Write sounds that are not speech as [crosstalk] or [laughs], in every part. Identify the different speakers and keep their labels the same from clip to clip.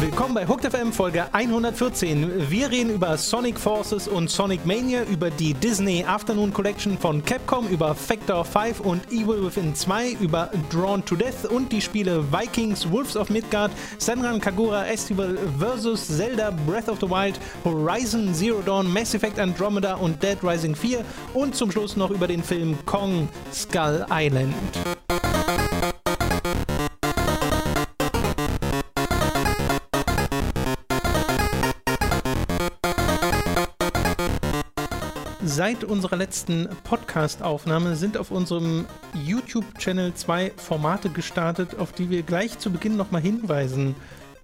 Speaker 1: Willkommen bei Hooked FM Folge 114. Wir reden über Sonic Forces und Sonic Mania, über die Disney Afternoon Collection von Capcom, über Factor 5 und Evil Within 2, über Drawn to Death und die Spiele Vikings, Wolves of Midgard, Senran Kagura Estival vs. Zelda Breath of the Wild, Horizon Zero Dawn, Mass Effect Andromeda und Dead Rising 4 und zum Schluss noch über den Film Kong Skull Island. Seit unserer letzten Podcast-Aufnahme sind auf unserem YouTube-Channel zwei Formate gestartet, auf die wir gleich zu Beginn nochmal hinweisen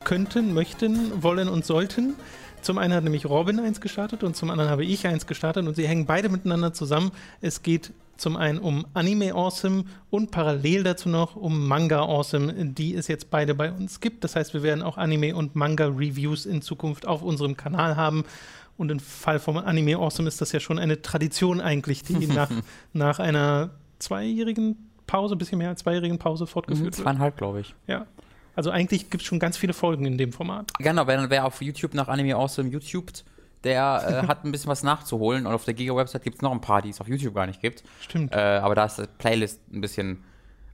Speaker 1: könnten, möchten, wollen und sollten. Zum einen hat nämlich Robin eins gestartet und zum anderen habe ich eins gestartet und sie hängen beide miteinander zusammen. Es geht zum einen um Anime Awesome und parallel dazu noch um Manga Awesome, die es jetzt beide bei uns gibt. Das heißt, wir werden auch Anime und Manga Reviews in Zukunft auf unserem Kanal haben. Und im Fall vom Anime Awesome ist das ja schon eine Tradition eigentlich, die [laughs] nach, nach einer zweijährigen Pause, ein bisschen mehr als zweijährigen Pause fortgeführt
Speaker 2: mhm, Zweieinhalb, glaube ich.
Speaker 1: Ja. Also eigentlich gibt es schon ganz viele Folgen in dem Format.
Speaker 2: Genau, wer, wer auf YouTube nach Anime Awesome YouTubed, der äh, hat ein bisschen was nachzuholen. Und auf der Giga-Website gibt es noch ein paar, die es auf YouTube gar nicht gibt.
Speaker 1: Stimmt.
Speaker 2: Äh, aber da ist die Playlist ein bisschen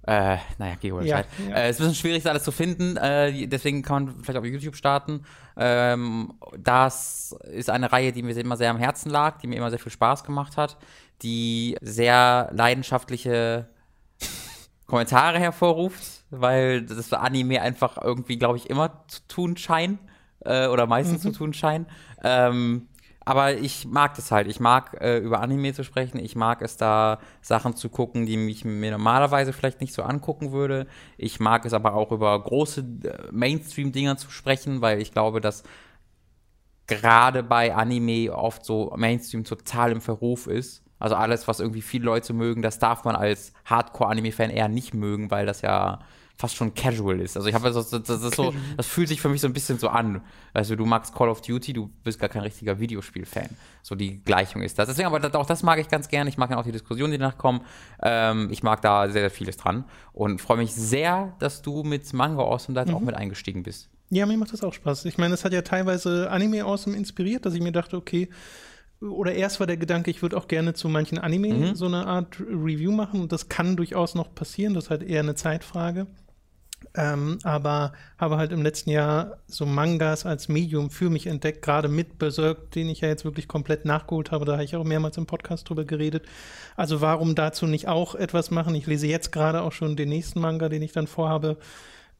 Speaker 2: äh, naja, Geo-Website. Ja, ja. Äh, es ist ein bisschen schwierig, alles zu finden, äh, deswegen kann man vielleicht auf YouTube starten. Ähm, das ist eine Reihe, die mir immer sehr am Herzen lag, die mir immer sehr viel Spaß gemacht hat, die sehr leidenschaftliche [laughs] Kommentare hervorruft, weil das Anime einfach irgendwie, glaube ich, immer zu tun scheint äh, oder meistens mhm. zu tun scheint. Ähm, aber ich mag das halt. Ich mag äh, über Anime zu sprechen. Ich mag es da Sachen zu gucken, die mich mir normalerweise vielleicht nicht so angucken würde. Ich mag es aber auch über große äh, Mainstream-Dinger zu sprechen, weil ich glaube, dass gerade bei Anime oft so Mainstream total im Verruf ist. Also alles, was irgendwie viele Leute mögen, das darf man als Hardcore-Anime-Fan eher nicht mögen, weil das ja fast schon casual ist. Also ich habe das, das, das, so, das fühlt sich für mich so ein bisschen so an. Also du magst Call of Duty, du bist gar kein richtiger Videospiel-Fan. So die Gleichung ist das. Deswegen, aber auch das mag ich ganz gerne. Ich mag ja auch die Diskussionen, die danach kommen. Ähm, ich mag da sehr, sehr vieles dran und freue mich sehr, dass du mit Manga Awesome da jetzt mhm. auch mit eingestiegen bist.
Speaker 1: Ja, mir macht das auch Spaß. Ich meine, es hat ja teilweise Anime Awesome inspiriert, dass ich mir dachte, okay, oder erst war der Gedanke, ich würde auch gerne zu manchen Anime mhm. so eine Art Review machen und das kann durchaus noch passieren, das ist halt eher eine Zeitfrage. Ähm, aber habe halt im letzten Jahr so Mangas als Medium für mich entdeckt, gerade mit Berserk, den ich ja jetzt wirklich komplett nachgeholt habe. Da habe ich auch mehrmals im Podcast drüber geredet. Also warum dazu nicht auch etwas machen? Ich lese jetzt gerade auch schon den nächsten Manga, den ich dann vorhabe,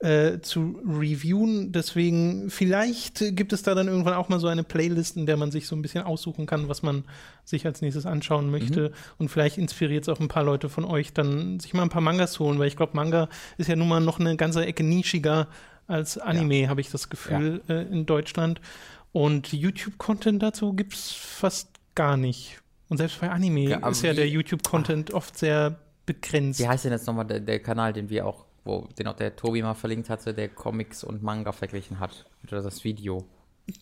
Speaker 1: äh, zu reviewen. Deswegen, vielleicht gibt es da dann irgendwann auch mal so eine Playlist, in der man sich so ein bisschen aussuchen kann, was man sich als nächstes anschauen möchte. Mhm. Und vielleicht inspiriert es auch ein paar Leute von euch, dann sich mal ein paar Mangas zu holen, weil ich glaube, Manga ist ja nun mal noch eine ganze Ecke nischiger als Anime, ja. habe ich das Gefühl, ja. äh, in Deutschland. Und YouTube-Content dazu gibt es fast gar nicht. Und selbst bei Anime ja, ist ja der YouTube-Content oft sehr begrenzt.
Speaker 2: Wie heißt denn jetzt nochmal der, der Kanal, den wir auch wo den auch der Tobi mal verlinkt hatte, der Comics und Manga verglichen hat. Oder das Video.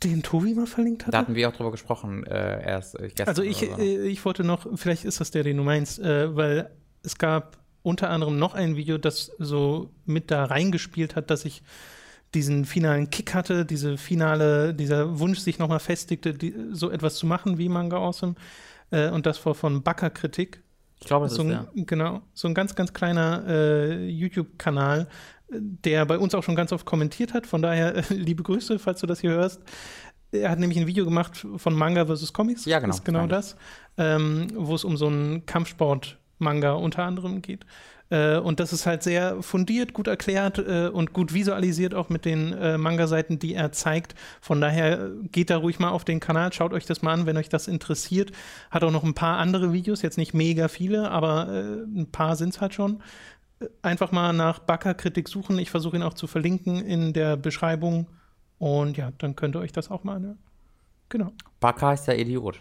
Speaker 1: Den Tobi mal verlinkt hat?
Speaker 2: Da hatten wir auch drüber gesprochen, äh, erst äh,
Speaker 1: gestern. Also ich, so. äh, ich wollte noch, vielleicht ist das der, den du meinst, äh, weil es gab unter anderem noch ein Video, das so mit da reingespielt hat, dass ich diesen finalen Kick hatte, diese finale, dieser Wunsch sich nochmal festigte, die, so etwas zu machen wie Manga Awesome. Äh, und das war von Backer Kritik.
Speaker 2: Ich glaube,
Speaker 1: das so ein, ist Genau, so ein ganz, ganz kleiner äh, YouTube-Kanal, der bei uns auch schon ganz oft kommentiert hat. Von daher äh, [laughs] liebe Grüße, falls du das hier hörst. Er hat nämlich ein Video gemacht von Manga vs. Comics.
Speaker 2: Ja, genau.
Speaker 1: Das ist genau das. Ähm, wo es um so einen Kampfsport-Manga unter anderem geht. Äh, und das ist halt sehr fundiert, gut erklärt äh, und gut visualisiert, auch mit den äh, Manga-Seiten, die er zeigt. Von daher geht da ruhig mal auf den Kanal, schaut euch das mal an, wenn euch das interessiert. Hat auch noch ein paar andere Videos, jetzt nicht mega viele, aber äh, ein paar sind es halt schon. Einfach mal nach Backer-Kritik suchen. Ich versuche ihn auch zu verlinken in der Beschreibung. Und ja, dann könnt ihr euch das auch mal anhören. Genau.
Speaker 2: Backer ist der Idiot.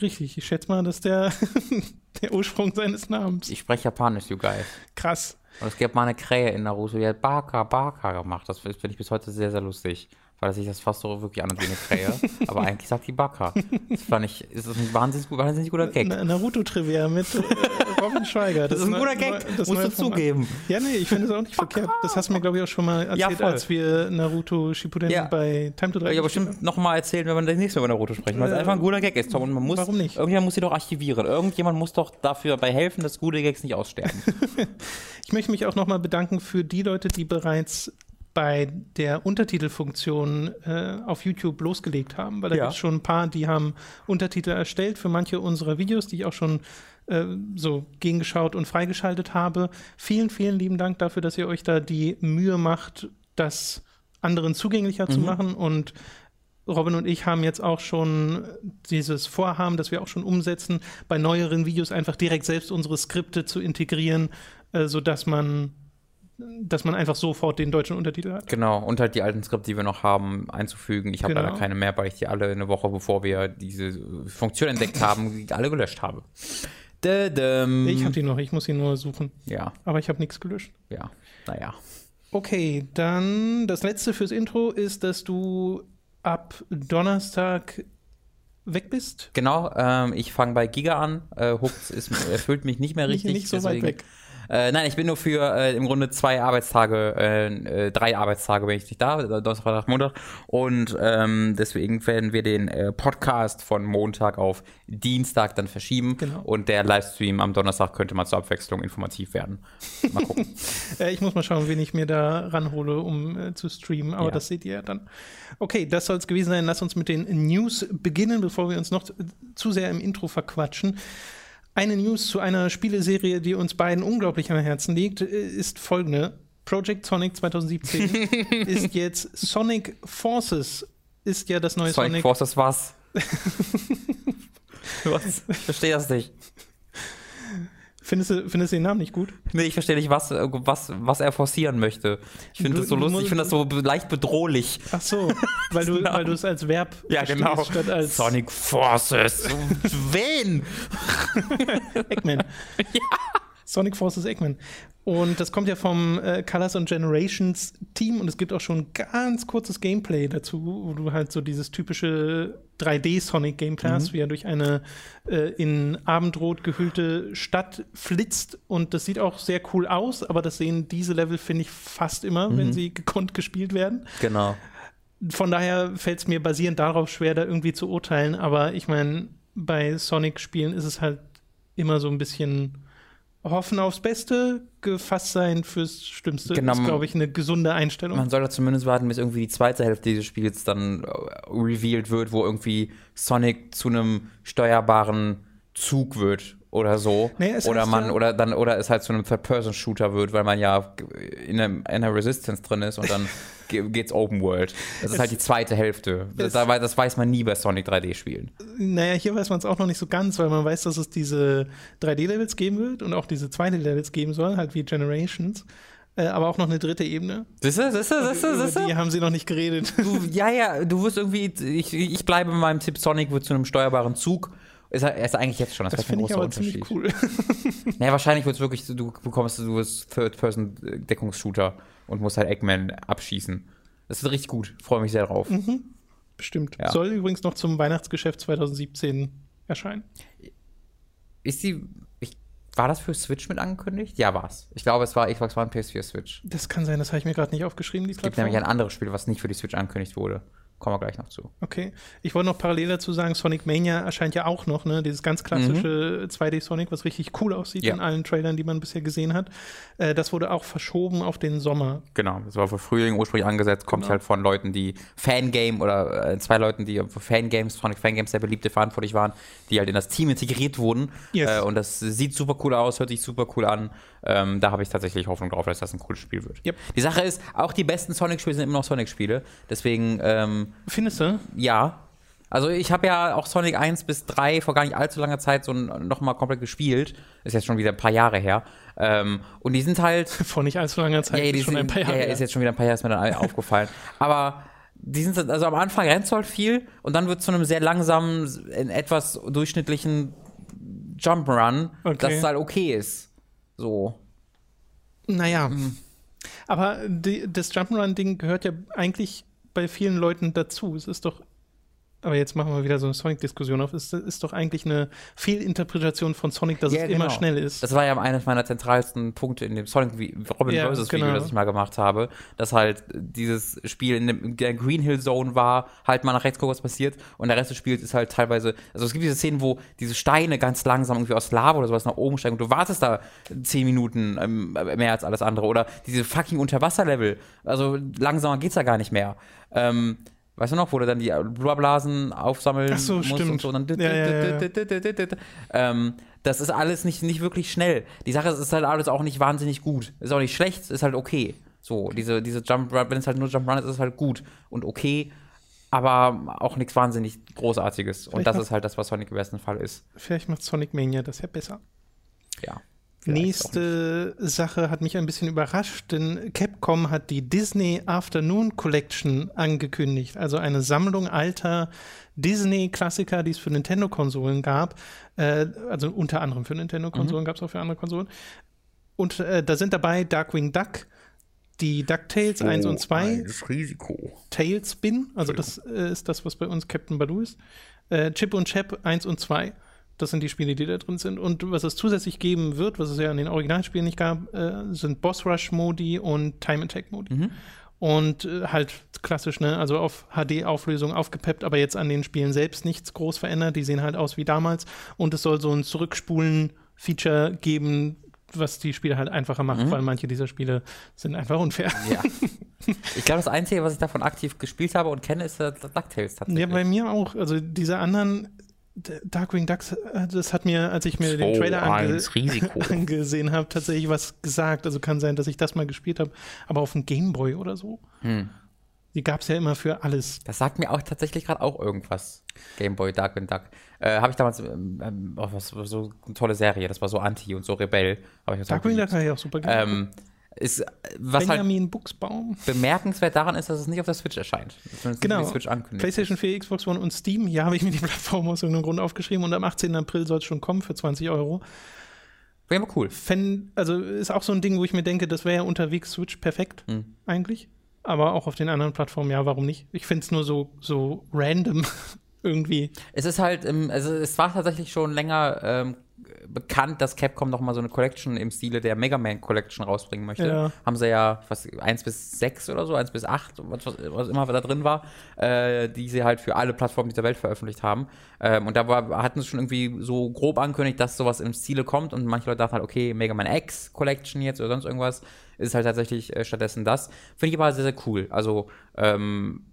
Speaker 1: Richtig, ich schätze mal, dass der, [laughs] [laughs] der Ursprung seines Namens.
Speaker 2: Ich spreche Japanisch, you guys.
Speaker 1: Krass.
Speaker 2: Und es gibt mal eine Krähe in Naruto, die hat Baka, Baka gemacht. Das finde ich bis heute sehr, sehr lustig. Weil sich das fast so wirklich an wie eine Krähe. [laughs] aber eigentlich sagt die Baka. Das fand ich, ist das ein wahnsinnig, wahnsinnig guter Gag.
Speaker 1: Naruto-Trivia mit äh, Robin Schweiger.
Speaker 2: Das, das, ist ein guter Gag, das musst du zugeben.
Speaker 1: Ja, nee, ich finde es auch nicht verkehrt. Das hast du mir, glaube ich, auch schon mal erzählt, ja, als wir Naruto Shippuden ja. bei Time to 3
Speaker 2: Ja, bestimmt nochmal erzählen, wenn wir das nächste Mal über Naruto sprechen, weil es äh, einfach ein guter Gag ist, Tom. Und man muss,
Speaker 1: Warum nicht?
Speaker 2: Irgendjemand muss sie doch archivieren. Irgendjemand muss doch dafür dabei helfen, dass gute Gags nicht aussterben. [laughs]
Speaker 1: ich möchte mich auch nochmal bedanken für die Leute, die bereits bei der Untertitelfunktion äh, auf YouTube losgelegt haben, weil da ja. gibt es schon ein paar, die haben Untertitel erstellt für manche unserer Videos, die ich auch schon äh, so gegengeschaut und freigeschaltet habe. Vielen, vielen lieben Dank dafür, dass ihr euch da die Mühe macht, das anderen zugänglicher mhm. zu machen und Robin und ich haben jetzt auch schon dieses Vorhaben, das wir auch schon umsetzen, bei neueren Videos einfach direkt selbst unsere Skripte zu integrieren, äh, sodass man dass man einfach sofort den deutschen Untertitel hat.
Speaker 2: Genau, und halt die alten Skripte, die wir noch haben, einzufügen. Ich habe genau. leider keine mehr, weil ich die alle eine Woche, bevor wir diese Funktion entdeckt [laughs] haben, alle gelöscht habe.
Speaker 1: Dödem. Ich habe die noch, ich muss sie nur suchen.
Speaker 2: Ja.
Speaker 1: Aber ich habe nichts gelöscht.
Speaker 2: Ja, naja.
Speaker 1: Okay, dann das letzte fürs Intro ist, dass du ab Donnerstag weg bist.
Speaker 2: Genau, ähm, ich fange bei Giga an. Äh, Hooks ist, [laughs] erfüllt mich nicht mehr richtig.
Speaker 1: nicht, nicht so weit weg.
Speaker 2: Äh, nein, ich bin nur für äh, im Grunde zwei Arbeitstage, äh, äh, drei Arbeitstage bin ich nicht da, Donnerstag, Freitag, Montag. Und ähm, deswegen werden wir den äh, Podcast von Montag auf Dienstag dann verschieben. Genau. Und der Livestream am Donnerstag könnte mal zur Abwechslung informativ werden. Mal gucken. [laughs]
Speaker 1: äh, ich muss mal schauen, wen ich mir da ranhole, um zu streamen. Aber ja. das seht ihr ja dann. Okay, das soll es gewesen sein. Lass uns mit den News beginnen, bevor wir uns noch zu sehr im Intro verquatschen. Eine News zu einer Spieleserie, die uns beiden unglaublich am Herzen liegt, ist folgende. Project Sonic 2017 [laughs] ist jetzt Sonic Forces, ist ja das neue
Speaker 2: Sonic. Sonic Forces was? [laughs] was? Ich verstehe das nicht.
Speaker 1: Findest du, findest du den Namen nicht gut?
Speaker 2: Nee, ich verstehe nicht, was, was, was er forcieren möchte. Ich finde das so lustig, ich finde das so leicht bedrohlich.
Speaker 1: Ach so, weil du, [laughs] weil du es als Verb
Speaker 2: Ja, genau.
Speaker 1: Statt als
Speaker 2: Sonic Forces. [laughs] Wen?
Speaker 1: Eggman. [laughs] Ja. Sonic Forces Eggman. Und das kommt ja vom äh, Colors and Generations Team und es gibt auch schon ganz kurzes Gameplay dazu, wo du halt so dieses typische 3D-Sonic-Gameplay mhm. hast, wie er durch eine äh, in Abendrot gehüllte Stadt flitzt und das sieht auch sehr cool aus, aber das sehen diese Level, finde ich, fast immer, mhm. wenn sie gekonnt gespielt werden.
Speaker 2: Genau.
Speaker 1: Von daher fällt es mir basierend darauf schwer, da irgendwie zu urteilen, aber ich meine, bei Sonic-Spielen ist es halt immer so ein bisschen hoffen aufs Beste, gefasst sein fürs Schlimmste. Genau, ist, glaube ich, eine gesunde Einstellung.
Speaker 2: Man soll da zumindest warten, bis irgendwie die zweite Hälfte dieses Spiels dann äh, revealed wird, wo irgendwie Sonic zu einem steuerbaren Zug wird oder so. Nee, oder man, ja oder dann, oder es halt zu einem Third-Person-Shooter wird, weil man ja in, einem, in einer Resistance drin ist und dann [laughs] geht's Open World. Das ist halt die zweite Hälfte. Das, das weiß man nie bei Sonic 3D-Spielen.
Speaker 1: Naja, hier weiß man es auch noch nicht so ganz, weil man weiß, dass es diese 3D-Levels geben wird und auch diese 2D-Levels geben soll, halt wie Generations. Äh, aber auch noch eine dritte Ebene.
Speaker 2: Siehst du, siehst du?
Speaker 1: Die haben sie noch nicht geredet.
Speaker 2: Du, ja, ja, du wirst irgendwie, ich, ich bleibe in meinem Tipp, Sonic wird zu einem steuerbaren Zug ist, ist eigentlich jetzt schon.
Speaker 1: Das, das finde ich aber Unterschied. cool. [laughs]
Speaker 2: naja, wahrscheinlich wird es wirklich, du bekommst, du wirst Third-Person-Deckungsshooter und musst halt Eggman abschießen. Das wird richtig gut. Freue mich sehr drauf.
Speaker 1: Mhm. Bestimmt. Ja. Soll übrigens noch zum Weihnachtsgeschäft 2017 erscheinen.
Speaker 2: Ist die. Ich, war das für Switch mit angekündigt? Ja, war es. Ich glaube, es war Xbox One, PS4, Switch.
Speaker 1: Das kann sein, das habe ich mir gerade nicht aufgeschrieben.
Speaker 2: Die es gibt nämlich ein anderes Spiel, was nicht für die Switch angekündigt wurde. Kommen wir gleich noch zu.
Speaker 1: Okay. Ich wollte noch parallel dazu sagen, Sonic Mania erscheint ja auch noch, ne? Dieses ganz klassische mhm. 2D-Sonic, was richtig cool aussieht ja. in allen Trailern, die man bisher gesehen hat. Äh, das wurde auch verschoben auf den Sommer.
Speaker 2: Genau, das war für Frühling ursprünglich angesetzt, kommt genau. halt von Leuten, die Fangame oder äh, zwei Leuten, die für Fangames, Sonic Fangames sehr beliebte verantwortlich waren, die halt in das Team integriert wurden. Yes. Äh, und das sieht super cool aus, hört sich super cool an. Ähm, da habe ich tatsächlich Hoffnung drauf, dass das ein cooles Spiel wird.
Speaker 1: Yep.
Speaker 2: Die Sache ist, auch die besten Sonic-Spiele sind immer noch Sonic-Spiele. Deswegen. Ähm,
Speaker 1: Findest du?
Speaker 2: Ja. Also ich habe ja auch Sonic 1 bis 3 vor gar nicht allzu langer Zeit so nochmal komplett gespielt. Ist jetzt schon wieder ein paar Jahre her. Ähm, und die sind halt. [laughs]
Speaker 1: Vor nicht allzu langer Zeit,
Speaker 2: ja, ja, ist schon ein paar Jahre. Ja, ja, ist jetzt schon wieder ein paar Jahre, ist mir dann aufgefallen. [laughs] Aber die sind, also am Anfang rennt halt viel und dann wird es zu einem sehr langsamen, etwas durchschnittlichen Jump Run, okay. dass es halt okay ist. So.
Speaker 1: Naja. Mhm. Aber die, das Jump'n'Run-Ding gehört ja eigentlich bei vielen Leuten dazu. Es ist doch aber jetzt machen wir wieder so eine Sonic-Diskussion auf. Es ist doch eigentlich eine Fehlinterpretation von Sonic, dass ja, es genau. immer schnell ist.
Speaker 2: Das war ja eines meiner zentralsten Punkte in dem Sonic Robin Versus Video, genau. das ich mal gemacht habe, dass halt dieses Spiel in der Green Hill Zone war, halt mal nach rechts gucken, was passiert und der Rest des Spiels ist halt teilweise, also es gibt diese Szenen, wo diese Steine ganz langsam irgendwie aus Lava oder sowas nach oben steigen und du wartest da zehn Minuten ähm, mehr als alles andere oder diese fucking Unterwasserlevel, also langsamer geht's da gar nicht mehr. Ähm, Weißt du noch, wo du dann die Blubberblasen aufsammeln Ach
Speaker 1: so, musst stimmt. und so. Und dann ja,
Speaker 2: ja, ja. [laughs] Ähm, das ist alles nicht, nicht wirklich schnell. Die Sache ist, ist halt alles auch nicht wahnsinnig gut. Ist auch nicht schlecht, ist halt okay. So, diese, diese Jump Run, wenn es halt nur Jump Run ist, ist es halt gut und okay, aber auch nichts wahnsinnig Großartiges. Und das ist halt das, was Sonic im besten Fall ist.
Speaker 1: Vielleicht macht Sonic Mania das ja besser.
Speaker 2: Ja.
Speaker 1: Nächste Sache hat mich ein bisschen überrascht, denn Capcom hat die Disney Afternoon Collection angekündigt, also eine Sammlung alter Disney-Klassiker, die es für Nintendo-Konsolen gab, äh, also unter anderem für Nintendo-Konsolen, mhm. gab es auch für andere Konsolen. Und äh, da sind dabei Darkwing Duck, die DuckTales so 1 und 2.
Speaker 2: Risiko.
Speaker 1: Tailspin, also das äh, ist das, was bei uns Captain Baloo ist. Äh, Chip und Chap 1 und 2. Das sind die Spiele, die da drin sind. Und was es zusätzlich geben wird, was es ja in den Originalspielen nicht gab, äh, sind Boss Rush Modi und Time Attack Modi. Mhm. Und äh, halt klassisch, ne, also auf HD-Auflösung aufgepeppt, aber jetzt an den Spielen selbst nichts groß verändert. Die sehen halt aus wie damals. Und es soll so ein Zurückspulen-Feature geben, was die Spiele halt einfacher macht, mhm. weil manche dieser Spiele sind einfach unfair.
Speaker 2: Ja. [laughs] Ich glaube, das Einzige, was ich davon aktiv gespielt habe und kenne, ist DuckTales tatsächlich.
Speaker 1: Ja, bei mir auch. Also diese anderen Darkwing Ducks, äh, das hat mir, als ich mir den Trailer ange [laughs] angesehen habe, tatsächlich was gesagt. Also kann sein, dass ich das mal gespielt habe, aber auf dem Gameboy oder so. Hm. Die gab es ja immer für alles.
Speaker 2: Das sagt mir auch tatsächlich gerade auch irgendwas. Gameboy, Darkwing Duck. Äh, habe ich damals, ähm, oh, was, so eine tolle Serie, das war so Anti und so Rebell.
Speaker 1: Darkwing Duck habe ich auch super
Speaker 2: gerne. Ähm, ist, was
Speaker 1: halt Benjamin halt Buchsbaum.
Speaker 2: bemerkenswert daran ist, dass es nicht auf der Switch erscheint.
Speaker 1: Genau. Switch PlayStation 4, Xbox One und Steam. Hier habe ich mir die Plattform aus irgendeinem Grund aufgeschrieben und am 18. April soll es schon kommen für 20 Euro.
Speaker 2: Wäre aber cool.
Speaker 1: Fänd, also ist auch so ein Ding, wo ich mir denke, das wäre ja unterwegs Switch perfekt, mhm. eigentlich. Aber auch auf den anderen Plattformen, ja, warum nicht? Ich finde es nur so, so random [laughs] irgendwie.
Speaker 2: Es ist halt, also es war tatsächlich schon länger ähm, bekannt, dass Capcom noch mal so eine Collection im Stile der Mega Man Collection rausbringen möchte. Ja. Haben sie ja, was, 1 bis 6 oder so, 1 bis 8, was, was immer da drin war, äh, die sie halt für alle Plattformen dieser Welt veröffentlicht haben. Ähm, und da war, hatten sie schon irgendwie so grob angekündigt, dass sowas im Stile kommt und manche Leute dachten halt, okay, Mega Man X Collection jetzt oder sonst irgendwas, ist halt tatsächlich äh, stattdessen das. Finde ich aber sehr, sehr cool. Also, ähm,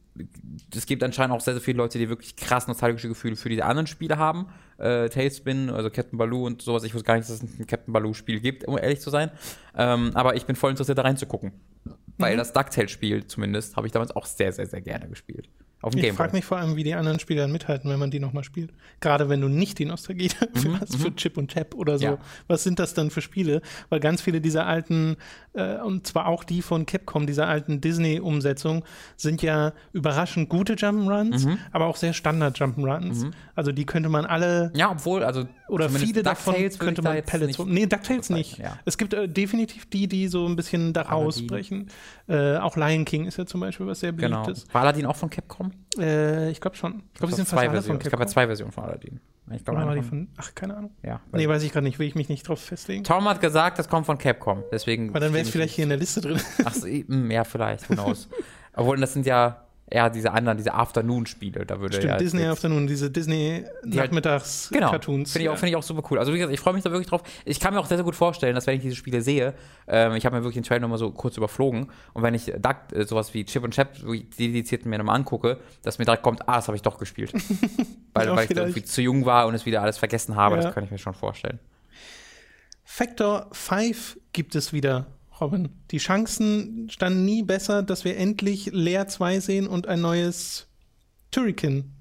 Speaker 2: es gibt anscheinend auch sehr, sehr viele Leute, die wirklich krass nostalgische Gefühle für die anderen Spiele haben. Äh, Tailspin, also Captain Baloo und sowas. Ich wusste gar nicht, dass es ein Captain Baloo-Spiel gibt, um ehrlich zu sein. Ähm, aber ich bin voll interessiert, da reinzugucken. Mhm. Weil das DuckTales-Spiel zumindest habe ich damals auch sehr, sehr, sehr gerne gespielt.
Speaker 1: Auf dem ich frage mich vor allem, wie die anderen Spieler dann mithalten, wenn man die nochmal spielt. Gerade wenn du nicht die Nostalgie [laughs] mhm, hast für mhm. Chip und Tap oder so. Ja. Was sind das dann für Spiele? Weil ganz viele dieser alten, äh, und zwar auch die von Capcom, dieser alten Disney-Umsetzung, sind ja überraschend gute Jump'n'Runs, mhm. aber auch sehr Standard-Jump'n'Runs. Mhm. Also die könnte man alle.
Speaker 2: Ja, obwohl, also.
Speaker 1: Oder viele davon könnte man Pellets. Nee, DuckTales nicht. Ja. Es gibt äh, definitiv die, die so ein bisschen da rausbrechen. Äh, auch Lion King ist ja zum Beispiel was sehr
Speaker 2: beliebtes. Genau. War Aladdin auch von Capcom?
Speaker 1: Äh, ich glaube schon.
Speaker 2: Ich glaube, es sind zwei Versionen. Es gab ja zwei Versionen von Aladdin.
Speaker 1: Ich glaube,
Speaker 2: von,
Speaker 1: von, ach, keine Ahnung.
Speaker 2: Ja.
Speaker 1: Nee, weiß ich gerade nicht, will ich mich nicht drauf festlegen.
Speaker 2: Tom hat gesagt, das kommt von Capcom. Deswegen.
Speaker 1: Weil dann wäre es vielleicht hier in der Liste drin.
Speaker 2: Ach, so, ja, vielleicht, who knows. [laughs] Obwohl, das sind ja eher diese anderen, diese Afternoon-Spiele. Da würde
Speaker 1: Stimmt,
Speaker 2: ja
Speaker 1: Disney Afternoon, diese Disney-Nachmittags-Cartoons.
Speaker 2: Genau, finde ich, auch, find ich auch super cool. Also wie gesagt, ich freue mich da wirklich drauf. Ich kann mir auch sehr, sehr gut vorstellen, dass wenn ich diese Spiele sehe, ähm, ich habe mir wirklich den Trailer nochmal so kurz überflogen und wenn ich Duck, äh, sowas wie Chip und Chap dediziert mir nochmal angucke, dass mir direkt kommt, ah, das habe ich doch gespielt. [laughs] weil, weil ich irgendwie zu jung war und es wieder alles vergessen habe, ja. das kann ich mir schon vorstellen.
Speaker 1: Factor 5 gibt es wieder Robin. Die Chancen standen nie besser, dass wir endlich Leer 2 sehen und ein neues Turrican.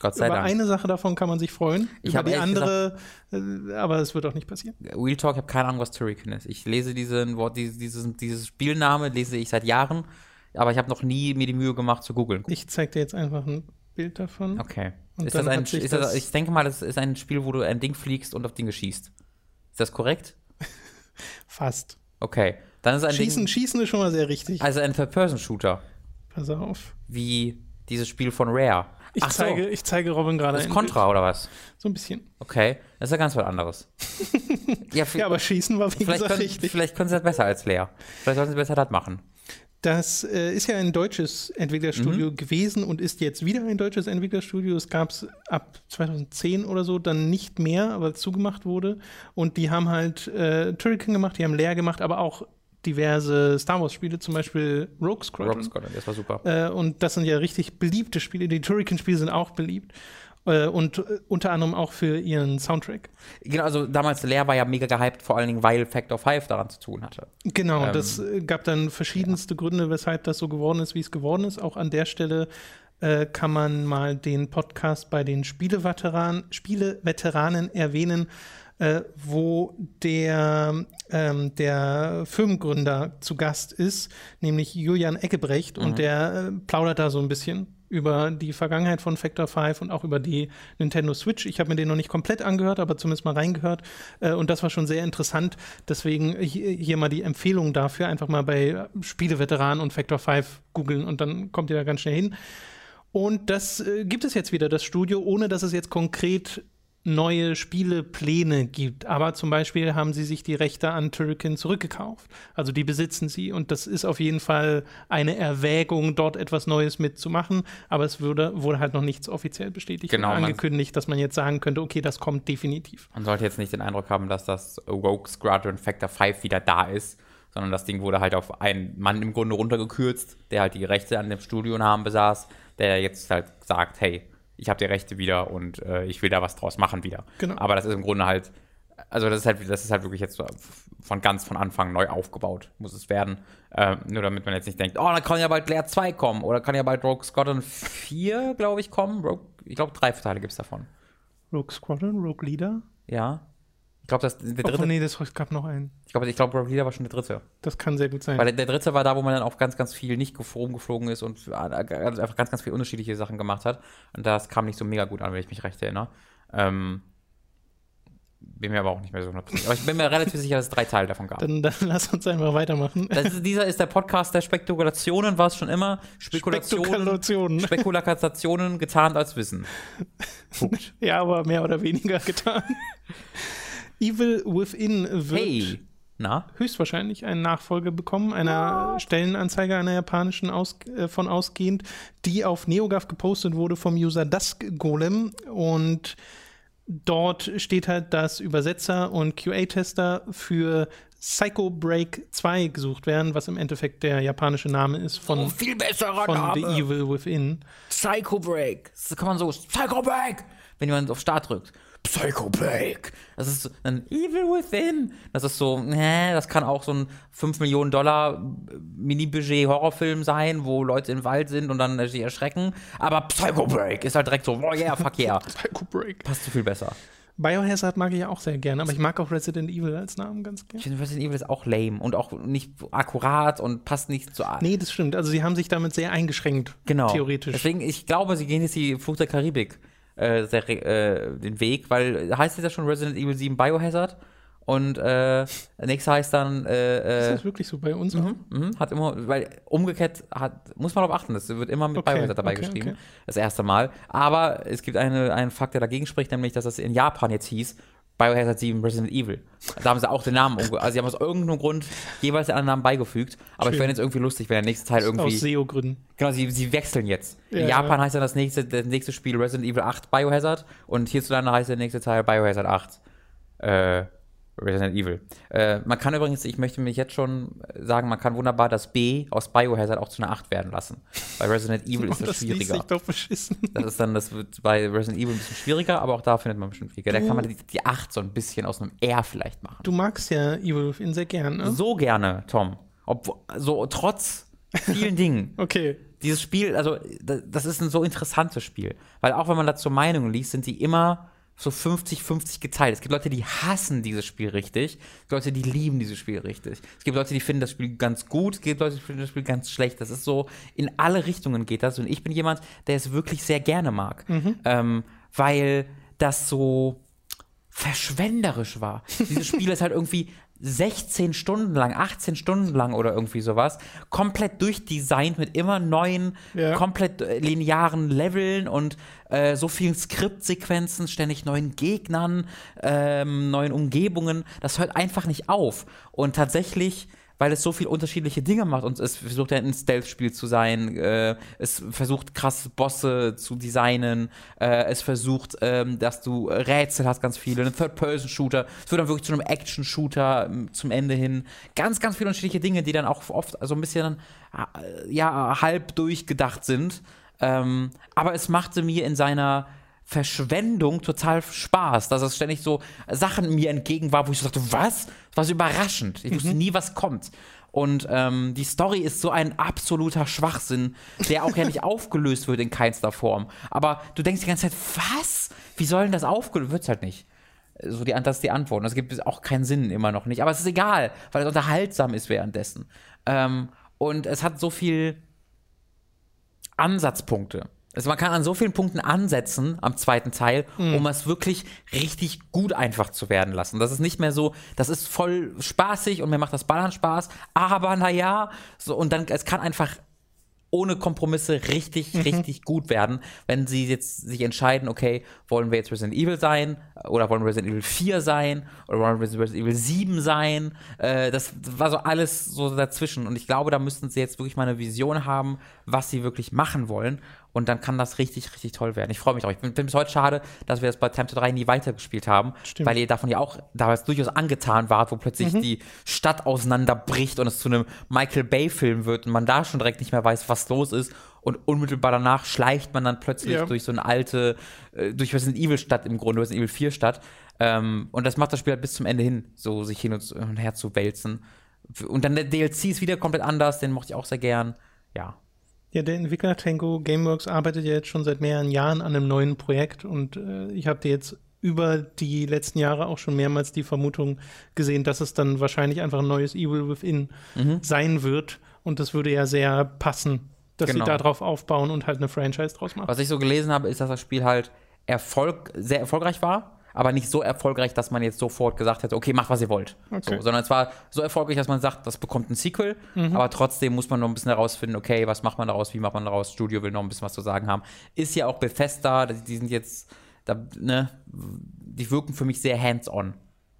Speaker 2: Gott sei
Speaker 1: Über
Speaker 2: Dank.
Speaker 1: eine Sache davon kann man sich freuen.
Speaker 2: Ich habe
Speaker 1: die andere, gesagt, äh, aber es wird auch nicht passieren.
Speaker 2: Real Talk, ich habe keine Ahnung, was Turrican ist. Ich lese diesen Wort, dieses, dieses, dieses Spielname lese ich seit Jahren, aber ich habe noch nie mir die Mühe gemacht zu googeln.
Speaker 1: Ich zeige dir jetzt einfach ein Bild davon.
Speaker 2: Okay. Ist das ein, ist das, ich denke mal, das ist ein Spiel, wo du ein Ding fliegst und auf Dinge schießt. Ist das korrekt? [laughs]
Speaker 1: Fast.
Speaker 2: Okay. Dann ist ein
Speaker 1: Schießen,
Speaker 2: Ding,
Speaker 1: Schießen ist schon mal sehr richtig.
Speaker 2: Also ein Third-Person-Shooter.
Speaker 1: Pass auf.
Speaker 2: Wie dieses Spiel von Rare.
Speaker 1: Ich,
Speaker 2: Ach so.
Speaker 1: zeige, ich zeige Robin gerade.
Speaker 2: Das ist Contra oder was?
Speaker 1: So ein bisschen.
Speaker 2: Okay, das ist ja ganz was anderes. [laughs] ja,
Speaker 1: Ja, aber Schießen war wie
Speaker 2: vielleicht,
Speaker 1: gesagt
Speaker 2: können,
Speaker 1: richtig.
Speaker 2: vielleicht können sie das besser als Lea. Vielleicht sollten sie besser das machen.
Speaker 1: Das äh, ist ja ein deutsches Entwicklerstudio gewesen und ist jetzt wieder ein deutsches Entwicklerstudio. Es gab es ab 2010 oder so dann nicht mehr, weil es zugemacht wurde. Und die haben halt äh, Turrican gemacht, die haben Leer gemacht, aber auch diverse Star Wars-Spiele, zum Beispiel Rogue Squadron.
Speaker 2: Rock Squadron, das war super.
Speaker 1: Äh, und das sind ja richtig beliebte Spiele. Die Turrican-Spiele sind auch beliebt. Äh, und äh, unter anderem auch für ihren Soundtrack.
Speaker 2: Genau, also damals Lea war ja mega gehypt, vor allen Dingen, weil Factor 5 daran zu tun hatte.
Speaker 1: Genau,
Speaker 2: Ähm,
Speaker 1: das gab dann verschiedenste Gründe, weshalb das so geworden ist, wie es geworden ist. Auch an der Stelle äh, kann man mal den Podcast bei den Spieleveteranen, Spieleveteranen erwähnen, äh, wo der, ähm, der Firmengründer zu Gast ist, nämlich Julian Eckebrecht, und der äh, plaudert da so ein bisschen über die Vergangenheit von Factor 5 und auch über die Nintendo Switch. Ich habe mir den noch nicht komplett angehört, aber zumindest mal reingehört. Äh, und das war schon sehr interessant. Deswegen hier, hier mal die Empfehlung dafür. Einfach mal bei Spieleveteranen und Factor 5 googeln und dann kommt ihr da ganz schnell hin. Und das äh, gibt es jetzt wieder, das Studio, ohne dass es jetzt konkret neue Spielepläne gibt. Aber zum Beispiel haben sie sich die Rechte an Turrican zurückgekauft. Also die besitzen sie. Und das ist auf jeden Fall eine Erwägung, dort etwas Neues mitzumachen. Aber es würde, wurde halt noch nichts offiziell bestätigt
Speaker 2: Genau,
Speaker 1: und
Speaker 2: man-
Speaker 1: angekündigt, dass man jetzt sagen könnte, okay, das kommt definitiv.
Speaker 2: Man sollte jetzt nicht den Eindruck haben, dass das Rogue Squadron Factor 5 wieder da ist, sondern das Ding wurde halt auf einen Mann im Grunde runtergekürzt, der halt die Rechte an dem Studionamen besaß, der jetzt halt sagt, hey, ich habe die Rechte wieder und äh, ich will da was draus machen wieder.
Speaker 1: Genau.
Speaker 2: Aber das ist im Grunde halt, also das ist halt, das ist halt wirklich jetzt von ganz von Anfang neu aufgebaut, muss es werden. Ähm, nur damit man jetzt nicht denkt, oh, dann kann ja bald Leer 2 kommen oder kann ja bald Rogue Squadron 4, glaube ich, kommen. Rogue, ich glaube, drei Teile gibt es davon.
Speaker 1: Rogue Squadron, Rogue Leader?
Speaker 2: Ja. Ich glaube, das der dritte
Speaker 1: Obwohl, nee, das gab noch einen.
Speaker 2: ich glaube, ich glaub, Rogue Leader war schon der dritte.
Speaker 1: Das kann sehr gut sein.
Speaker 2: Weil der, der dritte war da, wo man dann auch ganz, ganz viel nicht gef- rumgeflogen ist und also einfach ganz, ganz viele unterschiedliche Sachen gemacht hat. Und das kam nicht so mega gut an, wenn ich mich recht erinnere. Ähm, bin mir aber auch nicht mehr so 100%. Aber ich bin mir relativ sicher, dass es drei Teile davon gab.
Speaker 1: dann, dann lass uns einfach weitermachen.
Speaker 2: Ist, dieser ist der Podcast der Spekulationen, war es schon immer. Spekulationen,
Speaker 1: Spekulationen.
Speaker 2: Spekulationen getarnt als Wissen. [laughs] Punkt.
Speaker 1: Ja, aber mehr oder weniger getan. Evil Within wird
Speaker 2: Hey, na?
Speaker 1: höchstwahrscheinlich eine Nachfolge bekommen, einer Stellenanzeige einer japanischen aus, äh, von ausgehend, die auf NeoGAF gepostet wurde vom User Dusk Golem und dort steht halt, dass Übersetzer und QA-Tester für Psycho Break 2 gesucht werden, was im Endeffekt der japanische Name ist von,
Speaker 2: viel besserer
Speaker 1: von The Evil Within.
Speaker 2: Psycho Break. Das kann man so, Psycho Break, wenn jemand auf Start drückt. Psycho Break. Das ist ein Evil Within. Das ist so, nee, das kann auch so ein 5 Millionen Dollar Mini-Budget Horrorfilm sein, wo Leute im Wald sind und dann äh, sich erschrecken. Aber Psycho Break ist halt direkt so, oh yeah, fuck yeah. [laughs]
Speaker 1: Psycho Break.
Speaker 2: Passt so viel besser.
Speaker 1: Biohazard mag ich ja auch sehr gerne, aber ich mag auch Resident Evil als Namen ganz gerne.
Speaker 2: Ich finde Resident Evil ist auch lame und auch nicht akkurat und passt nicht zu.
Speaker 1: Nee, das stimmt. Also sie haben sich damit sehr eingeschränkt,
Speaker 2: Genau.
Speaker 1: theoretisch.
Speaker 2: Deswegen, ich glaube, sie gehen jetzt die Flucht der Karibik äh, sehr, äh, den Weg, weil heißt jetzt ja schon Resident Evil 7 Biohazard und äh, [laughs] nächster heißt dann äh,
Speaker 1: ist
Speaker 2: äh,
Speaker 1: das wirklich so bei uns? auch?
Speaker 2: mhm, hat immer, weil umgekehrt hat, muss man darauf achten, das wird immer mit
Speaker 1: Okay,
Speaker 2: Biohazard dabei
Speaker 1: okay,
Speaker 2: geschrieben,
Speaker 1: okay.
Speaker 2: das erste Mal. Aber es gibt eine, einen Fakt, der dagegen spricht, nämlich, dass das in Japan jetzt hieß, Biohazard 7 Resident Evil. Da haben sie auch den Namen, umge also sie haben aus irgendeinem Grund jeweils den anderen Namen beigefügt. Aber ich
Speaker 1: Schön.
Speaker 2: fände es irgendwie lustig, wenn der nächste Teil irgendwie.
Speaker 1: Aus SEO-Gründen.
Speaker 2: Genau, sie, sie wechseln jetzt.
Speaker 1: Ja,
Speaker 2: In Japan
Speaker 1: ja.
Speaker 2: heißt dann das nächste, das nächste Spiel Resident Evil 8 Biohazard und hierzulande heißt der nächste Teil Biohazard 8 äh, Resident Evil. Äh, man kann übrigens, ich möchte mich jetzt schon sagen, man kann wunderbar das B aus Biohazard auch zu einer 8 werden lassen. Bei Resident [laughs] Evil ist
Speaker 1: Oh,
Speaker 2: das
Speaker 1: das liest sich
Speaker 2: schwieriger.
Speaker 1: doch beschissen.
Speaker 2: Das ist dann, das wird bei Resident Evil ein bisschen schwieriger, aber auch da findet man bestimmt Wege. Da kann man die, die 8 so ein bisschen aus einem R vielleicht machen.
Speaker 1: Du magst ja Evil Within sehr gern, ne?
Speaker 2: So gerne, Tom. Ob, so trotz vielen [laughs] Dingen.
Speaker 1: Okay.
Speaker 2: dieses Spiel, also da- das ist ein so interessantes Spiel. Weil auch wenn man dazu Meinungen liest, sind die immer so 50-50 geteilt. Es gibt Leute, die hassen dieses Spiel richtig. Es gibt Leute, die lieben dieses Spiel richtig. Es gibt Leute, die finden das Spiel ganz gut. Es gibt Leute, die finden das Spiel ganz schlecht. Das ist so, in alle Richtungen geht das. Und ich bin jemand, der es wirklich sehr gerne mag. Ähm, weil das so verschwenderisch war. Dieses Spiel ist halt irgendwie 16 Stunden lang, 18 Stunden lang oder irgendwie sowas, komplett durchdesignt mit immer neuen, ja. komplett äh, linearen Leveln und äh, so vielen Skriptsequenzen, ständig neuen Gegnern, ähm, neuen Umgebungen. Das hört einfach nicht auf. Und tatsächlich weil es so viele unterschiedliche Dinge macht und es versucht ja ein Stealth-Spiel zu sein, äh, es versucht krasse Bosse zu designen, äh, es versucht, ähm, dass du Rätsel hast, ganz viele, einen Third-Person-Shooter, es wird dann wirklich zu einem Action-Shooter ähm, zum Ende hin. Ganz, ganz viele unterschiedliche Dinge, die dann auch oft so ein bisschen, äh, ja, halb durchgedacht sind. Ähm, aber es machte mir in seiner Verschwendung total Spaß, dass es ständig so Sachen mir entgegen war, wo ich so dachte, was? Das war so überraschend. Ich wusste mhm. nie, was kommt. Und ähm, die Story ist so ein absoluter Schwachsinn, der auch ja nicht [laughs] aufgelöst wird in keinster Form. Aber du denkst die ganze Zeit, was? Wie soll denn das aufgelöst? Wird's halt nicht. So die, das ist die Antwort. Und es gibt auch keinen Sinn immer noch nicht. Aber es ist egal, weil es unterhaltsam ist währenddessen. Ähm, und es hat so viel Ansatzpunkte. Also man kann an so vielen Punkten ansetzen am zweiten Teil, mhm. um es wirklich richtig gut einfach zu werden lassen. Das ist nicht mehr so, das ist voll spaßig und mir macht das Ballern Spaß, aber naja, so und dann, es kann einfach ohne Kompromisse richtig, mhm. richtig gut werden, wenn sie jetzt sich entscheiden, okay, wollen wir jetzt Resident Evil sein oder wollen wir Resident Evil 4 sein oder wollen wir Resident Evil 7 sein. Äh, das war so alles so dazwischen und ich glaube, da müssten sie jetzt wirklich mal eine Vision haben, was sie wirklich machen wollen und dann kann das richtig, richtig toll werden. Ich freue mich auch. Ich finde es heute schade, dass wir das bei Tempted 3 nie weitergespielt haben, Stimmt. weil ihr davon ja auch damals durchaus angetan wart, wo plötzlich mhm. die Stadt auseinanderbricht und es zu einem Michael Bay-Film wird und man da schon direkt nicht mehr weiß, was los ist. Und unmittelbar danach schleicht man dann plötzlich ja. durch so eine alte, äh, durch Resident Evil Stadt im Grunde, Resident Evil 4 Stadt. Ähm, und das macht das Spiel halt bis zum Ende hin, so sich hin und her zu wälzen. Und dann der DLC ist wieder komplett anders, den mochte ich auch sehr gern. Ja,
Speaker 1: ja, der Entwickler Tango Gameworks arbeitet ja jetzt schon seit mehreren Jahren an einem neuen Projekt und äh, ich habe dir jetzt über die letzten Jahre auch schon mehrmals die Vermutung gesehen, dass es dann wahrscheinlich einfach ein neues Evil Within mhm. sein wird und das würde ja sehr passen, dass genau. sie darauf aufbauen und halt eine Franchise draus machen.
Speaker 2: Was ich so gelesen habe, ist, dass das Spiel halt Erfolg, sehr erfolgreich war aber nicht so erfolgreich, dass man jetzt sofort gesagt hätte, okay, macht, was ihr wollt. Okay. So, sondern es war so erfolgreich, dass man sagt, das bekommt ein Sequel, mhm. aber trotzdem muss man noch ein bisschen herausfinden, okay, was macht man daraus, wie macht man daraus, Studio will noch ein bisschen was zu sagen haben. Ist ja auch Bethesda, die sind jetzt, da, ne, die wirken für mich sehr hands-on.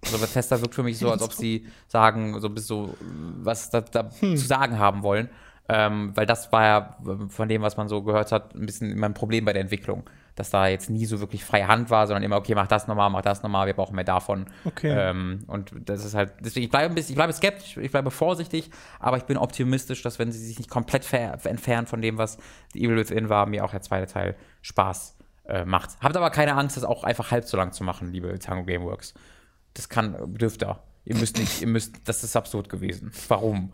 Speaker 2: Also Bethesda wirkt für mich so, als ob sie sagen, so ein bisschen so, was da, da hm. zu sagen haben wollen. Ähm, weil das war ja von dem, was man so gehört hat, ein bisschen mein Problem bei der Entwicklung dass da jetzt nie so wirklich freie Hand war, sondern immer, okay, mach das nochmal, mach das nochmal, wir brauchen mehr davon.
Speaker 1: Okay.
Speaker 2: Ähm, und das ist halt, deswegen, ich bleibe, ich bleibe skeptisch, ich bleibe vorsichtig, aber ich bin optimistisch, dass wenn sie sich nicht komplett entfernen von dem, was The Evil Within war, mir auch der zweite Teil Spaß äh, macht. Habt aber keine Angst, das auch einfach halb so lang zu machen, liebe Tango Gameworks. Das kann, dürft ihr. Ihr müsst nicht, ihr müsst, das ist absurd gewesen. Warum?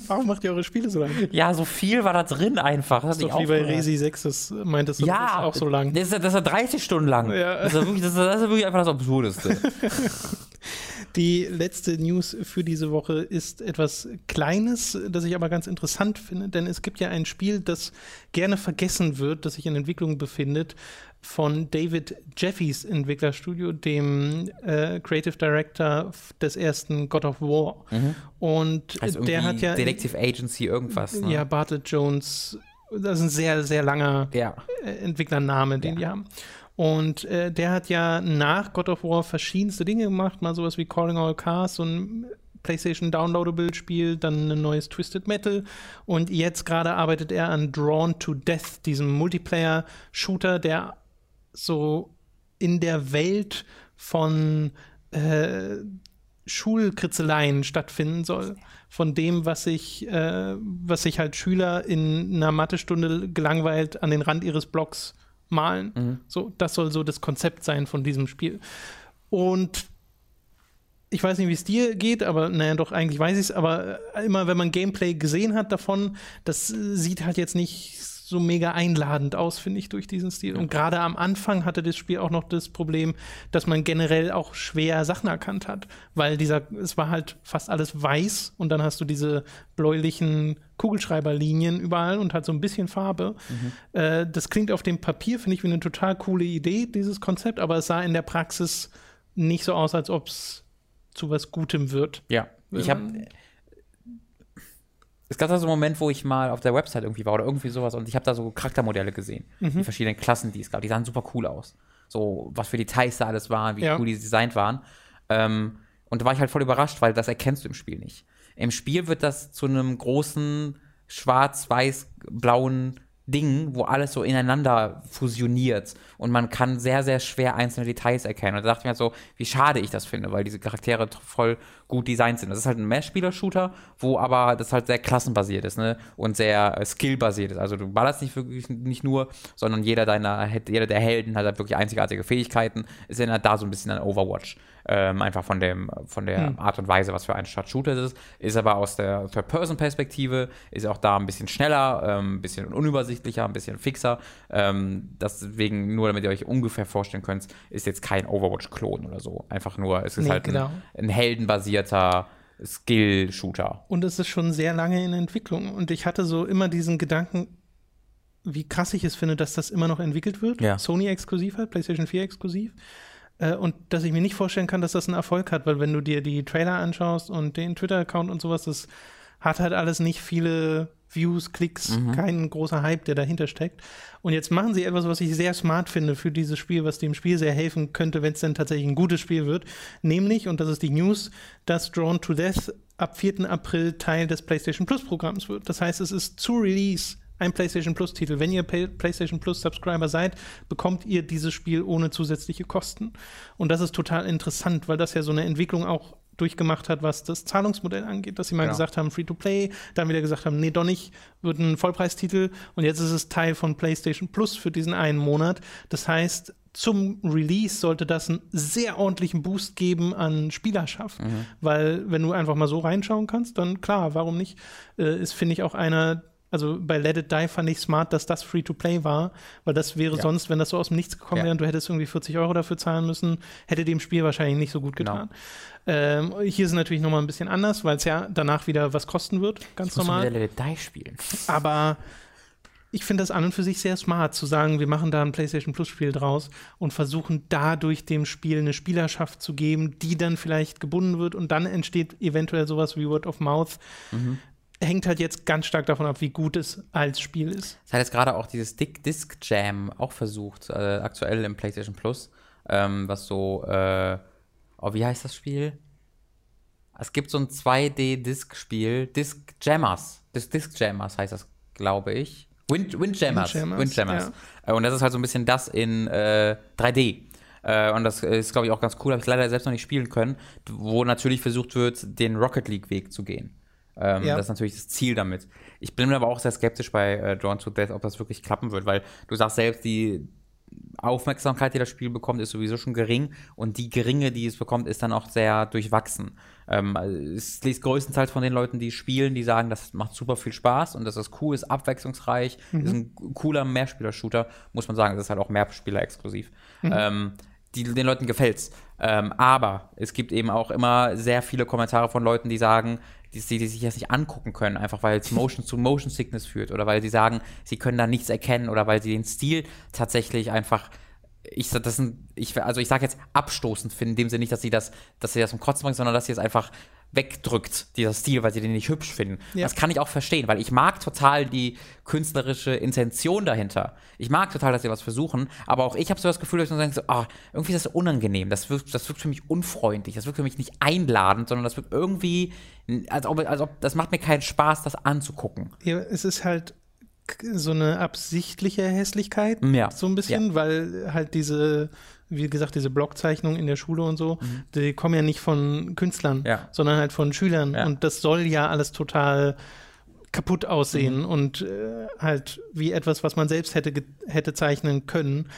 Speaker 2: [laughs]
Speaker 1: Warum macht ihr eure Spiele so lang?
Speaker 2: Ja, so viel war da drin einfach.
Speaker 1: Das, das ist doch wie bei Resi 6, das meintest du,
Speaker 2: ja, das
Speaker 1: auch so lang.
Speaker 2: Das ist, das ist 30 Stunden lang. Ja. Das, ist wirklich, das, ist, das ist wirklich einfach das Absurdeste. [laughs]
Speaker 1: Die letzte News für diese Woche ist etwas Kleines, das ich aber ganz interessant finde, denn es gibt ja ein Spiel, das gerne vergessen wird, das sich in Entwicklung befindet, von David Jeffys Entwicklerstudio, dem äh, Creative Director des ersten God of War. Mhm. Und
Speaker 2: also der hat ja. Detective Agency irgendwas.
Speaker 1: Ne? Ja, Bartlett Jones. Das ist ein sehr, sehr langer ja. Äh, Entwicklername, den ja. die haben. Und äh, der hat ja nach God of War verschiedenste Dinge gemacht, mal sowas wie Calling All Cars, so ein PlayStation Downloadable Spiel, dann ein neues Twisted Metal und jetzt gerade arbeitet er an Drawn to Death, diesem Multiplayer Shooter, der so in der Welt von äh, Schulkritzeleien stattfinden soll. Von dem, was sich, äh, was sich halt Schüler in einer Mathestunde gelangweilt an den Rand ihres Blocks malen. Mhm. So, das soll so das Konzept sein von diesem Spiel. Und ich weiß nicht, wie es dir geht, aber naja, doch, eigentlich weiß ich es, aber immer wenn man Gameplay gesehen hat davon, das sieht halt jetzt nicht so mega einladend aus, finde ich, durch diesen Stil. Und gerade am Anfang hatte das Spiel auch noch das Problem, dass man generell auch schwer Sachen erkannt hat, weil dieser, es war halt fast alles weiß und dann hast du diese bläulichen Kugelschreiberlinien überall und hat so ein bisschen Farbe. Mhm. Äh, das klingt auf dem Papier, finde ich, wie eine total coole Idee, dieses Konzept, aber es sah in der Praxis nicht so aus, als ob es zu was Gutem wird.
Speaker 2: Ja, ich habe es gab da so einen Moment, wo ich mal auf der Website irgendwie war oder irgendwie sowas und ich habe da so Charaktermodelle gesehen, mhm. die verschiedenen Klassen, die es gab. Die sahen super cool aus. So, was für Details da alles waren, wie ja. cool die designt waren. Ähm, und da war ich halt voll überrascht, weil das erkennst du im Spiel nicht. Im Spiel wird das zu einem großen schwarz-weiß-blauen Ding, wo alles so ineinander fusioniert und man kann sehr, sehr schwer einzelne Details erkennen. Und da dachte ich mir so, wie schade ich das finde, weil diese Charaktere voll gut designt sind. Das ist halt ein Mehrspieler-Shooter, wo aber das halt sehr klassenbasiert ist, ne? Und sehr äh, skillbasiert ist. Also du ballerst nicht wirklich nicht nur, sondern jeder deiner, jeder der Helden hat halt wirklich einzigartige Fähigkeiten. Ist ja da so ein bisschen ein Overwatch. Ähm, einfach von dem, von der hm. Art und Weise, was für ein Stadt-Shooter es ist. Ist aber aus der Third-Person-Perspektive, ist auch da ein bisschen schneller, ähm, ein bisschen unübersichtlicher, ein bisschen fixer. Ähm, deswegen, nur damit ihr euch ungefähr vorstellen könnt, ist jetzt kein Overwatch-Klon oder so. Einfach nur, es ist nee, halt genau. ein, ein heldenbasierter Skill-Shooter.
Speaker 1: Und es ist schon sehr lange in Entwicklung. Und ich hatte so immer diesen Gedanken, wie krass ich es finde, dass das immer noch entwickelt wird. Ja. Sony exklusiv halt, PlayStation 4 exklusiv. Äh, und dass ich mir nicht vorstellen kann, dass das einen Erfolg hat, weil wenn du dir die Trailer anschaust und den Twitter-Account und sowas, das hat halt alles nicht viele Views, Klicks, mhm. kein großer Hype, der dahinter steckt. Und jetzt machen sie etwas, was ich sehr smart finde für dieses Spiel, was dem Spiel sehr helfen könnte, wenn es dann tatsächlich ein gutes Spiel wird. Nämlich, und das ist die News, dass Drawn to Death ab 4. April Teil des PlayStation Plus Programms wird. Das heißt, es ist zu Release ein PlayStation Plus Titel. Wenn ihr PlayStation Plus Subscriber seid, bekommt ihr dieses Spiel ohne zusätzliche Kosten. Und das ist total interessant, weil das ja so eine Entwicklung auch durchgemacht hat, was das Zahlungsmodell angeht, dass sie mal genau. gesagt haben, Free-to-Play, dann wieder gesagt haben, nee, doch nicht, wird ein Vollpreistitel und jetzt ist es Teil von PlayStation Plus für diesen einen Monat. Das heißt, zum Release sollte das einen sehr ordentlichen Boost geben an Spielerschaft, mhm. weil wenn du einfach mal so reinschauen kannst, dann klar, warum nicht, äh, ist, finde ich, auch einer also bei Let It Die fand ich smart, dass das Free-to-Play war, weil das wäre ja. sonst, wenn das so aus dem Nichts gekommen wäre und du hättest irgendwie 40 Euro dafür zahlen müssen, hätte dem Spiel wahrscheinlich nicht so gut genau. getan. Genau. Ähm, hier ist es natürlich nochmal ein bisschen anders, weil es ja danach wieder was kosten wird, ganz ich normal.
Speaker 2: Muss Let It Die spielen.
Speaker 1: Aber ich finde das an und für sich sehr smart, zu sagen, wir machen da ein PlayStation Plus-Spiel draus und versuchen dadurch dem Spiel eine Spielerschaft zu geben, die dann vielleicht gebunden wird und dann entsteht eventuell sowas wie Word of Mouth. Mhm hängt halt jetzt ganz stark davon ab, wie gut es als Spiel ist.
Speaker 2: Es hat jetzt gerade auch dieses Dick Disc Jam auch versucht, äh, aktuell im PlayStation Plus, ähm, was so, äh, oh, wie heißt das Spiel? Es gibt so ein 2D-Disc-Spiel, Disc Jammers. Disc, Disc Jammers heißt das, glaube ich. Wind, Windjammers. Windjammers. Windjammers. Ja. Äh, und das ist halt so ein bisschen das in äh, 3D. Äh, und das ist, glaube ich, auch ganz cool. Habe ich leider selbst noch nicht spielen können. Wo natürlich versucht wird, den Rocket League-Weg zu gehen. Ähm, ja. Das ist natürlich das Ziel damit. Ich bin aber auch sehr skeptisch bei äh, Drawn to Death, ob das wirklich klappen wird, weil du sagst selbst, die Aufmerksamkeit, die das Spiel bekommt, ist sowieso schon gering und die geringe, die es bekommt, ist dann auch sehr durchwachsen. Ähm, es liest größtenteils von den Leuten, die spielen, die sagen, das macht super viel Spaß und das ist cool, ist abwechslungsreich, mhm. ist ein cooler Mehrspieler-Shooter, muss man sagen, das ist halt auch Mehrspieler-exklusiv. Mhm. Ähm, die, den Leuten gefällt's. Ähm, aber es gibt eben auch immer sehr viele Kommentare von Leuten, die sagen, die, die sich das nicht angucken können, einfach weil es Motion zu Motion Sickness führt oder weil sie sagen, sie können da nichts erkennen oder weil sie den Stil tatsächlich einfach ich das sind, ich, also ich sage jetzt abstoßend finden, in dem Sinne nicht, dass sie das, dass sie das zum Kotzen bringen, sondern dass sie es einfach wegdrückt, dieser Stil, weil sie den nicht hübsch finden. Ja. Das kann ich auch verstehen, weil ich mag total die künstlerische Intention dahinter. Ich mag total, dass sie was versuchen, aber auch ich habe so das Gefühl, dass ich so, ah, irgendwie ist das unangenehm. Das wirkt, das wirkt für mich unfreundlich. Das wirkt für mich nicht einladend, sondern das wirkt irgendwie, als ob, als ob das macht mir keinen Spaß, das anzugucken.
Speaker 1: Ja, es ist halt so eine absichtliche Hässlichkeit, ja. so ein bisschen, ja. weil halt diese wie gesagt, diese Blockzeichnungen in der Schule und so, mhm. die kommen ja nicht von Künstlern, ja. sondern halt von Schülern. Ja. Und das soll ja alles total kaputt aussehen mhm. und äh, halt wie etwas, was man selbst hätte, hätte zeichnen können.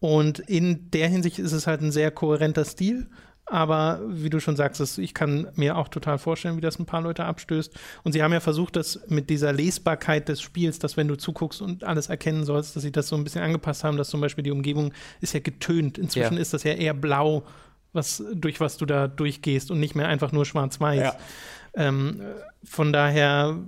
Speaker 1: Und in der Hinsicht ist es halt ein sehr kohärenter Stil. Aber wie du schon sagst, ich kann mir auch total vorstellen, wie das ein paar Leute abstößt. Und sie haben ja versucht, das mit dieser Lesbarkeit des Spiels, dass wenn du zuguckst und alles erkennen sollst, dass sie das so ein bisschen angepasst haben, dass zum Beispiel die Umgebung ist ja getönt. Inzwischen ja. ist das ja eher blau, was, durch was du da durchgehst und nicht mehr einfach nur schwarz-weiß. Ja. Ähm, von daher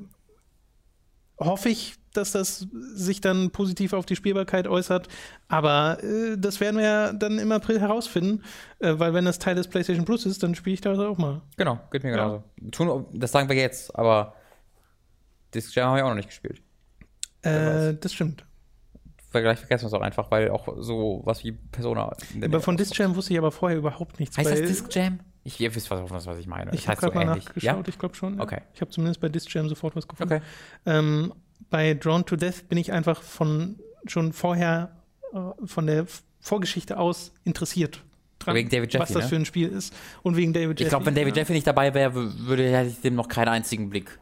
Speaker 1: hoffe ich, dass das sich dann positiv auf die Spielbarkeit äußert. Aber äh, das werden wir ja dann im April herausfinden, äh, weil wenn das Teil des PlayStation Plus ist, dann spiele ich das auch mal.
Speaker 2: Genau, geht mir genauso. Ja. das sagen wir jetzt, aber Disc Jam habe ich auch noch nicht gespielt.
Speaker 1: Äh, das stimmt.
Speaker 2: Vielleicht vergessen wir es auch einfach, weil auch so was wie Persona.
Speaker 1: aber von Disc Jam wusste ich aber vorher überhaupt nichts.
Speaker 2: Heißt das Disc Jam? Ich, ihr wisst, was, was ich meine.
Speaker 1: Ich habe gerade so mal ähnlich. nachgeschaut, ja? ich glaube schon.
Speaker 2: Okay.
Speaker 1: Ich habe zumindest bei Disc Jam sofort was gefunden.
Speaker 2: Okay.
Speaker 1: Ähm, bei Drawn to Death bin ich einfach von schon vorher äh, von der Vorgeschichte aus interessiert
Speaker 2: dran, wegen David Jeffy,
Speaker 1: was das
Speaker 2: ne?
Speaker 1: für ein Spiel ist. Und wegen David
Speaker 2: Jeffy. Ich glaube, wenn David ja. Jeffy nicht dabei wäre, würde hätte ich dem noch keinen einzigen Blick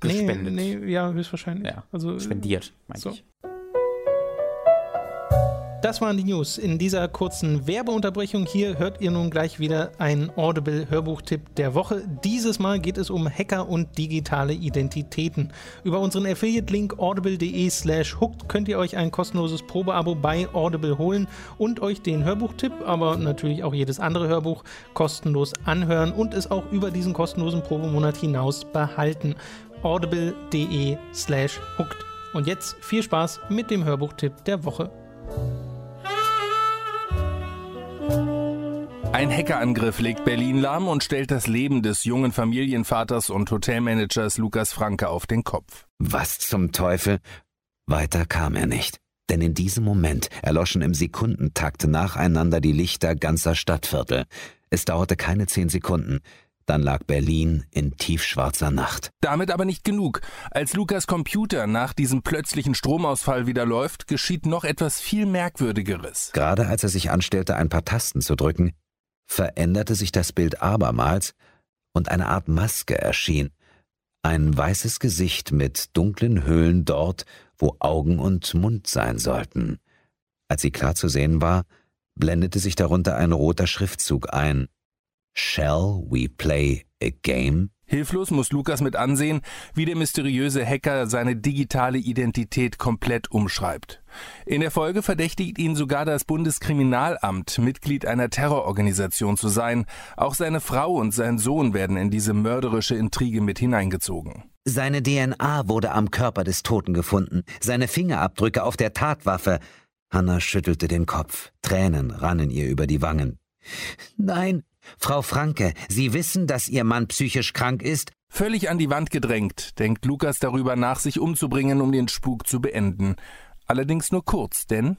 Speaker 2: gespendet.
Speaker 1: Nee, nee ja, höchstwahrscheinlich.
Speaker 2: Ja, also, spendiert, meine so. ich.
Speaker 1: Das waren die News. In dieser kurzen Werbeunterbrechung hier hört ihr nun gleich wieder einen Audible-Hörbuchtipp der Woche. Dieses Mal geht es um Hacker und digitale Identitäten. Über unseren Affiliate-Link audible.de slash hooked könnt ihr euch ein kostenloses Probeabo bei Audible holen und euch den Hörbuchtipp, aber natürlich auch jedes andere Hörbuch kostenlos anhören und es auch über diesen kostenlosen Probemonat hinaus behalten. audible.de slash hooked. Und jetzt viel Spaß mit dem Hörbuchtipp der Woche.
Speaker 3: Ein Hackerangriff legt Berlin lahm und stellt das Leben des jungen Familienvaters und Hotelmanagers Lukas Franke auf den Kopf.
Speaker 4: Was zum Teufel? Weiter kam er nicht. Denn in diesem Moment erloschen im Sekundentakt nacheinander die Lichter ganzer Stadtviertel. Es dauerte keine zehn Sekunden. Dann lag Berlin in tiefschwarzer Nacht.
Speaker 3: Damit aber nicht genug. Als Lukas Computer nach diesem plötzlichen Stromausfall wieder läuft, geschieht noch etwas viel Merkwürdigeres.
Speaker 4: Gerade als er sich anstellte, ein paar Tasten zu drücken, veränderte sich das Bild abermals und eine Art Maske erschien. Ein weißes Gesicht mit dunklen Höhlen dort, wo Augen und Mund sein sollten. Als sie klar zu sehen war, blendete sich darunter ein roter Schriftzug ein. Shall we play a game?
Speaker 3: Hilflos muss Lukas mit ansehen, wie der mysteriöse Hacker seine digitale Identität komplett umschreibt. In der Folge verdächtigt ihn sogar das Bundeskriminalamt, Mitglied einer Terrororganisation zu sein. Auch seine Frau und sein Sohn werden in diese mörderische Intrige mit hineingezogen.
Speaker 4: Seine DNA wurde am Körper des Toten gefunden, seine Fingerabdrücke auf der Tatwaffe. Hanna schüttelte den Kopf, Tränen rannen ihr über die Wangen. Nein, Frau Franke, Sie wissen, dass Ihr Mann psychisch krank ist?
Speaker 3: Völlig an die Wand gedrängt, denkt Lukas darüber nach, sich umzubringen, um den Spuk zu beenden. Allerdings nur kurz, denn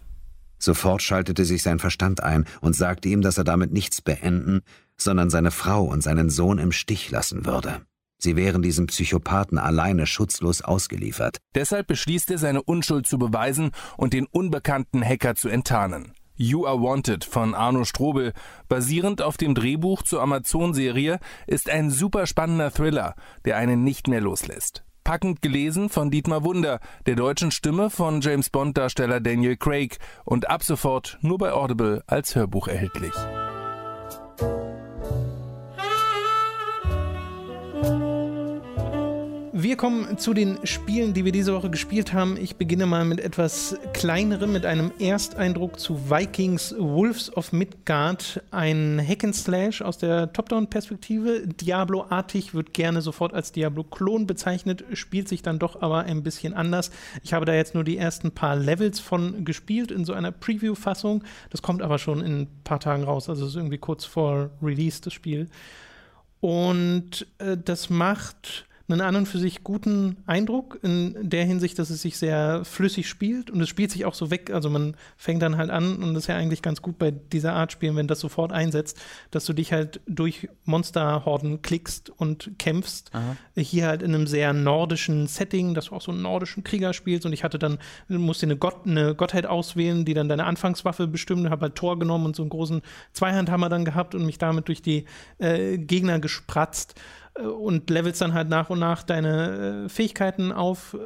Speaker 4: Sofort schaltete sich sein Verstand ein und sagte ihm, dass er damit nichts beenden, sondern seine Frau und seinen Sohn im Stich lassen würde. Sie wären diesem Psychopathen alleine schutzlos ausgeliefert.
Speaker 3: Deshalb beschließt er, seine Unschuld zu beweisen und den unbekannten Hacker zu enttarnen. You Are Wanted von Arno Strobel, basierend auf dem Drehbuch zur Amazon-Serie, ist ein super spannender Thriller, der einen nicht mehr loslässt. Packend gelesen von Dietmar Wunder, der deutschen Stimme von James Bond-Darsteller Daniel Craig und ab sofort nur bei Audible als Hörbuch erhältlich.
Speaker 1: Wir kommen zu den Spielen, die wir diese Woche gespielt haben. Ich beginne mal mit etwas kleinerem, mit einem Ersteindruck zu Vikings Wolves of Midgard. Ein Hack'n'Slash aus der Top-Down-Perspektive. Diablo-artig wird gerne sofort als Diablo-Klon bezeichnet, spielt sich dann doch aber ein bisschen anders. Ich habe da jetzt nur die ersten paar Levels von gespielt in so einer Preview-Fassung. Das kommt aber schon in ein paar Tagen raus. Also es ist irgendwie kurz vor Release das Spiel. Und äh, das macht einen an und für sich guten Eindruck in der Hinsicht, dass es sich sehr flüssig spielt und es spielt sich auch so weg. Also man fängt dann halt an und das ist ja eigentlich ganz gut bei dieser Art Spielen, wenn das sofort einsetzt, dass du dich halt durch Monsterhorden klickst und kämpfst. Aha. Hier halt in einem sehr nordischen Setting, dass du auch so einen nordischen Krieger spielst und ich hatte dann, musste eine, Gott, eine Gottheit auswählen, die dann deine Anfangswaffe bestimmt, habe halt Tor genommen und so einen großen Zweihandhammer dann gehabt und mich damit durch die äh, Gegner gespratzt und levelst dann halt nach und nach deine äh, Fähigkeiten auf,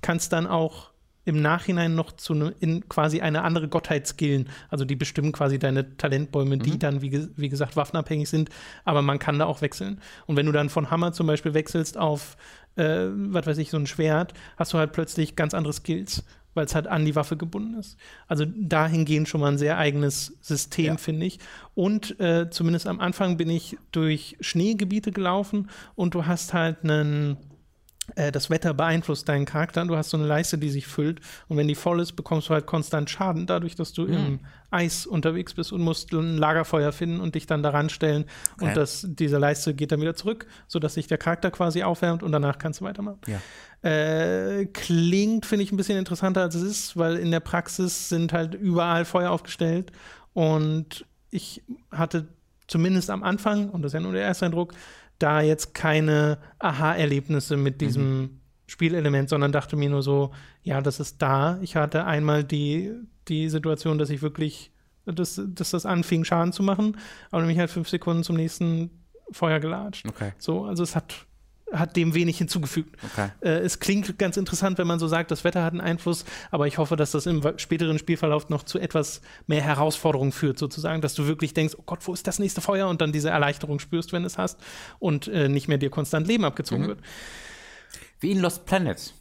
Speaker 1: kannst dann auch im Nachhinein noch zu ne, in quasi eine andere Gottheit skillen. Also die bestimmen quasi deine Talentbäume, die mhm. dann, wie, wie, gesagt, waffenabhängig sind, aber man kann da auch wechseln. Und wenn du dann von Hammer zum Beispiel wechselst auf, äh, was weiß ich, so ein Schwert, hast du halt plötzlich ganz andere Skills weil es halt an die Waffe gebunden ist. Also dahingehend schon mal ein sehr eigenes System, ja. finde ich. Und äh, zumindest am Anfang bin ich durch Schneegebiete gelaufen und du hast halt einen das Wetter beeinflusst deinen Charakter. Du hast so eine Leiste, die sich füllt. Und wenn die voll ist, bekommst du halt konstant Schaden, dadurch, dass du mhm. im Eis unterwegs bist und musst ein Lagerfeuer finden und dich dann daran stellen. Und das, diese Leiste geht dann wieder zurück, sodass sich der Charakter quasi aufwärmt und danach kannst du weitermachen.
Speaker 2: Ja.
Speaker 1: Äh, klingt, finde ich, ein bisschen interessanter, als es ist, weil in der Praxis sind halt überall Feuer aufgestellt. Und ich hatte zumindest am Anfang, und das ist ja nur der erste Eindruck, da jetzt keine Aha-Erlebnisse mit diesem mhm. Spielelement, sondern dachte mir nur so, ja, das ist da. Ich hatte einmal die, die Situation, dass ich wirklich, dass, dass das anfing, Schaden zu machen, aber nämlich halt fünf Sekunden zum nächsten Feuer gelatscht.
Speaker 2: Okay.
Speaker 1: So, also es hat hat dem wenig hinzugefügt.
Speaker 2: Okay.
Speaker 1: Äh, es klingt ganz interessant, wenn man so sagt, das Wetter hat einen Einfluss, aber ich hoffe, dass das im späteren Spielverlauf noch zu etwas mehr Herausforderung führt, sozusagen, dass du wirklich denkst, oh Gott, wo ist das nächste Feuer? Und dann diese Erleichterung spürst, wenn es hast und äh, nicht mehr dir konstant Leben abgezogen mhm. wird.
Speaker 2: Wie in Lost Planet.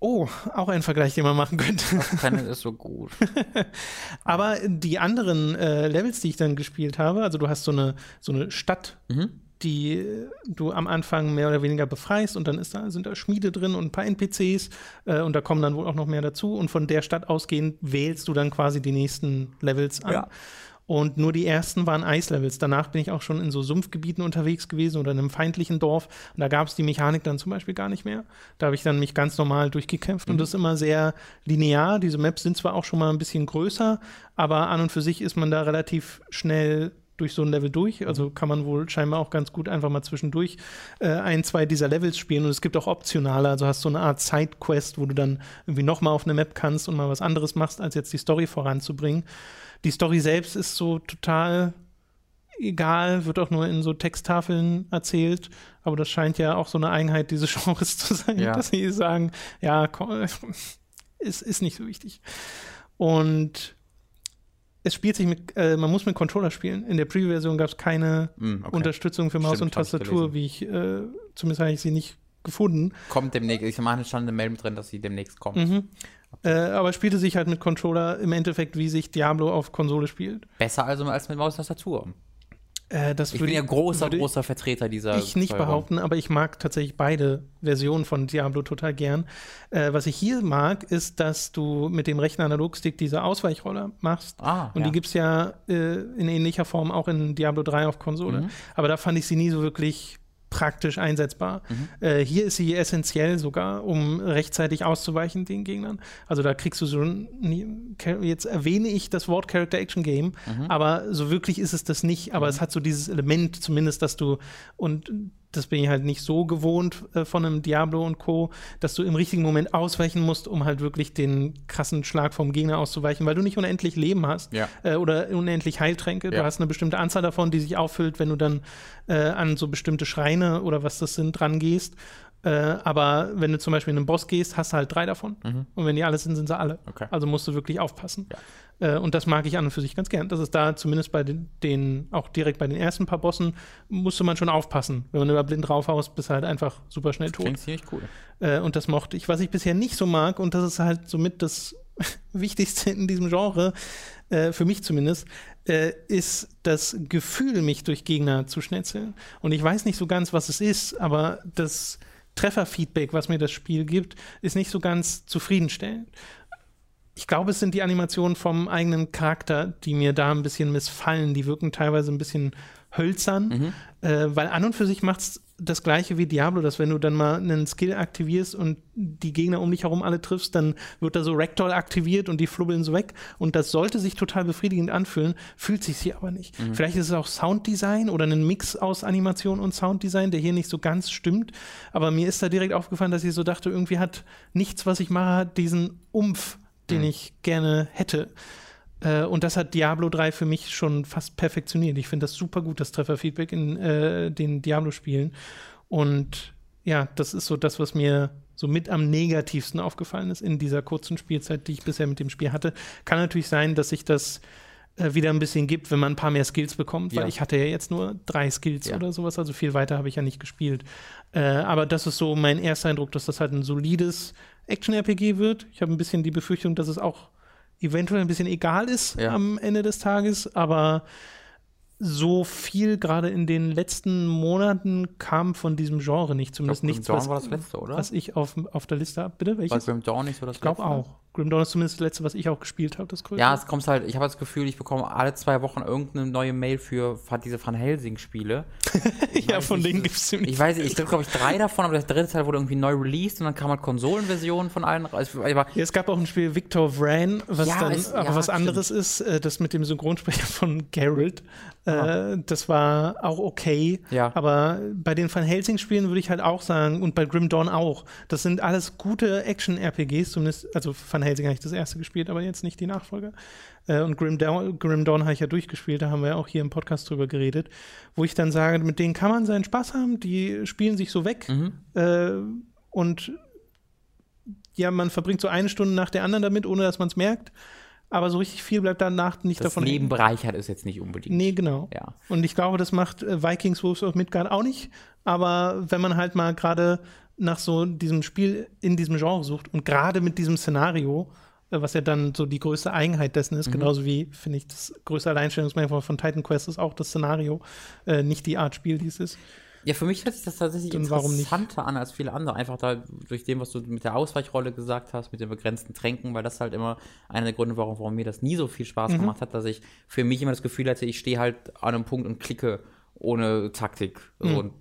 Speaker 1: Oh, auch ein Vergleich, den man machen könnte.
Speaker 2: Lost Planet ist so gut. [laughs]
Speaker 1: aber die anderen äh, Levels, die ich dann gespielt habe, also du hast so eine, so eine Stadt. Mhm die du am Anfang mehr oder weniger befreist und dann ist da, sind da Schmiede drin und ein paar NPCs äh, und da kommen dann wohl auch noch mehr dazu und von der Stadt ausgehend wählst du dann quasi die nächsten Levels an. Ja. Und nur die ersten waren Eislevels. Danach bin ich auch schon in so Sumpfgebieten unterwegs gewesen oder in einem feindlichen Dorf. Und da gab es die Mechanik dann zum Beispiel gar nicht mehr. Da habe ich dann mich ganz normal durchgekämpft. Mhm. Und das ist immer sehr linear. Diese Maps sind zwar auch schon mal ein bisschen größer, aber an und für sich ist man da relativ schnell durch so ein Level durch. Also kann man wohl scheinbar auch ganz gut einfach mal zwischendurch äh, ein, zwei dieser Levels spielen. Und es gibt auch optionale, also hast du so eine Art Sidequest, wo du dann irgendwie nochmal auf eine Map kannst und mal was anderes machst, als jetzt die Story voranzubringen. Die Story selbst ist so total egal, wird auch nur in so Texttafeln erzählt. Aber das scheint ja auch so eine Eigenheit dieses [laughs] Genres zu sein, ja. dass sie sagen, ja, komm, ist, [laughs] ist nicht so wichtig. Und es spielt sich mit, äh, man muss mit Controller spielen. In der Preview-Version gab es keine mm, okay. Unterstützung für Maus Stimmt, und Tastatur, wie ich, äh, zumindest habe ich sie nicht gefunden.
Speaker 2: Kommt demnächst, ich meine, schon eine Mail drin, dass sie demnächst kommt.
Speaker 1: Mhm. Äh, aber spielte sich halt mit Controller im Endeffekt, wie sich Diablo auf Konsole spielt.
Speaker 2: Besser also als mit Maus und Tastatur.
Speaker 1: Äh,
Speaker 2: ich bin ja großer, großer Vertreter dieser.
Speaker 1: Ich nicht Steuerung. behaupten, aber ich mag tatsächlich beide Versionen von Diablo total gern. Äh, was ich hier mag, ist, dass du mit dem rechten Analogstick diese Ausweichroller machst.
Speaker 2: Ah,
Speaker 1: und ja. die gibt es ja äh, in ähnlicher Form auch in Diablo 3 auf Konsole. Mhm. Aber da fand ich sie nie so wirklich praktisch einsetzbar. Mhm. Äh, hier ist sie essentiell sogar, um rechtzeitig auszuweichen den Gegnern. Also da kriegst du so, jetzt erwähne ich das Wort Character Action Game, mhm. aber so wirklich ist es das nicht. Aber mhm. es hat so dieses Element zumindest, dass du und das bin ich halt nicht so gewohnt äh, von einem Diablo und Co., dass du im richtigen Moment ausweichen musst, um halt wirklich den krassen Schlag vom Gegner auszuweichen, weil du nicht unendlich Leben hast
Speaker 2: ja.
Speaker 1: äh, oder unendlich Heiltränke. Ja. Du hast eine bestimmte Anzahl davon, die sich auffüllt, wenn du dann äh, an so bestimmte Schreine oder was das sind, dran gehst. Äh, aber wenn du zum Beispiel in einen Boss gehst, hast du halt drei davon. Mhm. Und wenn die alle sind, sind sie alle.
Speaker 2: Okay.
Speaker 1: Also musst du wirklich aufpassen. Ja. Äh, und das mag ich an und für sich ganz gern. Das ist da zumindest bei den, den, auch direkt bei den ersten paar Bossen, musste man schon aufpassen. Wenn man über blind draufhaust, bist halt einfach super schnell tot.
Speaker 2: Klingt ziemlich cool.
Speaker 1: Äh, und das mochte ich. Was ich bisher nicht so mag, und das ist halt somit das [laughs] Wichtigste in diesem Genre, äh, für mich zumindest, ist das Gefühl, mich durch Gegner zu schnetzeln. Und ich weiß nicht so ganz, was es ist, aber das Trefferfeedback, was mir das Spiel gibt, ist nicht so ganz zufriedenstellend. Ich glaube, es sind die Animationen vom eigenen Charakter, die mir da ein bisschen missfallen. Die wirken teilweise ein bisschen hölzern, mhm. äh, weil an und für sich macht es das gleiche wie Diablo, dass wenn du dann mal einen Skill aktivierst und die Gegner um dich herum alle triffst, dann wird da so Ragdoll aktiviert und die flubbeln so weg. Und das sollte sich total befriedigend anfühlen, fühlt sich hier aber nicht. Mhm. Vielleicht ist es auch Sounddesign oder ein Mix aus Animation und Sounddesign, der hier nicht so ganz stimmt. Aber mir ist da direkt aufgefallen, dass ich so dachte, irgendwie hat nichts, was ich mache, diesen Umf, den mhm. ich gerne hätte. Äh, und das hat Diablo 3 für mich schon fast perfektioniert. Ich finde das super gut, das Trefferfeedback in äh, den Diablo-Spielen. Und ja, das ist so das, was mir so mit am negativsten aufgefallen ist in dieser kurzen Spielzeit, die ich bisher mit dem Spiel hatte. Kann natürlich sein, dass sich das äh, wieder ein bisschen gibt, wenn man ein paar mehr Skills bekommt, ja. weil ich hatte ja jetzt nur drei Skills ja. oder sowas, also viel weiter habe ich ja nicht gespielt. Äh, aber das ist so mein erster Eindruck, dass das halt ein solides Action-RPG wird. Ich habe ein bisschen die Befürchtung, dass es auch eventuell ein bisschen egal ist ja. am Ende des Tages, aber so viel gerade in den letzten Monaten kam von diesem Genre nicht. Zumindest
Speaker 2: glaub,
Speaker 1: nichts,
Speaker 2: Dawn
Speaker 1: was,
Speaker 2: war das letzte, oder?
Speaker 1: was ich auf, auf der Liste habe. Bitte,
Speaker 2: War
Speaker 1: welches?
Speaker 2: Grim Dawn nicht so das
Speaker 1: Ich glaube auch. Grim Dawn ist zumindest das letzte, was ich auch gespielt habe.
Speaker 2: Ja, es kommt halt, ich habe das Gefühl, ich bekomme alle zwei Wochen irgendeine neue Mail für diese Van Helsing-Spiele. [laughs]
Speaker 1: ja von
Speaker 2: nicht,
Speaker 1: denen gibt es ziemlich
Speaker 2: Ich weiß nicht, ich glaube, ich, drei davon, aber der dritte Teil wurde irgendwie neu released und dann kam halt Konsolenversionen von allen. raus. Aber
Speaker 1: Ja, es gab auch ein Spiel Victor Vran, was
Speaker 2: Ja,
Speaker 1: dann
Speaker 2: es-
Speaker 1: aber
Speaker 2: ja,
Speaker 1: was
Speaker 2: stimmt.
Speaker 1: anderes ist, äh, das mit dem Synchronsprecher von Geralt. Äh, das war auch okay.
Speaker 2: Ja.
Speaker 1: Aber bei den Van Helsing-Spielen würde ich halt auch sagen, und bei Grim Dawn auch, das sind alles gute Action-RPGs, zumindest, also Van Helsing habe ich das erste gespielt, aber jetzt nicht die Nachfolger. Äh, und Grim Dawn, Grim Dawn habe ich ja durchgespielt, da haben wir ja auch hier im Podcast drüber geredet, wo ich dann sage, mit denen kann man seinen Spaß haben, die spielen sich so weg.
Speaker 2: Mhm.
Speaker 1: Äh, und ja, man verbringt so eine Stunde nach der anderen damit, ohne dass man es merkt. Aber so richtig viel bleibt danach nicht
Speaker 2: das
Speaker 1: davon
Speaker 2: Leben
Speaker 1: hängen.
Speaker 2: bereichert ist jetzt nicht unbedingt.
Speaker 1: Nee, genau.
Speaker 2: Ja.
Speaker 1: Und ich glaube, das macht äh, Vikings Wolves of Midgard auch nicht. Aber wenn man halt mal gerade nach so diesem Spiel in diesem Genre sucht und gerade mit diesem Szenario, äh, was ja dann so die größte Eigenheit dessen
Speaker 2: Mhm.
Speaker 1: ist, genauso wie, finde ich, das größte Alleinstellungsmerkmal von Titan Quest ist auch das Szenario, äh, nicht die Art Spiel, die es ist.
Speaker 2: Ja, für mich hört sich das tatsächlich
Speaker 1: Dann warum nicht?
Speaker 2: interessanter an als viele andere. Einfach da durch dem, was du mit der Ausweichrolle gesagt hast, mit den begrenzten Tränken, weil das halt immer einer der Gründe, warum, warum mir das nie so viel
Speaker 1: Mhm.
Speaker 2: Spaß gemacht hat, dass ich für mich immer das Gefühl hatte, ich stehe halt an einem Punkt und klicke ohne Taktik
Speaker 1: Mhm.
Speaker 2: und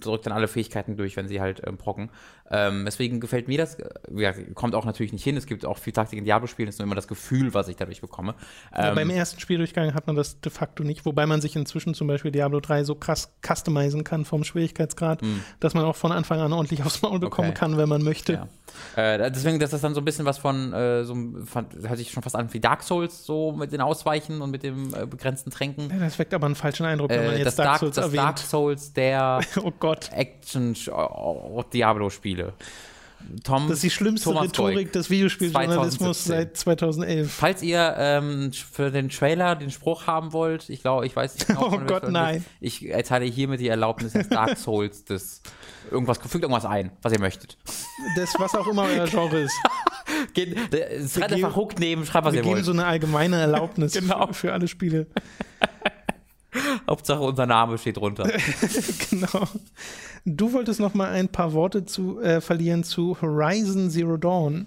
Speaker 2: drückt dann alle Fähigkeiten durch, wenn sie halt ähm, brocken. Ähm, deswegen gefällt mir das, äh, ja, kommt auch natürlich nicht hin. Es gibt auch viel Taktik in Diablo-Spielen, ist nur immer das Gefühl, was ich dadurch bekomme.
Speaker 1: Ja,
Speaker 2: Ähm,
Speaker 1: beim ersten Spieldurchgang hat man das de facto nicht, wobei man sich inzwischen zum Beispiel Diablo 3 so krass customizen kann vom Schwierigkeitsgrad, dass man auch von Anfang an ordentlich aufs Maul bekommen.
Speaker 2: Okay.
Speaker 1: kann, wenn man möchte.
Speaker 2: Ja. Äh, deswegen, das ist dann so ein bisschen was von, äh, so, von, hört sich schon fast an wie Dark Souls, so mit den Ausweichen und mit dem äh, begrenzten Tränken.
Speaker 1: Ja, das weckt aber einen falschen Eindruck, wenn man
Speaker 2: Äh,
Speaker 1: jetzt
Speaker 2: das
Speaker 1: Dark
Speaker 2: Dark,
Speaker 1: Souls
Speaker 2: das
Speaker 1: erwähnt.
Speaker 2: Dark Souls der [laughs]
Speaker 1: oh Gott,
Speaker 2: Action-Diablo-Spiele. Tom,
Speaker 1: das ist die schlimmste
Speaker 2: Thomas
Speaker 1: Rhetorik
Speaker 2: Goik.
Speaker 1: des Videospieljournalismus
Speaker 2: 2017.
Speaker 1: seit 2011.
Speaker 2: Falls ihr ähm, für den Trailer den Spruch haben wollt, ich glaube, ich weiß nicht genau, [laughs]
Speaker 1: Oh Gott, nein.
Speaker 2: Ich erteile hiermit die Erlaubnis des Dark [laughs] Souls des irgendwas, fügt irgendwas ein, was ihr möchtet.
Speaker 1: Das, was auch immer euer Genre ist. [laughs]
Speaker 2: Geht, äh, schreibt
Speaker 1: geben-
Speaker 2: einfach Hook neben, schreibt was
Speaker 1: Wir
Speaker 2: ihr
Speaker 1: geben
Speaker 2: wollt.
Speaker 1: so eine allgemeine Erlaubnis
Speaker 2: Genau.
Speaker 1: für, für alle Spiele. [laughs]
Speaker 2: Hauptsache unser Name steht drunter. [laughs]
Speaker 1: genau. Du wolltest noch mal ein paar Worte zu, äh, verlieren zu Horizon Zero Dawn.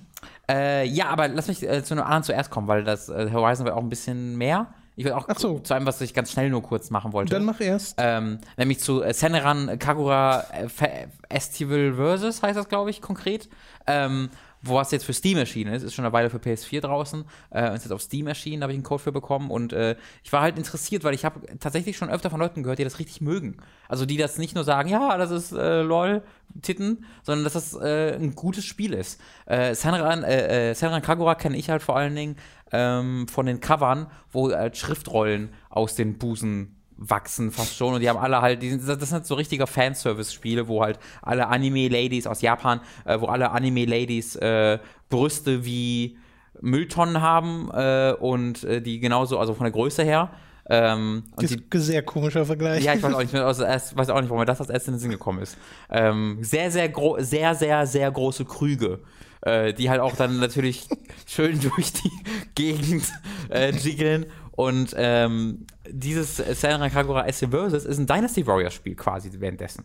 Speaker 2: Äh, ja, aber lass mich äh, zu einem anderen zuerst kommen, weil das äh, Horizon wird auch ein bisschen mehr. Ich will auch
Speaker 1: so.
Speaker 2: zu einem, was ich ganz schnell nur kurz machen wollte.
Speaker 1: Dann mach erst.
Speaker 2: ähm, nämlich zu äh, Senran Kagura Fe- Festival Versus heißt das, glaube ich, konkret. Ähm, wo was jetzt für Steam erschienen ist, ist schon eine Weile für PS4 draußen, äh, ist jetzt auf Steam erschienen, da habe ich einen Code für bekommen und äh, ich war halt interessiert, weil ich habe tatsächlich schon öfter von Leuten gehört, die das richtig mögen. Also die das nicht nur sagen, ja, das ist äh, lol, Titten, sondern dass das äh, ein gutes Spiel ist. Äh, Senran, äh, äh, Senran Kagura kenne ich halt vor allen Dingen ähm, von den Covern, wo halt Schriftrollen aus den Busen wachsen fast schon und die haben alle halt, die sind, das sind so richtige Fanservice-Spiele, wo halt alle Anime-Ladies aus Japan, äh, wo alle Anime-Ladies äh, Brüste wie Mülltonnen haben äh, und äh, die genauso, also von der Größe her. Ähm,
Speaker 1: Das ist ein sehr komischer Vergleich.
Speaker 2: ja, ich weiß [laughs] auch nicht, also erst, weiß auch nicht, warum mir das als erstes in den Sinn gekommen ist. Ähm, sehr, sehr, sehr, sehr, sehr große Krüge, äh, die halt auch dann natürlich schön [laughs] durch die Gegend äh, jiggeln. Und ähm, dieses Senran Kagura SC Versus ist ein Dynasty Warriors Spiel quasi währenddessen.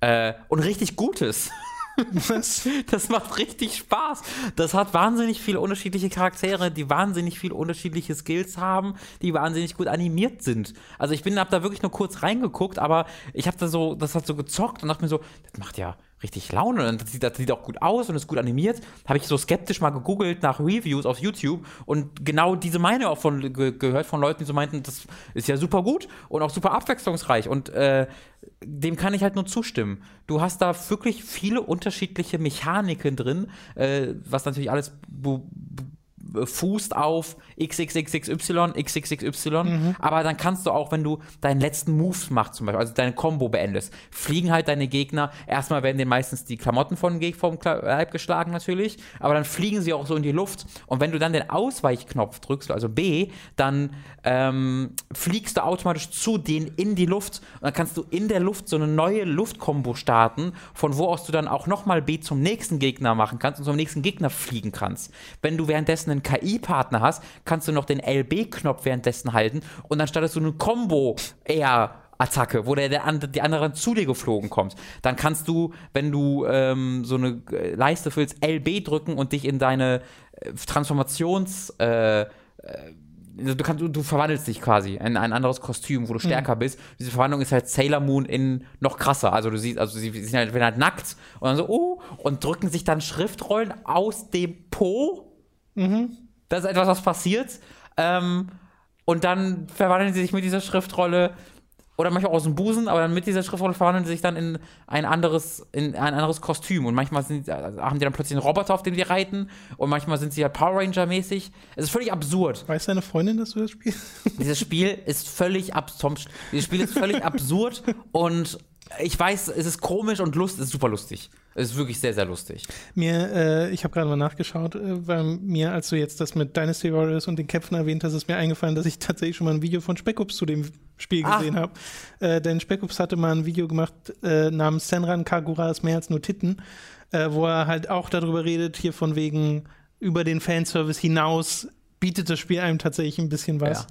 Speaker 2: Äh, und richtig gutes. [laughs]
Speaker 1: Was?
Speaker 2: Das macht richtig Spaß. Das hat wahnsinnig viele unterschiedliche Charaktere, die wahnsinnig viele unterschiedliche Skills haben, die wahnsinnig gut animiert sind. Also ich bin, hab da wirklich nur kurz reingeguckt, aber ich habe da so, das hat so gezockt und dachte mir so, das macht ja richtig Laune und das sieht, das sieht auch gut aus und ist gut animiert. Habe ich so skeptisch mal gegoogelt nach Reviews auf YouTube und genau diese Meinung auch von, ge gehört von Leuten, die so meinten, das ist ja super gut und auch super abwechslungsreich und äh, dem kann ich halt nur zustimmen. Du hast da wirklich viele unterschiedliche Mechaniken drin, äh, was natürlich alles fußt auf XXXXY, XXXY, aber dann kannst du auch, wenn du deinen letzten Move machst, zum Beispiel, also deine Combo beendest, fliegen halt deine Gegner, erstmal werden dir meistens die Klamotten von vom Kla- Leib geschlagen natürlich, aber dann fliegen sie auch so in die Luft. Und wenn du dann den Ausweichknopf drückst, also B, dann ähm, fliegst du automatisch zu denen in die Luft und dann kannst du in der Luft so eine neue Luftkombo starten, von wo aus du dann auch nochmal B zum nächsten Gegner machen kannst und zum nächsten Gegner fliegen kannst. Wenn du währenddessen einen KI-Partner hast, kannst du noch den LB-Knopf währenddessen halten und dann startest du eine Combo eher Attacke, wo der, der die anderen zu dir geflogen kommt. Dann kannst du, wenn du ähm, so eine äh, Leiste füllst, LB drücken und dich in deine äh, Transformations äh, äh du, kannst, du, du, verwandelst dich quasi in ein anderes Kostüm, wo du stärker mhm. bist. Diese Verwandlung ist halt Sailor Moon in noch krasser. Also du siehst, also sie sind halt, werden halt nackt und dann so, oh, und drücken sich dann Schriftrollen aus dem Po. Mhm. Das ist etwas, was passiert. Ähm, und dann verwandeln sie sich mit dieser Schriftrolle oder manchmal auch aus dem Busen, aber dann mit dieser Schriftrolle verwandeln sie sich dann in ein anderes, in ein anderes Kostüm. Und manchmal sind, haben die dann plötzlich einen Roboter, auf dem sie reiten. Und manchmal sind sie halt Power Ranger-mäßig. Es ist völlig absurd.
Speaker 1: Weiß deine Freundin, dass du das spielst?
Speaker 2: Dieses Spiel ist völlig absurd. Dieses Spiel ist völlig [laughs] absurd und ich weiß, es ist komisch und lust, es ist super lustig. Es ist wirklich sehr, sehr lustig.
Speaker 1: Mir, äh, ich habe gerade mal nachgeschaut, äh, weil mir, als du jetzt das mit Dynasty Warriors und den Kämpfen erwähnt hast, ist mir eingefallen, dass ich tatsächlich schon mal ein Video von Speckups zu dem Spiel Ach. gesehen habe. Äh, denn Speckups hatte mal ein Video gemacht äh, namens Senran Kagura ist mehr als nur Titten, äh, wo er halt auch darüber redet, hier von wegen über den Fanservice hinaus bietet das Spiel einem tatsächlich ein bisschen was.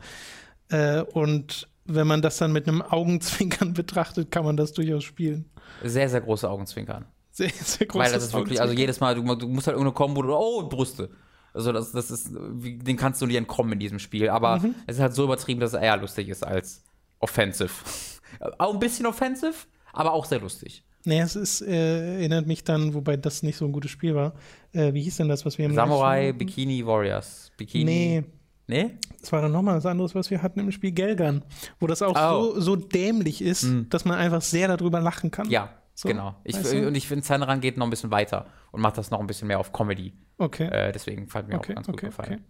Speaker 1: Ja. Äh, und wenn man das dann mit einem Augenzwinkern [laughs] betrachtet, kann man das durchaus spielen.
Speaker 2: Sehr, sehr große Augenzwinkern.
Speaker 1: Sehr, sehr große
Speaker 2: Weil das ist wirklich, also jedes Mal, du, du musst halt irgendeine Kombo, oh, Brüste. Also das, das ist, den kannst du nie entkommen in diesem Spiel. Aber mhm. es ist halt so übertrieben, dass es eher lustig ist als offensive. [laughs] auch ein bisschen offensive, aber auch sehr lustig.
Speaker 1: Nee, es ist, äh, erinnert mich dann, wobei das nicht so ein gutes Spiel war. Äh, wie hieß denn das, was wir
Speaker 2: im Samurai Bikini Warriors. Bikini.
Speaker 1: Nee,
Speaker 2: Nee?
Speaker 1: Das war dann nochmal was anderes, was wir hatten im Spiel Gelgan, wo das auch oh. so, so dämlich ist, mhm. dass man einfach sehr darüber lachen kann.
Speaker 2: Ja, so, genau. Ich, und ich finde, Zaneran geht noch ein bisschen weiter und macht das noch ein bisschen mehr auf Comedy.
Speaker 1: Okay.
Speaker 2: Äh, deswegen fand mir
Speaker 1: okay,
Speaker 2: auch ganz okay, gut gefallen.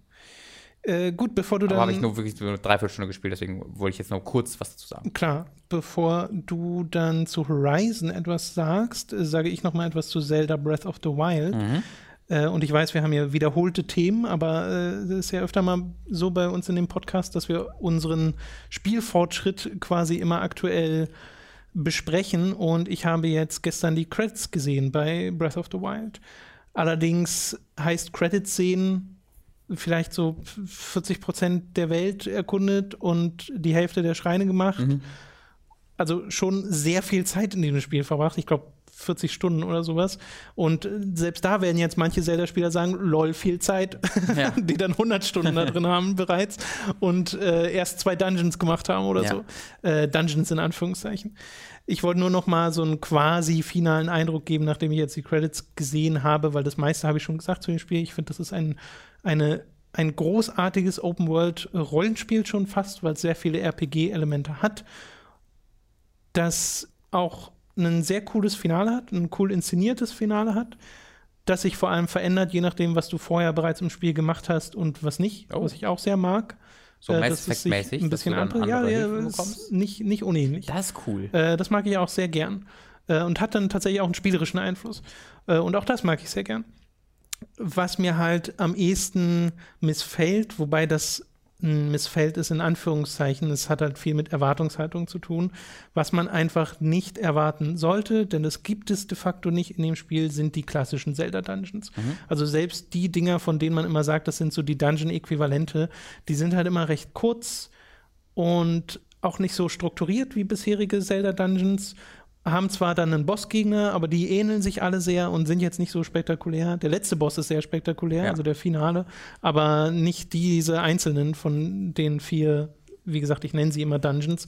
Speaker 1: Okay. Äh, gut, bevor du
Speaker 2: dann.
Speaker 1: Aber
Speaker 2: habe ich nur wirklich so eine Dreiviertelstunde gespielt, deswegen wollte ich jetzt noch kurz was dazu sagen.
Speaker 1: Klar, bevor du dann zu Horizon etwas sagst, äh, sage ich noch mal etwas zu Zelda Breath of the Wild. Mhm. Äh, und ich weiß, wir haben ja wiederholte Themen, aber es äh, ist ja öfter mal so bei uns in dem Podcast, dass wir unseren Spielfortschritt quasi immer aktuell besprechen. Und ich habe jetzt gestern die Credits gesehen bei Breath of the Wild. Allerdings heißt Credits sehen vielleicht so 40 Prozent der Welt erkundet und die Hälfte der Schreine gemacht. Mhm. Also schon sehr viel Zeit in diesem Spiel verbracht. Ich glaube, 40 Stunden oder sowas. Und äh, selbst da werden jetzt manche Zelda-Spieler sagen, lol, viel Zeit, [laughs] ja. die dann 100 Stunden da drin haben bereits und äh, erst zwei Dungeons gemacht haben oder ja. so. Äh, Dungeons in Anführungszeichen. Ich wollte nur noch mal so einen quasi finalen Eindruck geben, nachdem ich jetzt die Credits gesehen habe, weil das meiste habe ich schon gesagt zu dem Spiel. Ich finde, das ist ein, eine, ein großartiges Open-World-Rollenspiel schon fast, weil es sehr viele RPG-Elemente hat. Das auch ein sehr cooles Finale hat, ein cool inszeniertes Finale hat, das sich vor allem verändert, je nachdem, was du vorher bereits im Spiel gemacht hast und was nicht, oh. was ich auch sehr mag.
Speaker 2: So äh, Mass Effect-mäßig,
Speaker 1: ein bisschen andere, ja, ja nicht, nicht unähnlich.
Speaker 2: Das ist cool.
Speaker 1: Äh, das mag ich auch sehr gern. Äh, und hat dann tatsächlich auch einen spielerischen Einfluss. Äh, und auch das mag ich sehr gern. Was mir halt am ehesten missfällt, wobei das missfällt es in Anführungszeichen. Es hat halt viel mit Erwartungshaltung zu tun, was man einfach nicht erwarten sollte, denn es gibt es de facto nicht in dem Spiel, sind die klassischen Zelda-Dungeons. Mhm. Also selbst die Dinger, von denen man immer sagt, das sind so die Dungeon-Äquivalente, die sind halt immer recht kurz und auch nicht so strukturiert wie bisherige Zelda-Dungeons haben zwar dann einen Bossgegner, aber die ähneln sich alle sehr und sind jetzt nicht so spektakulär. Der letzte Boss ist sehr spektakulär, ja. also der Finale, aber nicht diese einzelnen von den vier, wie gesagt, ich nenne sie immer Dungeons.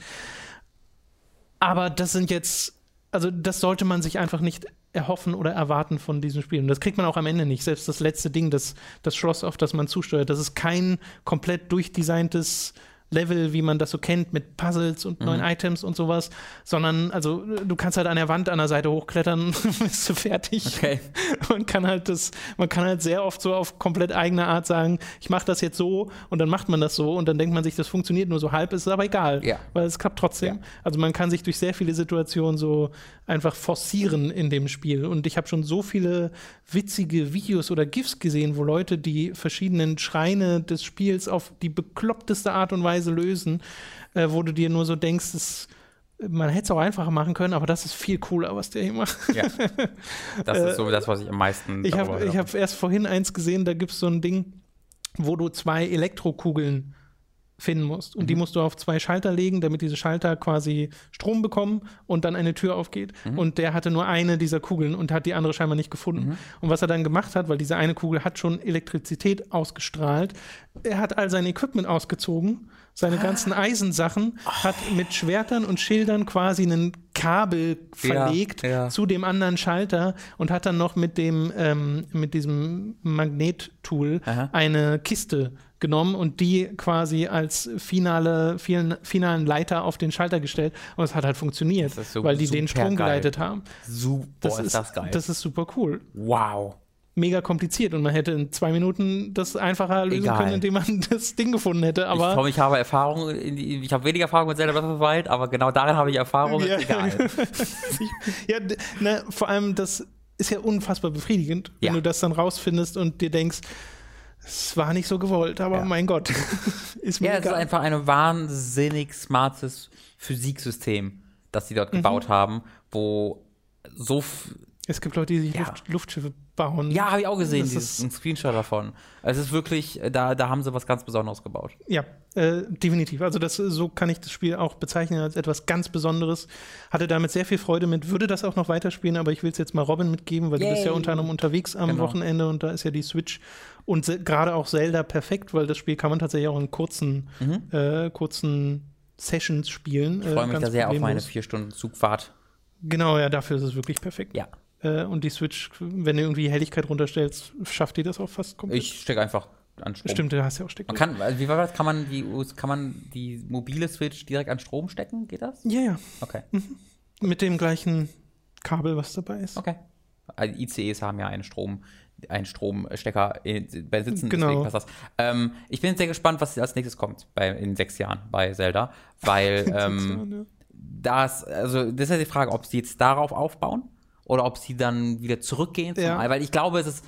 Speaker 1: Aber das sind jetzt, also das sollte man sich einfach nicht erhoffen oder erwarten von diesem Spiel. Und das kriegt man auch am Ende nicht. Selbst das letzte Ding, das, das Schloss, auf das man zusteuert, das ist kein komplett durchdesigntes Level, wie man das so kennt, mit Puzzles und mhm. neuen Items und sowas, sondern also du kannst halt an der Wand an der Seite hochklettern, [laughs] bist du fertig.
Speaker 2: Okay. [laughs]
Speaker 1: Man kann halt das, man kann halt sehr oft so auf komplett eigene Art sagen, ich mache das jetzt so und dann macht man das so und dann denkt man sich, das funktioniert nur so halb, ist aber egal,
Speaker 2: ja.
Speaker 1: weil es klappt trotzdem. Ja. Also man kann sich durch sehr viele Situationen so einfach forcieren in dem Spiel und ich habe schon so viele witzige Videos oder GIFs gesehen, wo Leute die verschiedenen Schreine des Spiels auf die bekloppteste Art und Weise Weise lösen, äh, wo du dir nur so denkst, das, man hätte es auch einfacher machen können, aber das ist viel cooler, was der hier macht. Ja.
Speaker 2: Das ist so das, was ich am meisten.
Speaker 1: Ich habe hab erst vorhin eins gesehen, da gibt es so ein Ding, wo du zwei Elektrokugeln finden musst. Und mhm. die musst du auf zwei Schalter legen, damit diese Schalter quasi Strom bekommen und dann eine Tür aufgeht. Mhm. Und der hatte nur eine dieser Kugeln und hat die andere scheinbar nicht gefunden. Mhm. Und was er dann gemacht hat, weil diese eine Kugel hat schon Elektrizität ausgestrahlt, er hat all sein Equipment ausgezogen, seine ganzen ah. Eisensachen, hat mit Schwertern und Schildern quasi einen Kabel verlegt ja, ja. zu dem anderen Schalter und hat dann noch mit dem ähm, mit diesem Magnettool eine Kiste genommen und die quasi als finale, finalen Leiter auf den Schalter gestellt. Und es hat halt funktioniert, so weil die den Strom geil. geleitet haben.
Speaker 2: Super, das ist, das geil.
Speaker 1: Das ist super cool.
Speaker 2: Wow.
Speaker 1: Mega kompliziert und man hätte in zwei Minuten das einfacher lösen Egal. können, indem man [laughs] das Ding gefunden hätte. Aber
Speaker 2: ich, komm, ich habe Erfahrung, ich habe weniger Erfahrung mit Zelda Breath of the Wild, aber genau darin habe ich Erfahrung. Ja. Egal. [laughs]
Speaker 1: ja, ne, vor allem das ist ja unfassbar befriedigend, wenn ja. du das dann rausfindest und dir denkst, es war nicht so gewollt, aber ja. mein Gott. [laughs]
Speaker 2: ist mir ja, es ist einfach ein wahnsinnig smartes Physiksystem, das sie dort mhm. gebaut haben, wo so.
Speaker 1: Es gibt Leute, die sich ja. Luft, Luftschiffe bauen.
Speaker 2: Ja, habe ich auch gesehen, dieses, ein Screenshot davon. Es ist wirklich, da, da haben sie was ganz Besonderes gebaut.
Speaker 1: Ja, äh, definitiv. Also das, so kann ich das Spiel auch bezeichnen als etwas ganz Besonderes. Hatte damit sehr viel Freude mit, würde das auch noch weiterspielen, aber ich will es jetzt mal Robin mitgeben, weil Yay. du bist ja unter anderem unterwegs am genau. Wochenende und da ist ja die Switch und gerade auch Zelda perfekt, weil das Spiel kann man tatsächlich auch in kurzen, mhm. äh, kurzen Sessions spielen.
Speaker 2: Ich freue mich da sehr auf meine vier Stunden Zugfahrt.
Speaker 1: Genau, ja, dafür ist es wirklich perfekt.
Speaker 2: Ja.
Speaker 1: Äh, und die Switch, wenn du irgendwie Helligkeit runterstellst, schafft die das auch fast
Speaker 2: komplett. Ich stecke einfach an
Speaker 1: Strom. Stimmt, du hast ja auch
Speaker 2: Steckdose. Man kann, also wie war das? Kann man, die, kann man die mobile Switch direkt an Strom stecken? Geht das?
Speaker 1: Ja, ja.
Speaker 2: Okay.
Speaker 1: Mhm. Mit dem gleichen Kabel, was dabei ist.
Speaker 2: Okay. Also ICEs haben ja einen Strom, einen Stromstecker bei Sitzen,
Speaker 1: genau. deswegen passt
Speaker 2: das. Ähm, ich bin sehr gespannt, was als nächstes kommt bei, in sechs Jahren bei Zelda, weil [laughs] ähm, ja. das, also das ist ja die Frage, ob sie jetzt darauf aufbauen oder ob sie dann wieder zurückgehen zum ja. Ei, weil ich glaube, es ist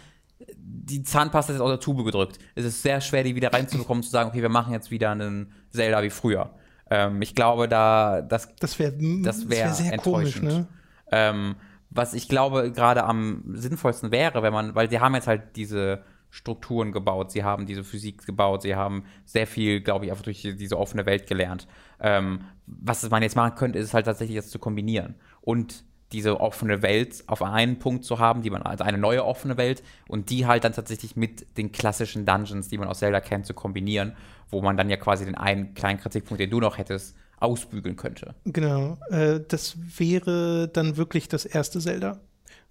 Speaker 2: die Zahnpasta ist aus der Tube gedrückt. Es ist sehr schwer, die wieder reinzubekommen, zu sagen, okay, wir machen jetzt wieder einen Zelda wie früher. Ähm, ich glaube, da das,
Speaker 1: das wäre das wär, das wär enttäuschend. Komisch, ne?
Speaker 2: ähm, was ich glaube gerade am sinnvollsten wäre, wenn man, weil sie haben jetzt halt diese Strukturen gebaut, sie haben diese Physik gebaut, sie haben sehr viel, glaube ich, einfach durch diese offene Welt gelernt. Ähm, was man jetzt machen könnte, ist halt tatsächlich das zu kombinieren und diese offene Welt auf einen Punkt zu haben, die man also eine neue offene Welt und die halt dann tatsächlich mit den klassischen Dungeons, die man aus Zelda kennt, zu kombinieren, wo man dann ja quasi den einen kleinen Kritikpunkt, den du noch hättest, ausbügeln könnte.
Speaker 1: Genau, äh, das wäre dann wirklich das erste Zelda.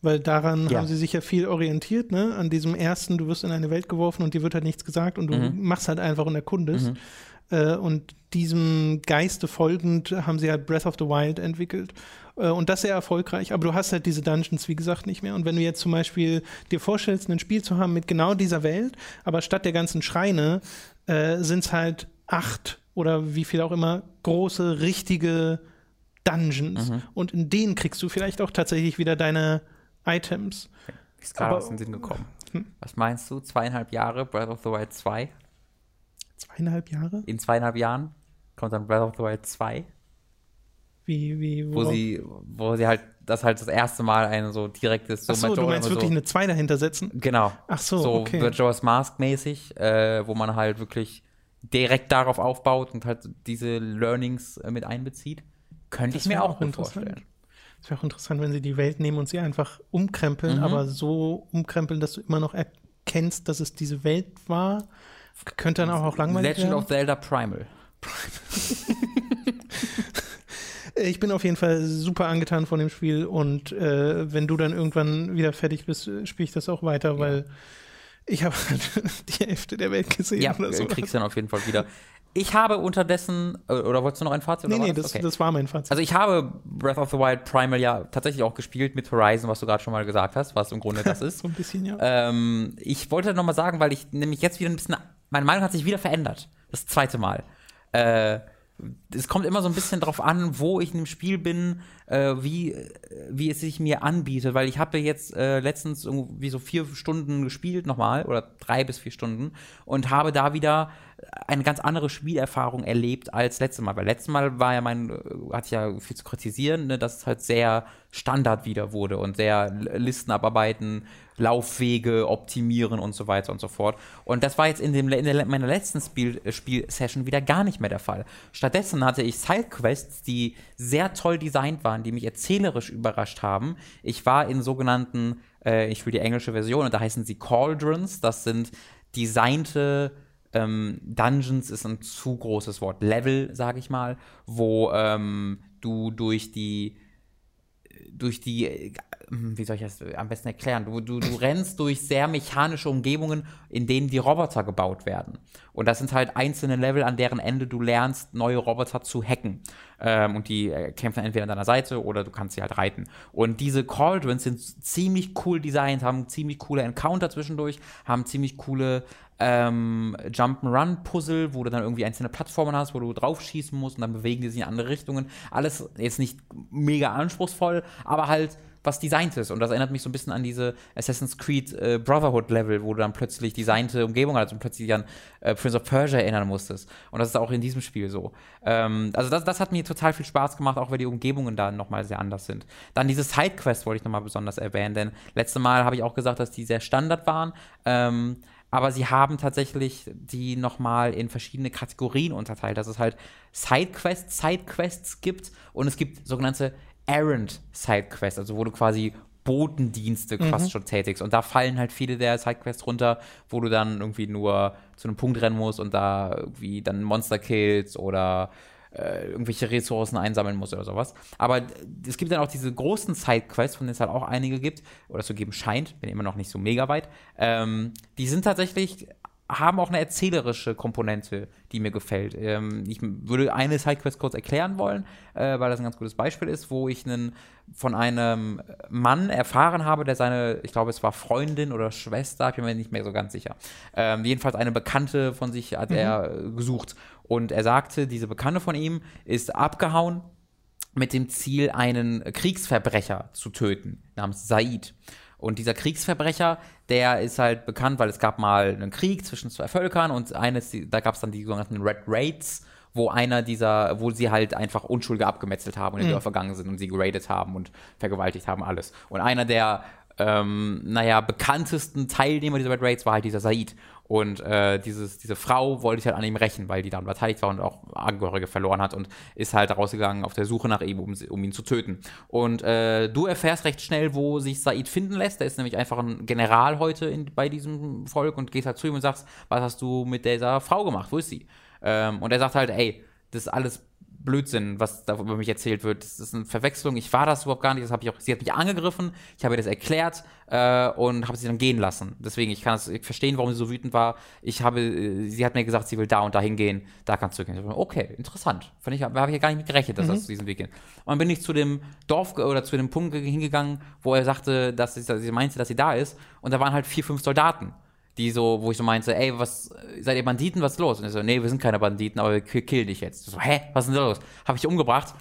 Speaker 1: Weil daran ja. haben sie sich ja viel orientiert, ne? An diesem ersten, du wirst in eine Welt geworfen und dir wird halt nichts gesagt und du mhm. machst halt einfach und erkundest. Mhm. Äh, und diesem Geiste folgend haben sie halt Breath of the Wild entwickelt. Äh, und das sehr erfolgreich, aber du hast halt diese Dungeons, wie gesagt, nicht mehr. Und wenn du jetzt zum Beispiel dir vorstellst, ein Spiel zu haben mit genau dieser Welt, aber statt der ganzen Schreine äh, sind es halt acht oder wie viel auch immer große, richtige Dungeons. Mhm. Und in denen kriegst du vielleicht auch tatsächlich wieder deine Items.
Speaker 2: Ist gerade aus dem Sinn gekommen. Hm? Was meinst du? Zweieinhalb Jahre Breath of the Wild 2?
Speaker 1: Zweieinhalb Jahre?
Speaker 2: In zweieinhalb Jahren kommt dann Breath of the Wild 2.
Speaker 1: Wie, wie,
Speaker 2: wo sie, wo sie halt das halt das erste Mal ein so direktes
Speaker 1: so Ach so, du meinst wirklich so, eine 2 dahinter setzen?
Speaker 2: Genau.
Speaker 1: Ach so,
Speaker 2: so
Speaker 1: okay.
Speaker 2: Majora's Mask mäßig, äh, wo man halt wirklich direkt darauf aufbaut und halt diese Learnings äh, mit einbezieht. Könnte das ich mir auch, auch vorstellen.
Speaker 1: Es wäre auch interessant, wenn sie die Welt nehmen und sie einfach umkrempeln, mhm. aber so umkrempeln, dass du immer noch erkennst, dass es diese Welt war. Könnte dann auch, auch langweilig
Speaker 2: Legend
Speaker 1: werden.
Speaker 2: of Zelda Primal. Primal. [laughs]
Speaker 1: ich bin auf jeden Fall super angetan von dem Spiel und äh, wenn du dann irgendwann wieder fertig bist, spiele ich das auch weiter, ja. weil ich habe [laughs] die Hälfte der Welt gesehen.
Speaker 2: Ja, oder so. kriegst dann auf jeden Fall wieder. Ich habe unterdessen, äh, oder wolltest du noch ein Fazit?
Speaker 1: Nee, nee, das, okay. das war mein Fazit.
Speaker 2: Also ich habe Breath of the Wild Primal ja tatsächlich auch gespielt mit Horizon, was du gerade schon mal gesagt hast, was im Grunde das [laughs] ist.
Speaker 1: so ein bisschen, ja.
Speaker 2: Ähm, ich wollte noch mal sagen, weil ich nämlich jetzt wieder ein bisschen, meine Meinung hat sich wieder verändert. Das zweite Mal. Äh, es kommt immer so ein bisschen drauf an, wo ich in dem Spiel bin, äh, wie, wie es sich mir anbietet, weil ich habe jetzt äh, letztens irgendwie so vier Stunden gespielt nochmal oder drei bis vier Stunden und habe da wieder eine ganz andere Spielerfahrung erlebt als letztes Mal. Weil letztes Mal war ja mein, äh, hatte ich ja viel zu kritisieren, ne, dass es halt sehr Standard wieder wurde und sehr Listen abarbeiten, Laufwege optimieren und so weiter und so fort. Und das war jetzt in, dem, in der, meiner letzten Spiel, äh, Spielsession wieder gar nicht mehr der Fall. Stattdessen hatte ich Sidequests, die sehr toll designt waren, die mich erzählerisch überrascht haben. Ich war in sogenannten, äh, ich will die englische Version, und da heißen sie Cauldrons. Das sind designte ähm, Dungeons ist ein zu großes Wort. Level, sage ich mal, wo ähm, du durch die durch die, wie soll ich das am besten erklären? Du, du, du rennst durch sehr mechanische Umgebungen, in denen die Roboter gebaut werden. Und das sind halt einzelne Level, an deren Ende du lernst, neue Roboter zu hacken. Ähm, und die äh, kämpfen entweder an deiner Seite oder du kannst sie halt reiten. Und diese Cauldrons sind ziemlich cool designt, haben ziemlich coole Encounter zwischendurch, haben ziemlich coole ähm, Jump'n'Run-Puzzle, wo du dann irgendwie einzelne Plattformen hast, wo du draufschießen musst und dann bewegen die sich in andere Richtungen. Alles jetzt nicht mega anspruchsvoll, aber halt was designt ist. Und das erinnert mich so ein bisschen an diese Assassin's Creed äh, Brotherhood-Level, wo du dann plötzlich designte Umgebung hast und plötzlich an äh, Prince of Persia erinnern musstest. Und das ist auch in diesem Spiel so. Ähm, also das, das hat mir total viel Spaß gemacht, auch weil die Umgebungen da nochmal sehr anders sind. Dann diese Sidequests wollte ich nochmal besonders erwähnen, denn letzte Mal habe ich auch gesagt, dass die sehr Standard waren. Ähm, aber sie haben tatsächlich die nochmal in verschiedene Kategorien unterteilt, dass es halt Sidequests, Sidequests gibt und es gibt sogenannte Errand Sidequests, also wo du quasi Botendienste mhm. fast schon tätigst. Und da fallen halt viele der Sidequests runter, wo du dann irgendwie nur zu einem Punkt rennen musst und da irgendwie dann Monster kills oder äh, irgendwelche Ressourcen einsammeln muss oder sowas. Aber es gibt dann auch diese großen Sidequests, von denen es halt auch einige gibt, oder zu geben scheint, bin immer noch nicht so mega weit. Ähm, die sind tatsächlich haben auch eine erzählerische Komponente, die mir gefällt. Ähm, ich würde eine Sidequest kurz erklären wollen, äh, weil das ein ganz gutes Beispiel ist, wo ich einen, von einem Mann erfahren habe, der seine, ich glaube, es war Freundin oder Schwester, ich bin mir nicht mehr so ganz sicher. Ähm, jedenfalls eine Bekannte von sich hat mhm. er gesucht. Und er sagte, diese Bekannte von ihm ist abgehauen mit dem Ziel, einen Kriegsverbrecher zu töten, namens Said. Und dieser Kriegsverbrecher, der ist halt bekannt, weil es gab mal einen Krieg zwischen zwei Völkern und eines, da gab es dann die sogenannten Red Raids, wo einer dieser, wo sie halt einfach Unschuldige abgemetzelt haben und in die mhm. Dörfer gegangen sind und sie geradet haben und vergewaltigt haben, alles. Und einer der, ähm, naja, bekanntesten Teilnehmer dieser Red Raids war halt dieser Said. Und äh, dieses, diese Frau wollte sich halt an ihm rächen, weil die dann beteiligt war und auch Angehörige verloren hat und ist halt rausgegangen auf der Suche nach ihm, um, um ihn zu töten. Und äh, du erfährst recht schnell, wo sich Said finden lässt. Der ist nämlich einfach ein General heute in, bei diesem Volk und gehst halt zu ihm und sagst, was hast du mit dieser Frau gemacht? Wo ist sie? Ähm, und er sagt halt, ey, das ist alles Blödsinn, was da über mich erzählt wird. Das ist eine Verwechslung. Ich war das überhaupt gar nicht. Das habe ich auch. Sie hat mich angegriffen. Ich habe ihr das erklärt äh, und habe sie dann gehen lassen. Deswegen, ich kann es verstehen, warum sie so wütend war. Ich habe, äh, sie hat mir gesagt, sie will da und da hingehen. Da kannst du gehen. Okay, interessant. ich, habe ich ja gar nicht mit gerechnet, dass mhm. das diesen Weg geht. Und dann bin ich zu dem Dorf oder zu dem Punkt hingegangen, wo er sagte, dass sie, dass sie meinte, dass sie da ist. Und da waren halt vier, fünf Soldaten die so, wo ich so meinte, ey, was, seid ihr Banditen, was ist los? Und er so, nee, wir sind keine Banditen, aber wir killen dich jetzt. So, hä, was ist denn da los? Habe ich umgebracht.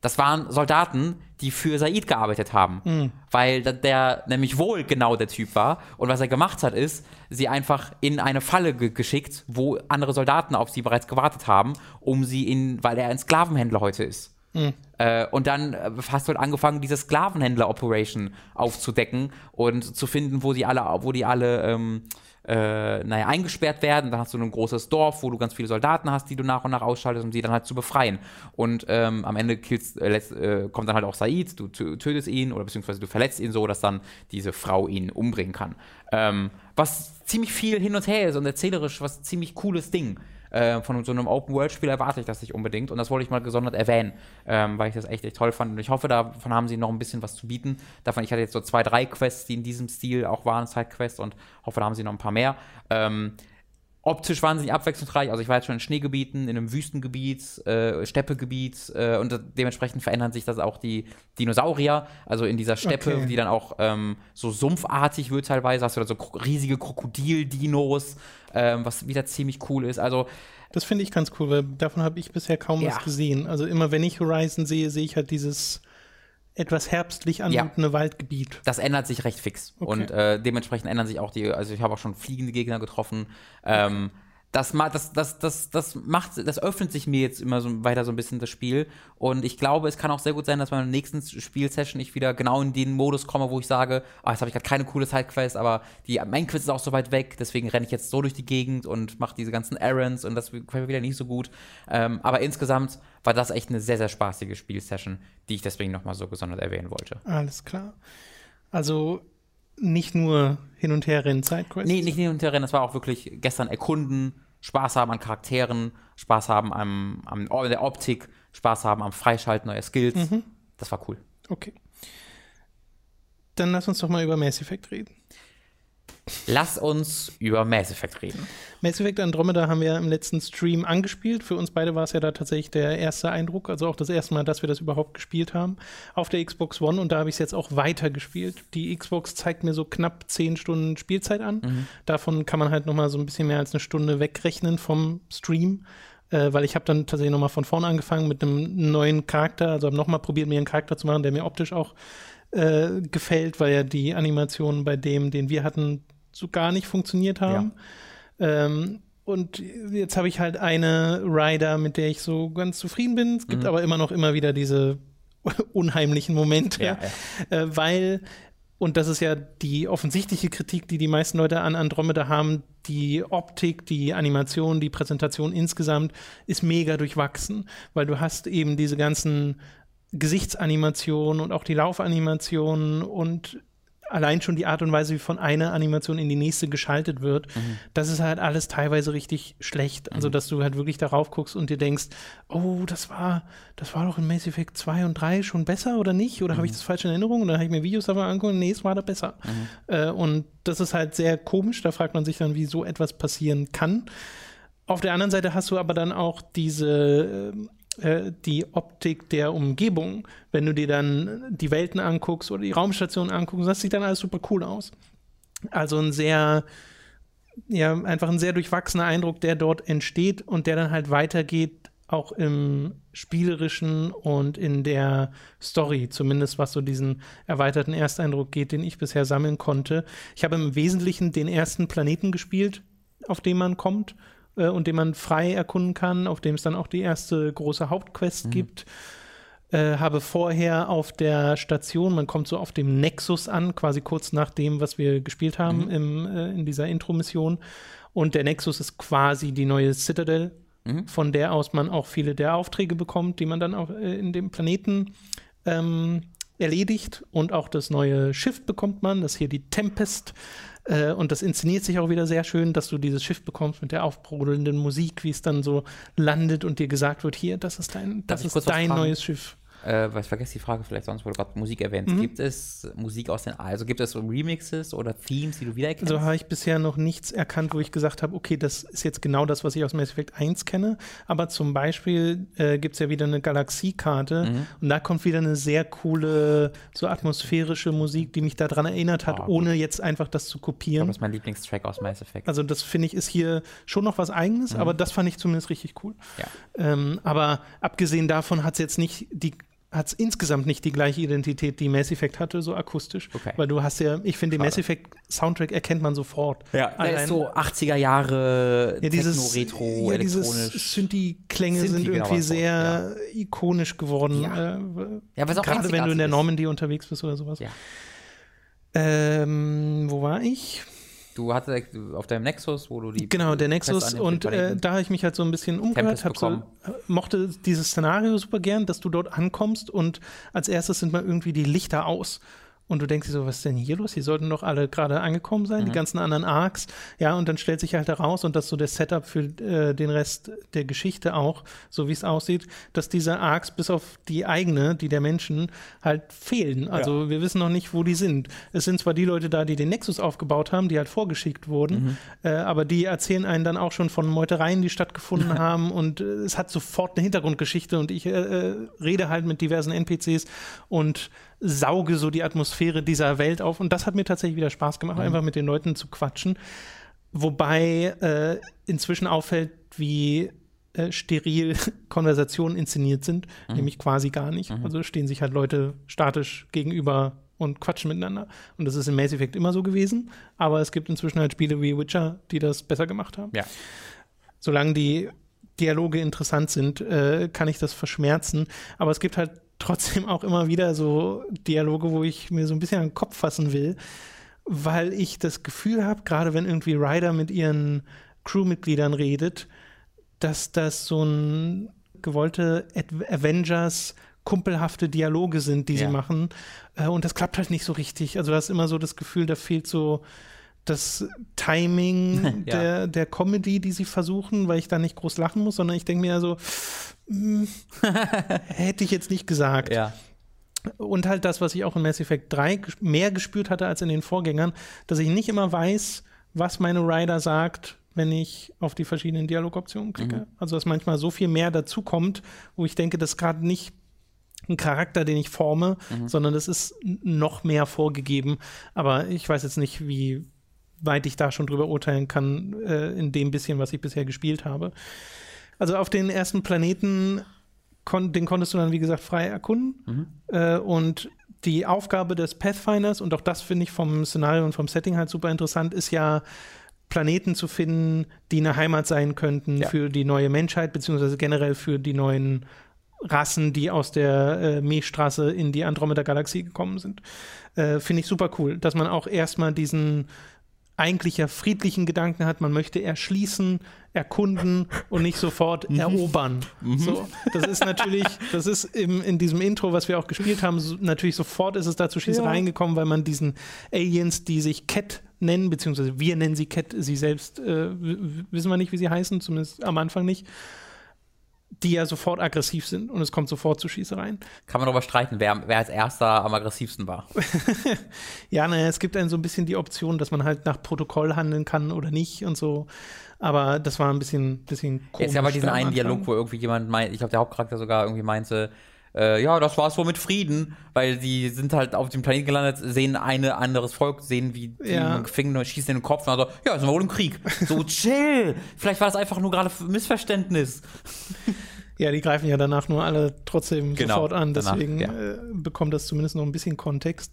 Speaker 2: Das waren Soldaten, die für Said gearbeitet haben. Mhm. Weil der nämlich wohl genau der Typ war. Und was er gemacht hat, ist, sie einfach in eine Falle ge geschickt, wo andere Soldaten auf sie bereits gewartet haben, um sie in, weil er ein Sklavenhändler heute ist. Mhm. Äh, und dann äh, hast du halt angefangen, diese Sklavenhändler-Operation aufzudecken und zu finden, wo die alle, wo die alle ähm, äh, naja, eingesperrt werden. Dann hast du ein großes Dorf, wo du ganz viele Soldaten hast, die du nach und nach ausschaltest, um sie dann halt zu befreien. Und ähm, am Ende killst, äh, äh, kommt dann halt auch Said, du tötest ihn oder beziehungsweise du verletzt ihn so, dass dann diese Frau ihn umbringen kann. Ähm, was ziemlich viel hin und her ist und erzählerisch was ziemlich cooles Ding. Äh, von so einem Open-World-Spiel erwarte ich das nicht unbedingt. Und das wollte ich mal gesondert erwähnen, ähm, weil ich das echt, echt toll fand. Und ich hoffe, davon haben sie noch ein bisschen was zu bieten. Davon, ich hatte jetzt so zwei, drei Quests, die in diesem Stil auch waren, Side-Quests, und hoffe, da haben sie noch ein paar mehr. Ähm, optisch wahnsinnig abwechslungsreich. Also ich war jetzt schon in Schneegebieten, in einem Wüstengebiet, äh, Steppegebiet äh, und dementsprechend verändern sich das auch die Dinosaurier. Also in dieser Steppe, okay. die dann auch ähm, so sumpfartig wird teilweise, hast du da so riesige Krokodil-Dinos, ähm, was wieder ziemlich cool ist. Also
Speaker 1: das finde ich ganz cool, weil davon habe ich bisher kaum ja. was gesehen. Also immer wenn ich Horizon sehe, sehe ich halt dieses etwas herbstlich anmutende ja. Waldgebiet.
Speaker 2: Das ändert sich recht fix. Okay. Und äh, dementsprechend ändern sich auch die, also ich habe auch schon fliegende Gegner getroffen. Ähm, das, das, das, das, das macht, das öffnet sich mir jetzt immer so weiter so ein bisschen das Spiel. Und ich glaube, es kann auch sehr gut sein, dass bei der nächsten Spielsession ich wieder genau in den Modus komme, wo ich sage, ah, jetzt habe ich gerade keine coole Sidequest, aber die Main-Quest ist auch so weit weg, deswegen renne ich jetzt so durch die Gegend und mache diese ganzen Errands und das gefällt mir wieder nicht so gut. Ähm, aber insgesamt war das echt eine sehr, sehr spaßige Spielsession, die ich deswegen nochmal so gesondert erwähnen wollte.
Speaker 1: Alles klar. Also nicht nur hin und her rennen,
Speaker 2: Sidequests? Nee, nicht hin und her rennen, das war auch wirklich gestern erkunden, Spaß haben an Charakteren, Spaß haben am, am der Optik, Spaß haben am Freischalten neuer Skills. Mhm. Das war cool.
Speaker 1: Okay. Dann lass uns doch mal über Mass Effect reden.
Speaker 2: Lass uns über Mass Effect reden.
Speaker 1: Mass Effect Andromeda haben wir im letzten Stream angespielt. Für uns beide war es ja da tatsächlich der erste Eindruck, also auch das erste Mal, dass wir das überhaupt gespielt haben auf der Xbox One und da habe ich es jetzt auch weiter gespielt. Die Xbox zeigt mir so knapp zehn Stunden Spielzeit an. Mhm. Davon kann man halt noch mal so ein bisschen mehr als eine Stunde wegrechnen vom Stream. Äh, weil ich habe dann tatsächlich noch mal von vorne angefangen mit einem neuen Charakter, also habe noch mal probiert, mir einen Charakter zu machen, der mir optisch auch äh, gefällt, weil ja die Animationen bei dem, den wir hatten, so gar nicht funktioniert haben. Ja. Ähm, und jetzt habe ich halt eine Rider, mit der ich so ganz zufrieden bin. Es gibt mhm. aber immer noch immer wieder diese [laughs] unheimlichen Momente, ja, ja. Äh, weil und das ist ja die offensichtliche Kritik, die die meisten Leute an Andromeda haben. Die Optik, die Animation, die Präsentation insgesamt ist mega durchwachsen, weil du hast eben diese ganzen Gesichtsanimationen und auch die Laufanimationen und allein schon die Art und Weise, wie von einer Animation in die nächste geschaltet wird, mhm. das ist halt alles teilweise richtig schlecht. Also, mhm. dass du halt wirklich darauf guckst und dir denkst, oh, das war, das war doch in Mass Effect 2 und 3 schon besser oder nicht? Oder mhm. habe ich das falsch in Erinnerung? Und dann habe ich mir Videos davon angeguckt, nee, es war da besser. Mhm. Äh, und das ist halt sehr komisch. Da fragt man sich dann, wie so etwas passieren kann. Auf der anderen Seite hast du aber dann auch diese äh, die Optik der Umgebung. Wenn du dir dann die Welten anguckst oder die Raumstationen anguckst, das sieht dann alles super cool aus. Also ein sehr, ja, einfach ein sehr durchwachsener Eindruck, der dort entsteht und der dann halt weitergeht, auch im spielerischen und in der Story, zumindest was so diesen erweiterten Ersteindruck geht, den ich bisher sammeln konnte. Ich habe im Wesentlichen den ersten Planeten gespielt, auf dem man kommt äh, und den man frei erkunden kann, auf dem es dann auch die erste große Hauptquest mhm. gibt. Äh, habe vorher auf der Station, man kommt so auf dem Nexus an, quasi kurz nach dem, was wir gespielt haben mhm. im, äh, in dieser Intro-Mission. Und der Nexus ist quasi die neue Citadel, mhm. von der aus man auch viele der Aufträge bekommt, die man dann auch äh, in dem Planeten ähm, erledigt. Und auch das neue Schiff bekommt man, das hier die Tempest. Äh, und das inszeniert sich auch wieder sehr schön, dass du dieses Schiff bekommst mit der aufbrodelnden Musik, wie es dann so landet und dir gesagt wird, hier, das ist dein, das ist dein neues Schiff
Speaker 2: äh, weil ich vergesse die Frage vielleicht sonst, wo du gerade Musik erwähnst. Mhm. Gibt es Musik aus den, also gibt es Remixes oder Themes, die du wiedererkennst?
Speaker 1: Also habe ich bisher noch nichts erkannt, wo ich gesagt habe, okay, das ist jetzt genau das, was ich aus Mass Effect 1 kenne. Aber zum Beispiel äh, gibt es ja wieder eine Galaxiekarte mhm. und da kommt wieder eine sehr coole, so atmosphärische Musik, die mich daran erinnert hat, oh, ohne jetzt einfach das zu kopieren.
Speaker 2: Das ist mein Lieblingstrack aus Mass Effect.
Speaker 1: Also das finde ich ist hier schon noch was Eigenes, mhm. aber das fand ich zumindest richtig cool. Ja. Ähm, aber abgesehen davon hat es jetzt nicht die hat es insgesamt nicht die gleiche Identität, die Mass Effect hatte, so akustisch. Okay. Weil du hast ja, ich finde, den Mass Effect Soundtrack erkennt man sofort.
Speaker 2: Ja, der ist so 80er Jahre
Speaker 1: ja, dieses, Techno, Retro, ja, elektronisch. Synthi-Klänge sind genau irgendwie sehr ja. ikonisch geworden. Ja. Äh, ja, was auch Gerade wenn du in der Normandy unterwegs bist oder sowas. Ja. Ähm, wo war ich?
Speaker 2: Du hattest auf deinem Nexus, wo du die.
Speaker 1: Genau, der Nexus. Und äh, da habe ich mich halt so ein bisschen umgehört, so, mochte dieses Szenario super gern, dass du dort ankommst und als erstes sind mal irgendwie die Lichter aus. Und du denkst dir so, was ist denn hier los? Die sollten doch alle gerade angekommen sein, mhm. die ganzen anderen Arcs. Ja, und dann stellt sich halt heraus, und das ist so der Setup für äh, den Rest der Geschichte auch, so wie es aussieht, dass diese Arcs bis auf die eigene, die der Menschen, halt fehlen. Also ja. wir wissen noch nicht, wo die sind. Es sind zwar die Leute da, die den Nexus aufgebaut haben, die halt vorgeschickt wurden, mhm. äh, aber die erzählen einen dann auch schon von Meutereien, die stattgefunden [laughs] haben und äh, es hat sofort eine Hintergrundgeschichte und ich äh, äh, rede halt mit diversen NPCs und sauge so die Atmosphäre dieser Welt auf. Und das hat mir tatsächlich wieder Spaß gemacht, mhm. einfach mit den Leuten zu quatschen. Wobei äh, inzwischen auffällt, wie äh, steril [laughs] Konversationen inszeniert sind, mhm. nämlich quasi gar nicht. Mhm. Also stehen sich halt Leute statisch gegenüber und quatschen miteinander. Und das ist im Mass Effect immer so gewesen, aber es gibt inzwischen halt Spiele wie Witcher, die das besser gemacht haben.
Speaker 2: Ja.
Speaker 1: solange die Dialoge interessant sind, äh, kann ich das verschmerzen. Aber es gibt halt trotzdem auch immer wieder so Dialoge, wo ich mir so ein bisschen an den Kopf fassen will, weil ich das Gefühl habe, gerade wenn irgendwie Ryder mit ihren Crewmitgliedern redet, dass das so ein gewollte Avengers kumpelhafte Dialoge sind, die ja. sie machen. Äh, und das klappt halt nicht so richtig. Also du hast immer so das Gefühl, da fehlt so das Timing [laughs] ja. der, der Comedy, die sie versuchen, weil ich da nicht groß lachen muss, sondern ich denke mir so, hm, [laughs] hätte ich jetzt nicht gesagt.
Speaker 2: Ja.
Speaker 1: Und halt das, was ich auch in Mass Effect 3 mehr gespürt hatte als in den Vorgängern, dass ich nicht immer weiß, was meine Rider sagt, wenn ich auf die verschiedenen Dialogoptionen klicke. Mhm. Also dass manchmal so viel mehr dazukommt, wo ich denke, das ist gerade nicht ein Charakter, den ich forme, mhm. sondern das ist noch mehr vorgegeben. Aber ich weiß jetzt nicht, wie weit ich da schon drüber urteilen kann, äh, in dem bisschen, was ich bisher gespielt habe. Also auf den ersten Planeten, kon den konntest du dann, wie gesagt, frei erkunden. Mhm. Äh, und die Aufgabe des Pathfinders, und auch das finde ich vom Szenario und vom Setting halt super interessant, ist ja, Planeten zu finden, die eine Heimat sein könnten ja. für die neue Menschheit, beziehungsweise generell für die neuen Rassen, die aus der äh, Milchstraße in die Andromeda-Galaxie gekommen sind. Äh, Finde ich super cool, dass man auch erstmal diesen eigentlich ja friedlichen Gedanken hat, man möchte erschließen, erkunden und nicht sofort mhm. erobern. Mhm. So, das ist natürlich, das ist im, in diesem Intro, was wir auch gespielt haben, so, natürlich sofort ist es da zu Schießereien ja. gekommen, weil man diesen Aliens, die sich Cat nennen, beziehungsweise wir nennen sie Cat, sie selbst äh, wissen wir nicht, wie sie heißen, zumindest am Anfang nicht die ja sofort aggressiv sind und es kommt sofort zu Schießereien.
Speaker 2: Kann man darüber streiten, wer, wer als erster am aggressivsten war. [laughs]
Speaker 1: ja, naja, es gibt dann so ein bisschen die Option, dass man halt nach Protokoll handeln kann oder nicht und so. Aber das war ein bisschen, bisschen
Speaker 2: komisch. Jetzt ja aber diesen einen Dialog, wo irgendwie jemand meint, ich glaube, der Hauptcharakter sogar irgendwie meinte, äh, ja, das war's wohl mit Frieden, weil die sind halt auf dem Planeten gelandet, sehen ein anderes Volk, sehen, wie die ja. Gefangene schießen in den Kopf und also, ja, sind wir wohl im Krieg. So, [laughs] chill! Vielleicht war das einfach nur gerade Missverständnis.
Speaker 1: Ja, die greifen ja danach nur alle trotzdem genau, sofort an, deswegen danach, ja. äh, bekommt das zumindest noch ein bisschen Kontext.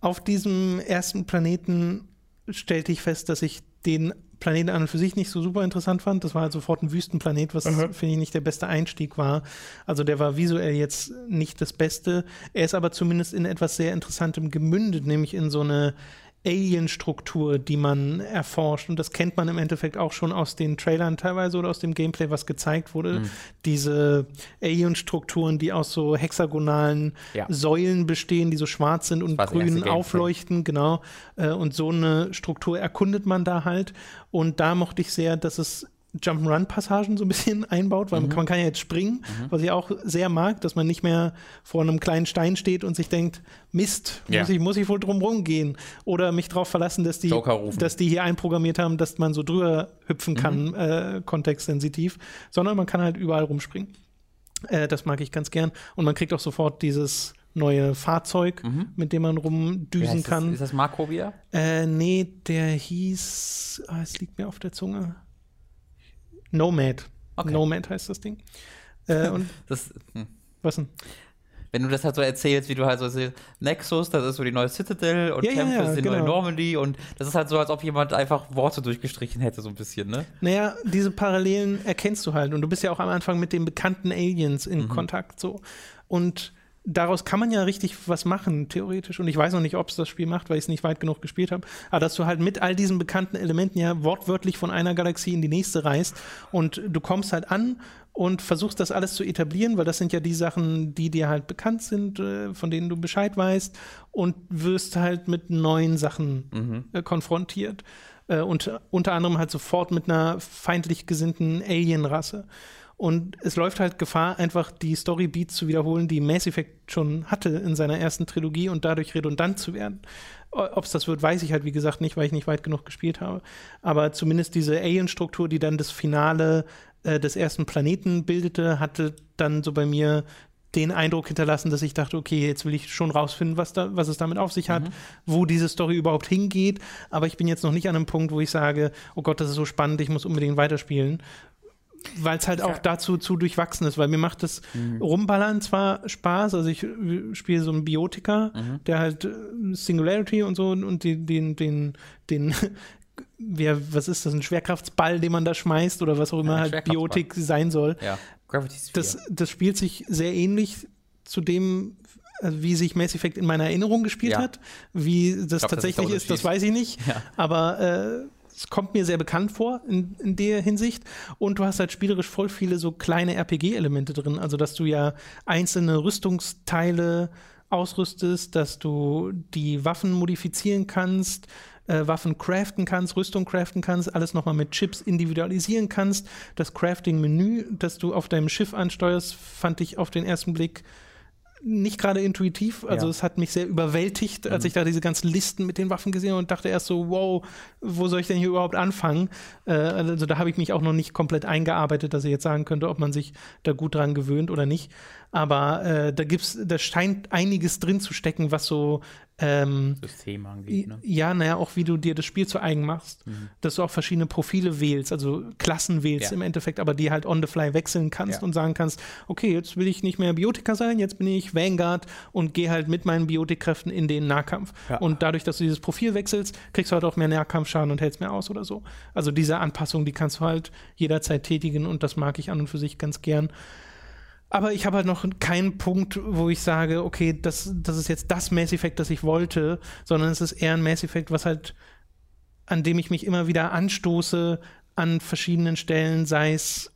Speaker 1: Auf diesem ersten Planeten stellte ich fest, dass ich den Planeten an und für sich nicht so super interessant fand. Das war halt sofort ein Wüstenplanet, was, mhm. finde ich, nicht der beste Einstieg war. Also der war visuell jetzt nicht das Beste. Er ist aber zumindest in etwas sehr Interessantem gemündet, nämlich in so eine Alien-Struktur, die man erforscht. Und das kennt man im Endeffekt auch schon aus den Trailern teilweise oder aus dem Gameplay, was gezeigt wurde. Mhm. Diese Alien-Strukturen, die aus so hexagonalen ja. Säulen bestehen, die so schwarz sind und grün aufleuchten, genau. Äh, und so eine Struktur erkundet man da halt. Und da mochte ich sehr, dass es Jump'n'Run-Passagen so ein bisschen [laughs] einbaut, weil mhm. man kann ja jetzt springen, mhm. was ich auch sehr mag, dass man nicht mehr vor einem kleinen Stein steht und sich denkt, Mist, ja. muss, ich, muss ich wohl drum gehen oder mich darauf verlassen, dass die, dass die hier einprogrammiert haben, dass man so drüber hüpfen kann, mhm. äh, kontextsensitiv, sondern man kann halt überall rumspringen. Äh, das mag ich ganz gern und man kriegt auch sofort dieses neue Fahrzeug, mhm. mit dem man rumdüsen kann.
Speaker 2: Das, ist das Markovia?
Speaker 1: Äh, nee, der hieß, oh, es liegt mir auf der Zunge. Nomad. Okay. Nomad heißt das Ding. Äh, und [laughs]
Speaker 2: das, hm.
Speaker 1: Was denn?
Speaker 2: Wenn du das halt so erzählst, wie du halt so erzählst, Nexus, das ist so die neue Citadel und
Speaker 1: ja, Tempest ja, ja,
Speaker 2: die
Speaker 1: genau.
Speaker 2: neue Normandy und das ist halt so, als ob jemand einfach Worte durchgestrichen hätte, so ein bisschen, ne?
Speaker 1: Naja, diese Parallelen erkennst du halt und du bist ja auch am Anfang mit den bekannten Aliens in mhm. Kontakt, so. Und daraus kann man ja richtig was machen, theoretisch. Und ich weiß noch nicht, ob es das Spiel macht, weil ich es nicht weit genug gespielt habe. Aber dass du halt mit all diesen bekannten Elementen ja wortwörtlich von einer Galaxie in die nächste reist und du kommst halt an und versuchst das alles zu etablieren, weil das sind ja die Sachen, die dir halt bekannt sind, äh, von denen du Bescheid weißt und wirst halt mit neuen Sachen mhm. äh, konfrontiert. Äh, und unter anderem halt sofort mit einer feindlich gesinnten Alien-Rasse. Und es läuft halt Gefahr, einfach die Story-Beats zu wiederholen, die Mass Effect schon hatte in seiner ersten Trilogie und dadurch redundant zu werden. Ob es das wird, weiß ich halt, wie gesagt, nicht, weil ich nicht weit genug gespielt habe. Aber zumindest diese Alien-Struktur, die dann das Finale äh, des ersten Planeten bildete, hatte dann so bei mir den Eindruck hinterlassen, dass ich dachte, okay, jetzt will ich schon rausfinden, was, da, was es damit auf sich hat, mhm. wo diese Story überhaupt hingeht. Aber ich bin jetzt noch nicht an einem Punkt, wo ich sage, oh Gott, das ist so spannend, ich muss unbedingt weiterspielen weil es halt auch dazu zu durchwachsen ist, weil mir macht das mhm. Rumballern zwar Spaß, also ich spiele so einen Biotika, mhm. der halt äh, Singularity und so und den, den, den, den [laughs] wer, was ist das, ein Schwerkraftsball, den man da schmeißt oder was auch immer ja, halt Biotik sein soll. Ja, Gravity Sphere. Das, das spielt sich sehr ähnlich zu dem, äh, wie sich Mass Effect in meiner Erinnerung gespielt ja. hat. Wie das glaub, tatsächlich das ist, ist, das weiß ich nicht. [laughs] Ja. Aber äh, es kommt mir sehr bekannt vor in, in der Hinsicht. Und du hast halt spielerisch voll viele so kleine RPG-Elemente drin. Also, dass du ja einzelne Rüstungsteile ausrüstest, dass du die Waffen modifizieren kannst, äh, Waffen craften kannst, Rüstung craften kannst, alles nochmal mit Chips individualisieren kannst. Das Crafting-Menü, das du auf deinem Schiff ansteuerst, fand ich auf den ersten Blick nicht gerade intuitiv. Also ja. es hat mich sehr überwältigt, als mhm. ich da diese ganzen Listen mit den Waffen gesehen habe und dachte erst so, wow, wo soll ich denn hier überhaupt anfangen? Äh, also da habe ich mich auch noch nicht komplett eingearbeitet, dass ich jetzt sagen könnte, ob man sich da gut dran gewöhnt oder nicht. Aber äh, da gibt's, da scheint einiges drin zu stecken, was so ähm, System angeht. Ne? Ja, naja, auch wie du dir das Spiel zu eigen machst, mhm. dass du auch verschiedene Profile wählst, also Klassen wählst ja. im Endeffekt, aber die halt on the fly wechseln kannst ja. und sagen kannst, okay, jetzt will ich nicht mehr Biotiker sein, jetzt bin ich Vanguard und gehe halt mit meinen Biotikkräften in den Nahkampf. Ja. Und dadurch, dass du dieses Profil wechselst, kriegst du halt auch mehr Nahkampfschaden und hältst mehr aus oder so. Also diese Anpassung, die kannst du halt jederzeit tätigen und das mag ich an und für sich ganz gern. Aber ich habe halt noch keinen Punkt, wo ich sage, okay, das, das ist jetzt das Mass Effect, das ich wollte, sondern es ist eher ein Mass Effect, was halt, an dem ich mich immer wieder anstoße an verschiedenen Stellen, sei es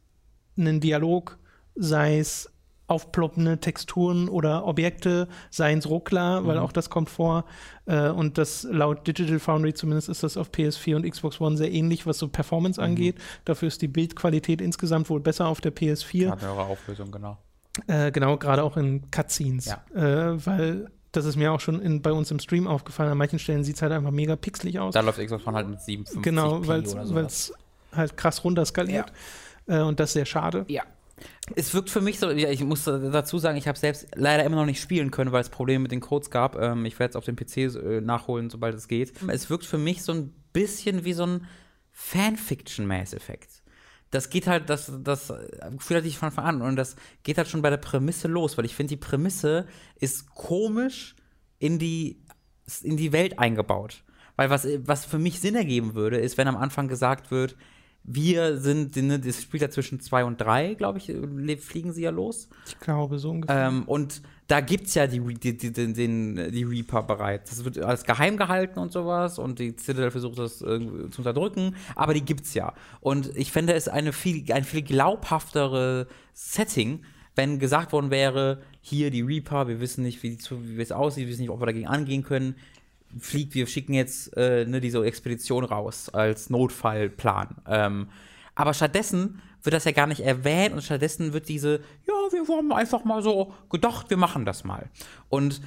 Speaker 1: einen Dialog, sei es aufploppende Texturen oder Objekte, seien es Ruckler, mhm. weil auch das kommt vor. Äh, und das laut Digital Foundry zumindest ist das auf PS4 und Xbox One sehr ähnlich, was so Performance mhm. angeht. Dafür ist die Bildqualität insgesamt wohl besser auf der PS4.
Speaker 2: Hat eine Auflösung, genau.
Speaker 1: Äh, genau, gerade auch in Cutscenes. Ja. Äh, weil das ist mir auch schon in, bei uns im Stream aufgefallen. An manchen Stellen sieht es halt einfach mega pixelig aus.
Speaker 2: Da läuft Xbox One halt mit 57
Speaker 1: Genau, weil es halt krass runterskaliert. Ja. Äh, und das ist sehr schade.
Speaker 2: Ja. Es wirkt für mich so, ich muss dazu sagen, ich habe selbst leider immer noch nicht spielen können, weil es Probleme mit den Codes gab. Ähm, ich werde es auf dem PC äh, nachholen, sobald es geht. Es wirkt für mich so ein bisschen wie so ein Fanfiction-Mass Effect das geht halt, das, das Gefühl hatte ich von Anfang an und das geht halt schon bei der Prämisse los, weil ich finde, die Prämisse ist komisch in die, in die Welt eingebaut. Weil was, was für mich Sinn ergeben würde, ist, wenn am Anfang gesagt wird, wir sind, ne, das spielt ja zwischen zwei und drei, glaube ich, fliegen sie ja los.
Speaker 1: Ich glaube, so ungefähr.
Speaker 2: Ähm, und da gibt es ja die, die, die, den, die Reaper bereits. Das wird alles geheim gehalten und sowas und die Citadel versucht das äh, zu unterdrücken, aber die gibt's ja. Und ich fände es eine viel, ein viel glaubhaftere Setting, wenn gesagt worden wäre, hier die Reaper, wir wissen nicht, wie, wie es aussieht, wir wissen nicht, ob wir dagegen angehen können. Fliegt, wir schicken jetzt äh, ne, diese Expedition raus als Notfallplan. Ähm, aber stattdessen wird das ja gar nicht erwähnt und stattdessen wird diese, ja, wir haben einfach mal so gedacht, wir machen das mal. Und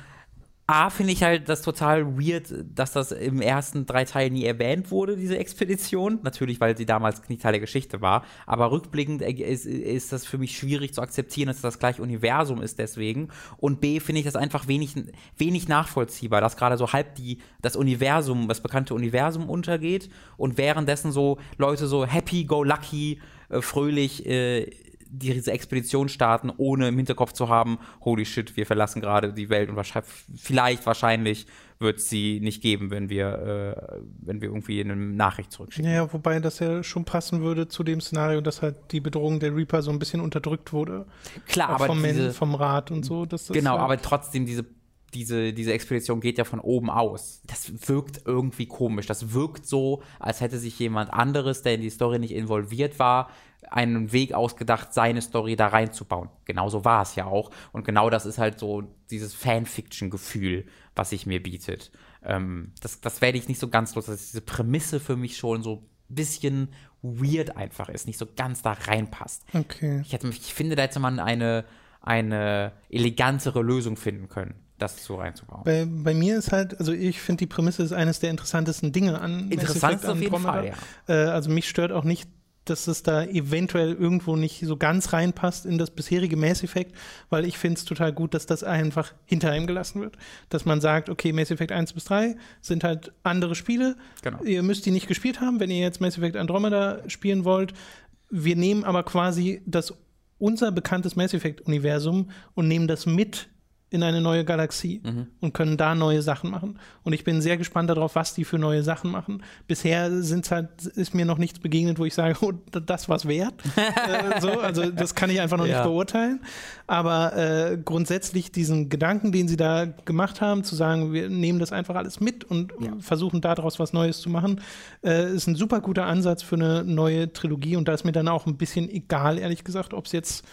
Speaker 2: A, finde ich halt das total weird, dass das im ersten drei Teilen nie erwähnt wurde, diese Expedition. Natürlich, weil sie damals nicht Teil der Geschichte war. Aber rückblickend ist, ist das für mich schwierig zu akzeptieren, dass das gleich Universum ist deswegen. Und B, finde ich das einfach wenig, wenig nachvollziehbar, dass gerade so halb die, das Universum, das bekannte Universum untergeht und währenddessen so Leute so happy, go lucky, äh, fröhlich äh, diese Expedition starten, ohne im Hinterkopf zu haben, holy shit, wir verlassen gerade die Welt und wahrscheinlich, vielleicht, wahrscheinlich wird es sie nicht geben, wenn wir, äh, wenn wir irgendwie eine Nachricht zurückschicken.
Speaker 1: Ja, wobei das ja schon passen würde zu dem Szenario, dass halt die Bedrohung der Reaper so ein bisschen unterdrückt wurde.
Speaker 2: Klar, aber
Speaker 1: vom,
Speaker 2: diese,
Speaker 1: vom Rat und so. Dass
Speaker 2: das genau, halt aber trotzdem diese diese, diese Expedition geht ja von oben aus. Das wirkt irgendwie komisch. Das wirkt so, als hätte sich jemand anderes, der in die Story nicht involviert war, einen Weg ausgedacht, seine Story da reinzubauen. Genauso war es ja auch. Und genau das ist halt so dieses Fanfiction-Gefühl, was sich mir bietet. Ähm, das, das werde ich nicht so ganz los, dass diese Prämisse für mich schon so ein bisschen weird einfach ist, nicht so ganz da reinpasst.
Speaker 1: Okay.
Speaker 2: Ich, hätte, ich finde, da hätte man eine, eine elegantere Lösung finden können das so reinzubauen.
Speaker 1: Bei, bei mir ist halt, also ich finde die Prämisse ist eines der interessantesten Dinge an
Speaker 2: Interessant auf jeden Fall, ja.
Speaker 1: Äh, also mich stört auch nicht dass es da eventuell irgendwo nicht so ganz reinpasst in das bisherige Mass Effect, weil ich finde es total gut, dass das einfach hinter ihm gelassen wird. Dass man sagt, okay, Mass Effect 1 bis 3 sind halt andere Spiele. Genau. Ihr müsst die nicht gespielt haben, wenn ihr jetzt Mass Effect Andromeda spielen wollt. Wir nehmen aber quasi das unser bekanntes Mass Effect Universum und nehmen das mit in eine neue Galaxie mhm. und können da neue Sachen machen. Und ich bin sehr gespannt darauf, was die für neue Sachen machen. Bisher sind's halt, ist mir noch nichts begegnet, wo ich sage, oh, das war's wert. [laughs] äh, so, also das kann ich einfach noch ja. nicht beurteilen. Aber äh, grundsätzlich diesen Gedanken, den sie da gemacht haben, zu sagen, wir nehmen das einfach alles mit und ja. versuchen daraus was Neues zu machen, äh, ist ein super guter Ansatz für eine neue Trilogie. Und da ist mir dann auch ein bisschen egal, ehrlich gesagt, ob es jetzt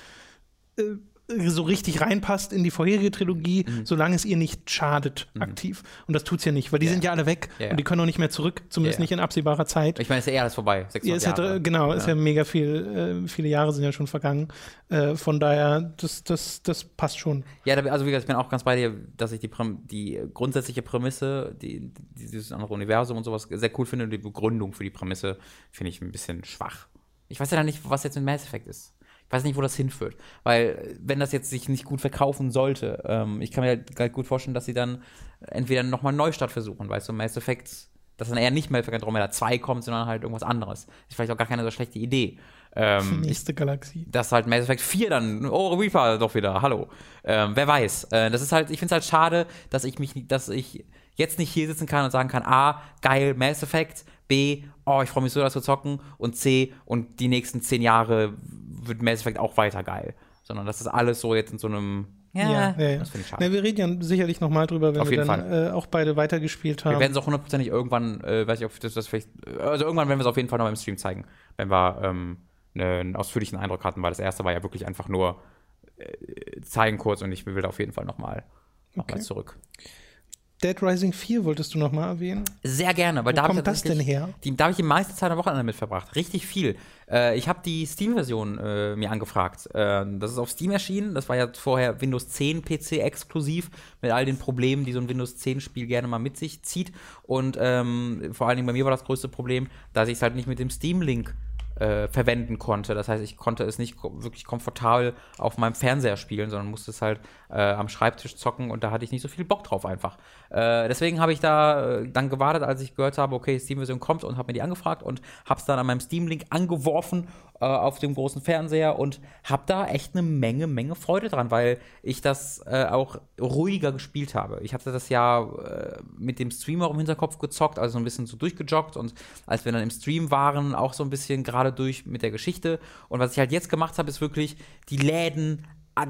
Speaker 1: äh, so richtig reinpasst in die vorherige Trilogie, mhm. solange es ihr nicht schadet mhm. aktiv. Und das tut es ja nicht, weil die ja. sind ja alle weg ja, ja. und die können auch nicht mehr zurück, zumindest nicht in absehbarer Zeit.
Speaker 2: Ich meine, ist ja eher alles vorbei.
Speaker 1: 600 ist Jahre. genau, ist ja mega viel, äh, viele Jahre sind ja schon vergangen. Äh, von daher, das, das, das passt schon.
Speaker 2: Ja, also wie gesagt, ich bin auch ganz bei dir, dass ich die, die grundsätzliche Prämisse, die, dieses andere Universum und sowas sehr cool finde und die Begründung für die Prämisse finde ich ein bisschen schwach. Ich weiß ja nicht, was jetzt mit Mass Effect ist. Ich weiß nicht, wo das hinführt. Weil, wenn das jetzt sich nicht gut verkaufen sollte, ähm, ich kann mir halt gut vorstellen, dass sie dann entweder nochmal einen Neustart versuchen, weißt du, Mass Effect, dass dann eher nicht Mass Effect Andromeda 2 kommt, sondern halt irgendwas anderes. Ist vielleicht auch gar keine so schlechte Idee.
Speaker 1: Ähm, [laughs] Nächste Galaxie.
Speaker 2: Dass halt Mass Effect 4 dann, oh, Reaper doch wieder, hallo. Ähm, wer weiß. Äh, das ist halt, ich finde es halt schade, dass ich mich, dass ich jetzt nicht hier sitzen kann und sagen kann, A, geil, Mass Effect, B, oh, ich freue mich so, das zu zocken und C, und die nächsten zehn Jahre wird Mass Effect auch weiter geil. Sondern das ist alles so jetzt in so einem
Speaker 1: ja, ja, ja, das finde ich schade. Na, wir reden ja sicherlich nochmal drüber, wenn Auf wir dann äh, auch beide weitergespielt haben.
Speaker 2: Wir werden es auch hundertprozentig irgendwann, äh, weiß ich, ob das, das vielleicht, also irgendwann werden wir es auf jeden Fall noch im Stream zeigen, wenn wir ähm, ne, einen ausführlichen Eindruck hatten, weil das erste war ja wirklich einfach nur äh, zeigen kurz und ich will da auf jeden Fall nochmal noch okay. mal zurück.
Speaker 1: Dead Rising 4 wolltust du noch mal erwähnen?
Speaker 2: Sehr gerne, weil
Speaker 1: Wo da kommt das denn her?
Speaker 2: Die, da habe ich die meiste Zeit am Wochenende mit verbracht. Richtig viel. Äh, ich habe die Steam-Version äh, mir angefragt. Äh, das ist auf Steam erschienen. Das war ja vorher Windows 10 PC exklusiv mit all den Problemen, die so ein Windows 10 Spiel gerne mal mit sich zieht. Und ähm, vor allen Dingen bei mir war das größte Problem, dass ich es halt nicht mit dem Steam-Link äh, verwenden konnte. Das heißt, ich konnte es nicht wirklich komfortabel auf meinem Fernseher spielen, sondern musste es halt äh, am Schreibtisch zocken und da hatte ich nicht so viel Bock drauf einfach. Äh, deswegen habe ich da äh, dann gewartet, als ich gehört habe, okay, Steam-Version kommt und habe mir die angefragt und habe es dann an meinem Steam-Link angeworfen äh, auf dem großen Fernseher und habe da echt eine Menge, Menge Freude dran, weil ich das äh, auch ruhiger gespielt habe. Ich hatte das ja äh, mit dem Streamer im Hinterkopf gezockt, also so ein bisschen so durchgejoggt und als wir dann im Stream waren, auch so ein bisschen gerade durch mit der Geschichte. Und was ich halt jetzt gemacht habe, ist wirklich die Läden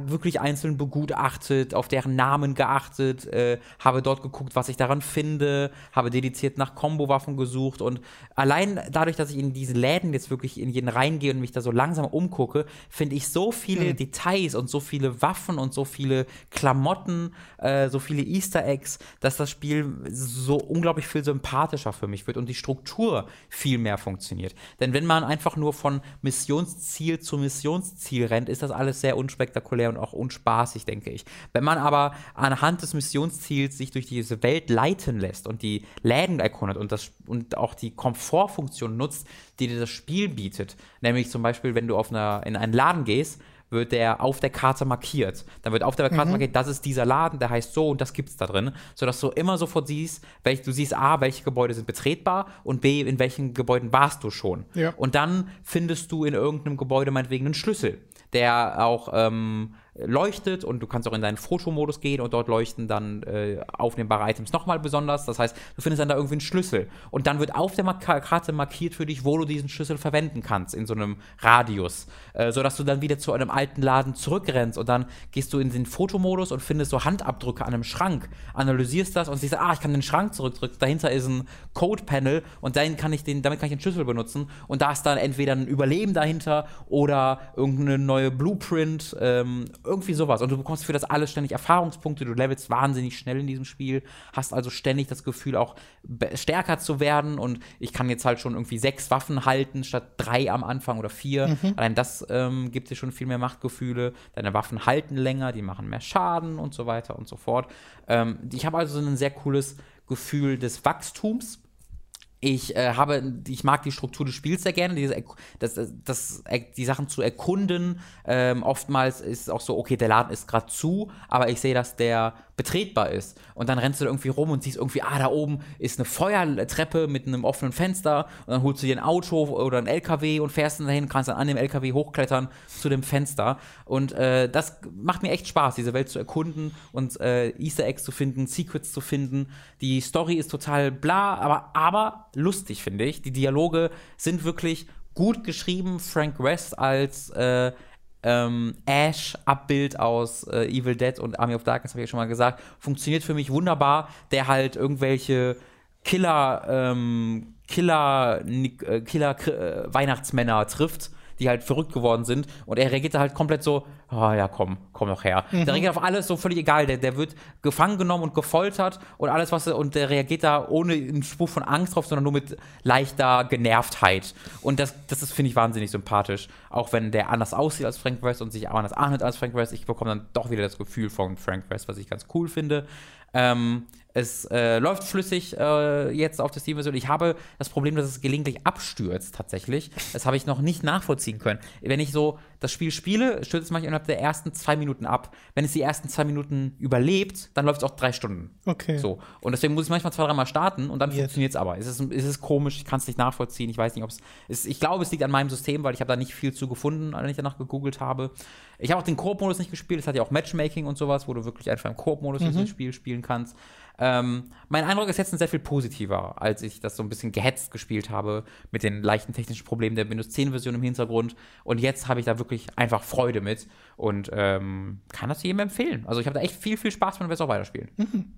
Speaker 2: wirklich einzeln begutachtet, auf deren Namen geachtet, äh, habe dort geguckt, was ich daran finde, habe dediziert nach Combo-Waffen gesucht und allein dadurch, dass ich in diese Läden jetzt wirklich in jeden reingehe und mich da so langsam umgucke, finde ich so viele hm. Details und so viele Waffen und so viele Klamotten, äh, so viele Easter Eggs, dass das Spiel so unglaublich viel sympathischer für mich wird und die Struktur viel mehr funktioniert. Denn wenn man einfach nur von Missionsziel zu Missionsziel rennt, ist das alles sehr unspektakulär unspektakulär und auch unspaßig, denke ich. Wenn man aber anhand des Missionsziels sich durch diese Welt leiten lässt und die Läden erkundet und, das, und auch die Komfortfunktion nutzt, die dir das Spiel bietet, nämlich zum Beispiel, wenn du auf einer, in einen Laden gehst, wird der auf der Karte markiert. Dann wird auf der Karte mhm. markiert, das ist dieser Laden, der heißt so und das gibt's da drin, sodass du immer sofort siehst, welch, du siehst A, welche Gebäude sind betretbar und B, in welchen Gebäuden warst du schon. Ja. Und dann findest du in irgendeinem Gebäude meinetwegen einen Schlüssel der auch ähm, leuchtet und du kannst auch in deinen Fotomodus gehen und dort leuchten dann äh, aufnehmbare Items nochmal besonders. Das heißt, du findest dann da irgendwie einen Schlüssel und dann wird auf der Mark Karte markiert für dich, wo du diesen Schlüssel verwenden kannst in so einem Radius, äh, sodass du dann wieder zu einem alten Laden zurückrennst und dann gehst du in den Fotomodus und findest so Handabdrücke an einem Schrank, analysierst das und siehst, ah, ich kann den Schrank zurückdrücken, dahinter ist ein Code-Panel und dann kann ich den, damit kann ich den Schlüssel benutzen und da ist dann entweder ein Überleben dahinter oder irgendeine neue Blueprint, ähm, irgendwie sowas. Und du bekommst für das alles ständig Erfahrungspunkte, du levelst wahnsinnig schnell in diesem Spiel, hast also ständig das Gefühl, auch stärker zu werden. Und ich kann jetzt halt schon irgendwie sechs Waffen halten, statt drei am Anfang oder vier. Mhm. Allein das ähm, gibt dir schon viel mehr Machtgefühle. Deine Waffen halten länger, die machen mehr Schaden und so weiter und so fort. Ähm, ich habe also ein sehr cooles Gefühl des Wachstums ich äh, habe, ich mag die Struktur des Spiels sehr gerne, diese, das, das, die Sachen zu erkunden. Ähm, oftmals ist es auch so, okay, der Laden ist gerade zu, aber ich sehe, dass der betretbar ist. Und dann rennst du da irgendwie rum und siehst irgendwie, ah, da oben ist eine Feuertreppe mit einem offenen Fenster und dann holst du dir ein Auto oder ein LKW und fährst dann dahin, kannst dann an dem LKW hochklettern zu dem Fenster. Und äh, das macht mir echt Spaß, diese Welt zu erkunden und äh, Easter Eggs zu finden, Secrets zu finden. Die Story ist total bla, aber, aber lustig, finde ich. Die Dialoge sind wirklich gut geschrieben. Frank West als äh, ähm, Ash-Abbild aus äh, Evil Dead und Army of Darkness, habe ich ja schon mal gesagt, funktioniert für mich wunderbar, der halt irgendwelche Killer, ähm, Killer, äh, Killer äh, Weihnachtsmänner trifft die halt verrückt geworden sind. Und er reagiert da halt komplett so, oh ja, komm, komm doch her. Mhm. Der reagiert auf alles so völlig egal. Der, der wird gefangen genommen und gefoltert und alles, was er, und der reagiert da ohne einen Spruch von Angst drauf, sondern nur mit leichter Genervtheit. Und das, das ist, finde ich, wahnsinnig sympathisch. Auch wenn der anders aussieht als Frank West und sich auch anders anhört als Frank West. Ich bekomme dann doch wieder das Gefühl von Frank West, was ich ganz cool finde. Ähm, es äh, läuft flüssig äh, jetzt auf der Steam-Version. Ich habe das Problem, dass es gelegentlich abstürzt tatsächlich. Das habe ich noch nicht nachvollziehen können. Wenn ich so das Spiel spiele, stürzt es manchmal innerhalb der ersten zwei Minuten ab. Wenn es die ersten zwei Minuten überlebt, dann läuft es auch drei Stunden.
Speaker 1: Okay.
Speaker 2: So. Und deswegen muss ich manchmal zwei, dreimal starten und dann funktioniert es aber. Es ist, es ist komisch, ich kann es nicht nachvollziehen. Ich weiß nicht, ob es. Ich glaube, es liegt an meinem System, weil ich habe da nicht viel zu gefunden, als ich danach gegoogelt habe. Ich habe auch den Koop-Modus nicht gespielt. Es hat ja auch Matchmaking und sowas, wo du wirklich einfach im Koop-Modus mhm. dieses Spiel spielen kannst. Ähm, mein Eindruck ist jetzt ein sehr viel positiver, als ich das so ein bisschen gehetzt gespielt habe mit den leichten technischen Problemen der Windows 10 Version im Hintergrund. Und jetzt habe ich da wirklich einfach Freude mit und ähm, kann das jedem empfehlen. Also ich habe da echt viel, viel Spaß, wenn wir es auch weiterspielen. Mhm.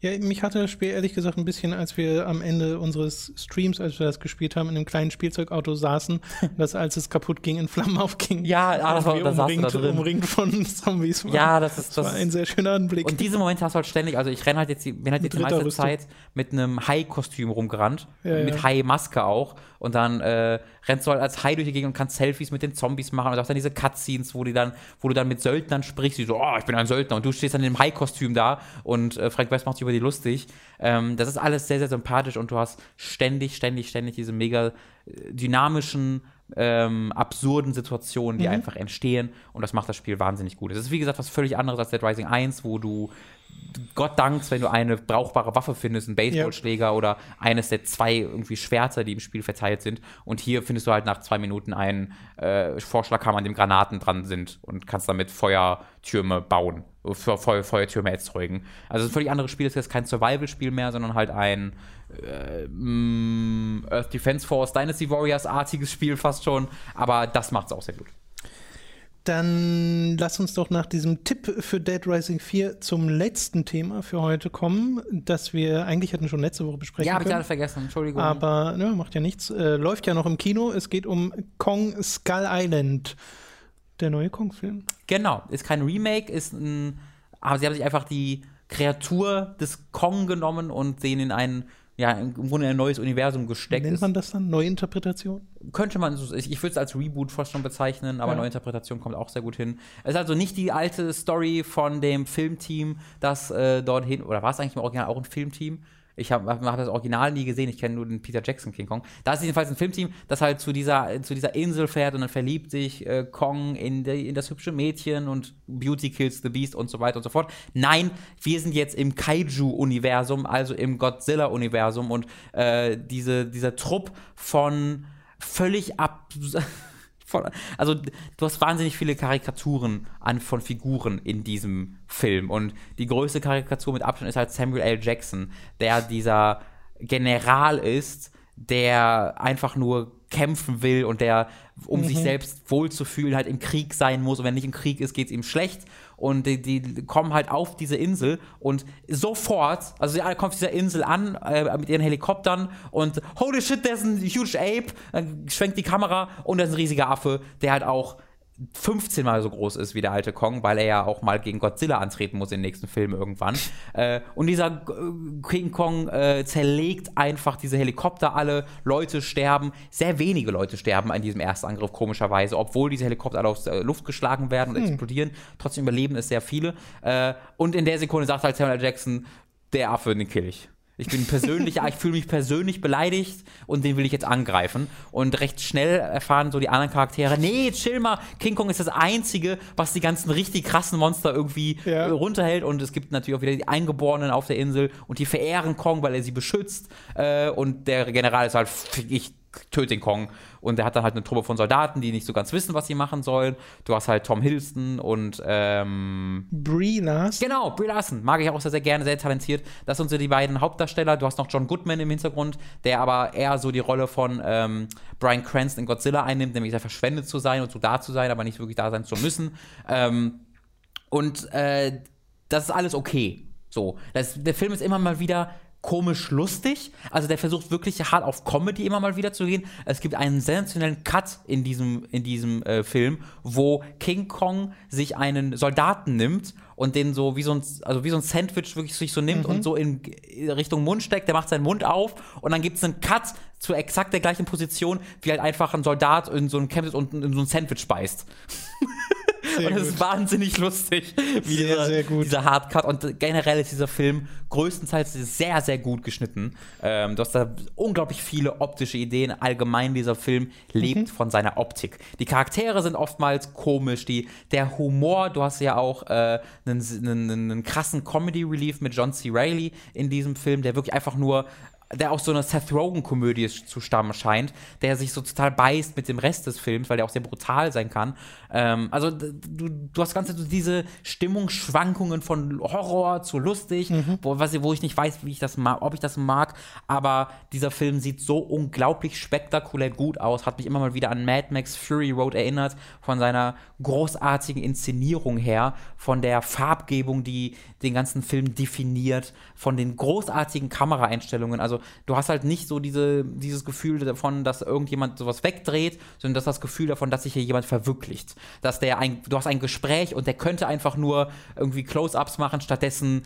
Speaker 1: Ja, mich hatte das Spiel ehrlich gesagt ein bisschen, als wir am Ende unseres Streams, als wir das gespielt haben, in einem kleinen Spielzeugauto saßen, [laughs] das als es kaputt ging, in Flammen aufging.
Speaker 2: Ja, ah, das war,
Speaker 1: das umringt, da umringt von Zombies.
Speaker 2: Ja, das ist
Speaker 1: das, das war ein sehr schöner Anblick.
Speaker 2: Und diese Momente hast du halt ständig, also ich renne halt jetzt, bin halt jetzt die meiste Rüstung. Zeit mit einem Hai-Kostüm rumgerannt, ja, mit ja. Hai-Maske auch und dann äh, rennst du halt als Hai durch die Gegend und kannst Selfies mit den Zombies machen und auch dann diese Cutscenes, wo, die dann, wo du dann mit Söldnern sprichst, die so, oh, ich bin ein Söldner und du stehst dann in dem Hai-Kostüm da und äh, Frank West macht sich über die lustig. Ähm, das ist alles sehr, sehr sympathisch und du hast ständig, ständig, ständig diese mega äh, dynamischen, ähm, absurden Situationen, die mhm. einfach entstehen und das macht das Spiel wahnsinnig gut. Es ist wie gesagt was völlig anderes als Dead Rising 1, wo du Gott dankst, wenn du eine brauchbare Waffe findest, einen Baseballschläger ja. oder eines der zwei irgendwie Schwerter, die im Spiel verteilt sind. Und hier findest du halt nach zwei Minuten einen äh, Vorschlaghammer, an dem Granaten dran sind und kannst damit Feuertürme bauen, Feu Feuertürme erzeugen. Also ein völlig anderes Spiel, es ist kein Survival-Spiel mehr, sondern halt ein äh, mm, Earth Defense Force Dynasty Warriors-artiges Spiel fast schon. Aber das macht es auch sehr gut.
Speaker 1: Dann lass uns doch nach diesem Tipp für Dead Rising 4 zum letzten Thema für heute kommen, das wir eigentlich hatten schon letzte Woche besprechen
Speaker 2: Ja,
Speaker 1: habe
Speaker 2: ich gerade vergessen, Entschuldigung.
Speaker 1: Aber ne, macht ja nichts. Äh, läuft ja noch im Kino. Es geht um Kong Skull Island, der neue Kong-Film.
Speaker 2: Genau, ist kein Remake, ist ein. Aber sie haben sich einfach die Kreatur des Kong genommen und sehen in einen ja, im Grunde in ein neues Universum gesteckt
Speaker 1: Nennt man das dann Neuinterpretation?
Speaker 2: Könnte man, ich, ich würde es als Reboot fast schon bezeichnen, aber ja. Neuinterpretation kommt auch sehr gut hin. Es ist also nicht die alte Story von dem Filmteam, das äh, dorthin, oder war es eigentlich im Original auch ein Filmteam? Ich habe hab das Original nie gesehen, ich kenne nur den Peter Jackson King Kong. Da ist jedenfalls ein Filmteam, das halt zu dieser, zu dieser Insel fährt und dann verliebt sich äh, Kong in, de, in das hübsche Mädchen und Beauty kills the Beast und so weiter und so fort. Nein, wir sind jetzt im Kaiju-Universum, also im Godzilla-Universum und äh, diese, dieser Trupp von völlig ab [laughs] Voll, also du hast wahnsinnig viele Karikaturen an, von Figuren in diesem Film. Und die größte Karikatur mit Abstand ist halt Samuel L. Jackson, der dieser General ist, der einfach nur kämpfen will und der, um mhm. sich selbst wohlzufühlen, halt im Krieg sein muss. Und wenn nicht im Krieg ist, geht es ihm schlecht und die, die, kommen halt auf diese Insel und sofort, also sie alle kommen auf dieser Insel an äh, mit ihren Helikoptern und holy shit, there's a huge ape, dann schwenkt die Kamera und da ist ein riesiger Affe, der halt auch 15 Mal so groß ist wie der alte Kong, weil er ja auch mal gegen Godzilla antreten muss den nächsten Filmen irgendwann. Äh, und dieser King Kong äh, zerlegt einfach diese Helikopter alle, Leute sterben, sehr wenige Leute sterben an diesem ersten Angriff, komischerweise, obwohl diese Helikopter alle aus der Luft geschlagen werden und hm. explodieren. Trotzdem überleben es sehr viele. Äh, und in der Sekunde sagt halt Samuel Jackson, der Affe, den kill ich Ich bin persönlich, ich fühle mich persönlich beleidigt und den will ich jetzt angreifen. Und recht schnell erfahren so die anderen Charaktere, nee, chill mal, King Kong ist das Einzige, was die ganzen richtig krassen Monster irgendwie ja. runterhält. Und es gibt natürlich auch wieder die Eingeborenen auf der Insel und die verehren Kong, weil er sie beschützt. Äh, und der General ist halt, ich töte den Kong. Und der hat dann halt eine Truppe von Soldaten, die nicht so ganz wissen, was sie machen sollen. Du hast halt Tom Hiddleston und ähm,
Speaker 1: Brie Larson.
Speaker 2: Genau, Brie Larson. Mag ich auch sehr, sehr gerne, sehr talentiert. Das sind so die beiden Hauptdarsteller. Du hast noch John Goodman im Hintergrund, der aber eher so die Rolle von ähm, Brian Cranston in Godzilla einnimmt, nämlich sehr verschwendet zu sein und so da zu sein, aber nicht wirklich da sein zu müssen. Ähm, und äh, das ist alles okay. So, das, der Film ist immer mal wieder komisch lustig. Also der versucht wirklich hart auf Comedy immer mal wieder zu gehen. Es gibt einen sensationellen Cut in diesem, in diesem äh, Film, wo King Kong sich einen Soldaten nimmt und den so wie so ein, also wie so ein Sandwich wirklich sich so nimmt mhm. und so in Richtung Mund steckt. Der macht seinen Mund auf und dann gibt es einen Cut zu exakt der gleichen Position, wie halt einfach ein Soldat in so einem Camp und in so ein Sandwich beißt. [laughs] Sehr und es ist wahnsinnig lustig, wie sehr, dieser, sehr dieser Hardcut. Und generell ist dieser Film größtenteils sehr, sehr gut geschnitten. Ähm, du hast da unglaublich viele optische Ideen. Allgemein dieser Film lebt mhm. von seiner Optik. Die Charaktere sind oftmals komisch. Die, der Humor, du hast ja auch äh, einen, einen, einen krassen Comedy-Relief mit John C. Reilly in diesem Film, der wirklich einfach nur der auch so eine Seth Rogen-Komödie zu stammen scheint, der sich so total beißt mit dem Rest des Films, weil der auch sehr brutal sein kann. Ähm, also du, du hast ganz diese Stimmungsschwankungen von Horror zu lustig, mhm. wo, was, wo ich nicht weiß, wie ich das mag, ob ich das mag, aber dieser Film sieht so unglaublich spektakulär gut aus, hat mich immer mal wieder an Mad Max Fury Road erinnert, von seiner großartigen Inszenierung her, von der Farbgebung, die den ganzen Film definiert, von den großartigen Kameraeinstellungen. Also du hast halt nicht so diese, dieses Gefühl davon, dass irgendjemand sowas wegdreht, sondern du hast das Gefühl davon, dass sich hier jemand verwirklicht. Dass der ein, du hast ein Gespräch und der könnte einfach nur irgendwie Close-ups machen, stattdessen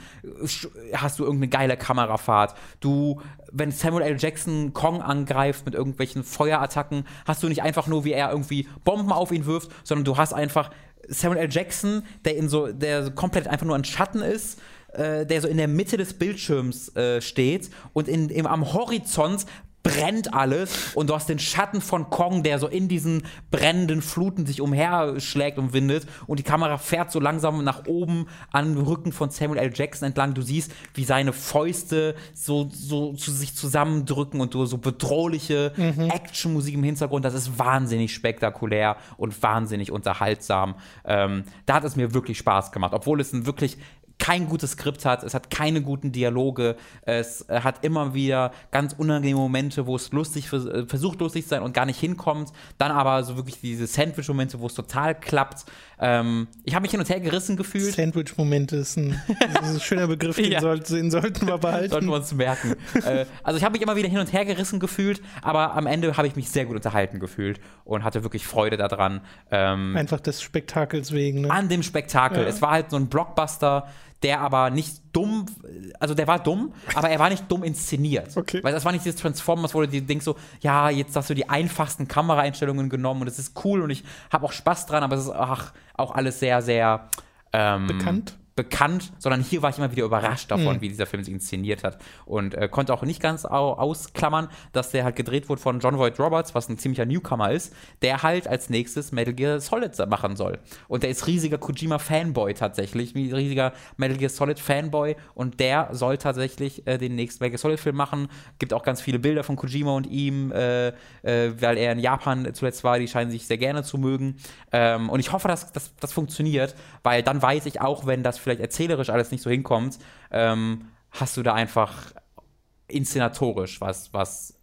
Speaker 2: hast du irgendeine geile Kamerafahrt. Du, wenn Samuel L. Jackson Kong angreift mit irgendwelchen Feuerattacken, hast du nicht einfach nur, wie er irgendwie Bomben auf ihn wirft, sondern du hast einfach Samuel L. Jackson, der in so, der komplett einfach nur ein Schatten ist, äh, der so in der Mitte des Bildschirms äh, steht und in, im, am Horizont brennt alles und du hast den Schatten von Kong, der so in diesen brennenden Fluten sich umherschlägt und windet und die Kamera fährt so langsam nach oben an dem Rücken von Samuel L. Jackson entlang. Du siehst, wie seine Fäuste so, so zu sich zusammendrücken und du so bedrohliche mhm. Actionmusik im Hintergrund. Das ist wahnsinnig spektakulär und wahnsinnig unterhaltsam. Ähm, da hat es mir wirklich Spaß gemacht, obwohl es ein wirklich kein gutes Skript hat, es hat keine guten Dialoge, es äh, hat immer wieder ganz unangenehme Momente, wo es lustig äh, versucht lustig zu sein und gar nicht hinkommt, dann aber so wirklich diese Sandwich-Momente, wo es total klappt. Ähm, ich habe mich hin und her gerissen gefühlt.
Speaker 1: Sandwich-Momente ist, ein, ist ein schöner Begriff, [laughs] den, ja. sollten, den sollten wir behalten.
Speaker 2: Sollten wir uns merken. äh, also ich habe mich immer wieder hin und her gerissen gefühlt, aber am Ende habe ich mich sehr gut unterhalten gefühlt und hatte wirklich Freude daran.
Speaker 1: Ähm, Einfach des Spektakels wegen. Ne?
Speaker 2: An dem Spektakel. Ja. Es war halt so ein Blockbuster, der aber nicht dumm, also der war dumm, aber er war nicht dumm inszeniert. Okay. Weil das war nicht dieses Transformers, wo du dir denkst so, ja, jetzt hast du die einfachsten Kameraeinstellungen genommen und es ist cool und ich habe auch Spaß dran, aber es ist ach, auch alles sehr, sehr
Speaker 1: ähm, bekannt
Speaker 2: bekannt, sondern hier war ich immer wieder überrascht davon, mhm. wie dieser Film sich inszeniert hat. Und äh, konnte auch nicht ganz au ausklammern, dass der halt gedreht wurde von John Voight Roberts, was ein ziemlicher Newcomer ist, der halt als nächstes Metal Gear Solid machen soll. Und der ist riesiger Kojima-Fanboy tatsächlich, riesiger Metal Gear Solid-Fanboy. Und der soll tatsächlich äh, den nächsten Metal Gear Solid-Film machen. Gibt auch ganz viele Bilder von Kojima und ihm, äh, äh weil er in Japan zuletzt war. Die scheinen sich sehr gerne zu mögen. Ähm, und ich hoffe, dass das funktioniert, weil dann weiß ich auch, wenn das vielleicht erzählerisch alles nicht so hinkommt, ähm, hast du da einfach inszenatorisch was, was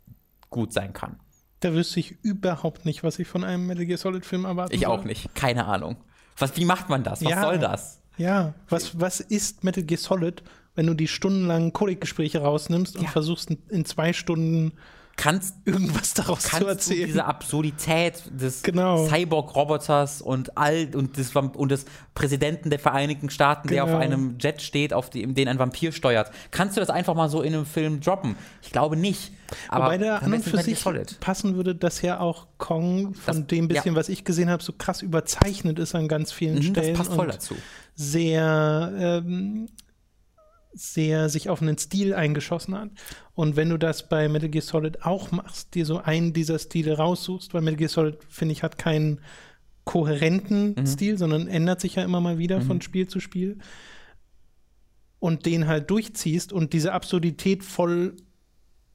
Speaker 2: gut sein kann.
Speaker 1: Da wüsste ich überhaupt nicht, was ich von einem Metal Gear Solid Film erwarte.
Speaker 2: Ich soll. auch nicht. Keine Ahnung. Was, wie macht man das? Was ja, soll das?
Speaker 1: Ja, was, was ist Metal Gear Solid, wenn du die stundenlangen Codec-Gespräche rausnimmst und ja. versuchst in zwei Stunden
Speaker 2: kannst
Speaker 1: irgendwas daraus kannst zu erzählen. Du
Speaker 2: diese Absurdität des
Speaker 1: genau.
Speaker 2: Cyborg-Roboters und all und des, und des Präsidenten der Vereinigten Staaten, genau. der auf genau. einem Jet steht, auf dem den ein Vampir steuert. Kannst du das einfach mal so in einem Film droppen? Ich glaube nicht.
Speaker 1: Aber Wobei der an und für sich solid. passen würde, dass ja auch Kong von das, dem bisschen, ja. was ich gesehen habe, so krass überzeichnet ist an ganz vielen mhm, Stellen.
Speaker 2: Das passt voll dazu.
Speaker 1: Sehr ähm, sehr sich auf einen Stil eingeschossen hat. Und wenn du das bei Metal Gear Solid auch machst, dir so einen dieser Stile raussuchst, weil Metal Gear Solid, finde ich, hat keinen kohärenten mhm. Stil, sondern ändert sich ja immer mal wieder mhm. von Spiel zu Spiel. Und den halt durchziehst und diese Absurdität voll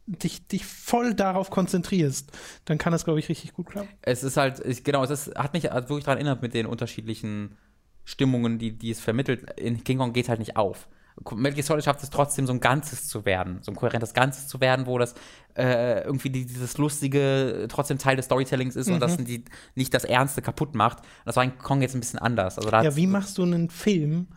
Speaker 1: dich, dich voll darauf konzentrierst, dann kann das, glaube ich, richtig gut klappen.
Speaker 2: Es ist halt, ich, genau, es ist, hat mich wirklich daran erinnert mit den unterschiedlichen Stimmungen, die, die es vermittelt. In King Kong geht es halt nicht auf. Metal Gear Solid schafft es trotzdem, so ein Ganzes zu werden, so ein kohärentes Ganzes zu werden, wo das äh, irgendwie die, dieses lustige trotzdem Teil des Storytellings ist mhm. und das mhm. die, nicht das Ernste kaputt macht. Das war in Kong jetzt ein bisschen anders. Also
Speaker 1: ja, wie machst du einen Film,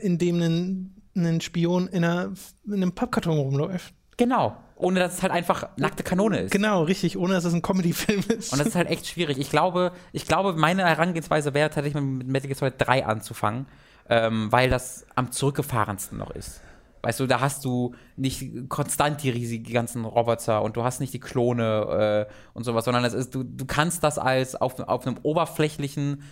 Speaker 1: in dem ein, ein Spion in, einer, in einem Pappkarton rumläuft?
Speaker 2: Genau. Ohne dass es halt einfach nackte Kanone ist.
Speaker 1: Genau, richtig, ohne dass es ein Comedy-Film ist.
Speaker 2: Und das ist halt echt schwierig. Ich glaube, ich glaube, meine Herangehensweise wäre tatsächlich mit Metal Gear Solid 3 anzufangen, ähm, weil das am zurückgefahrensten noch ist. Weißt du, da hast du nicht konstant die riesigen ganzen Roboter und du hast nicht die Klone äh, und sowas, sondern ist, du, du kannst das als auf, auf einem oberflächlichen,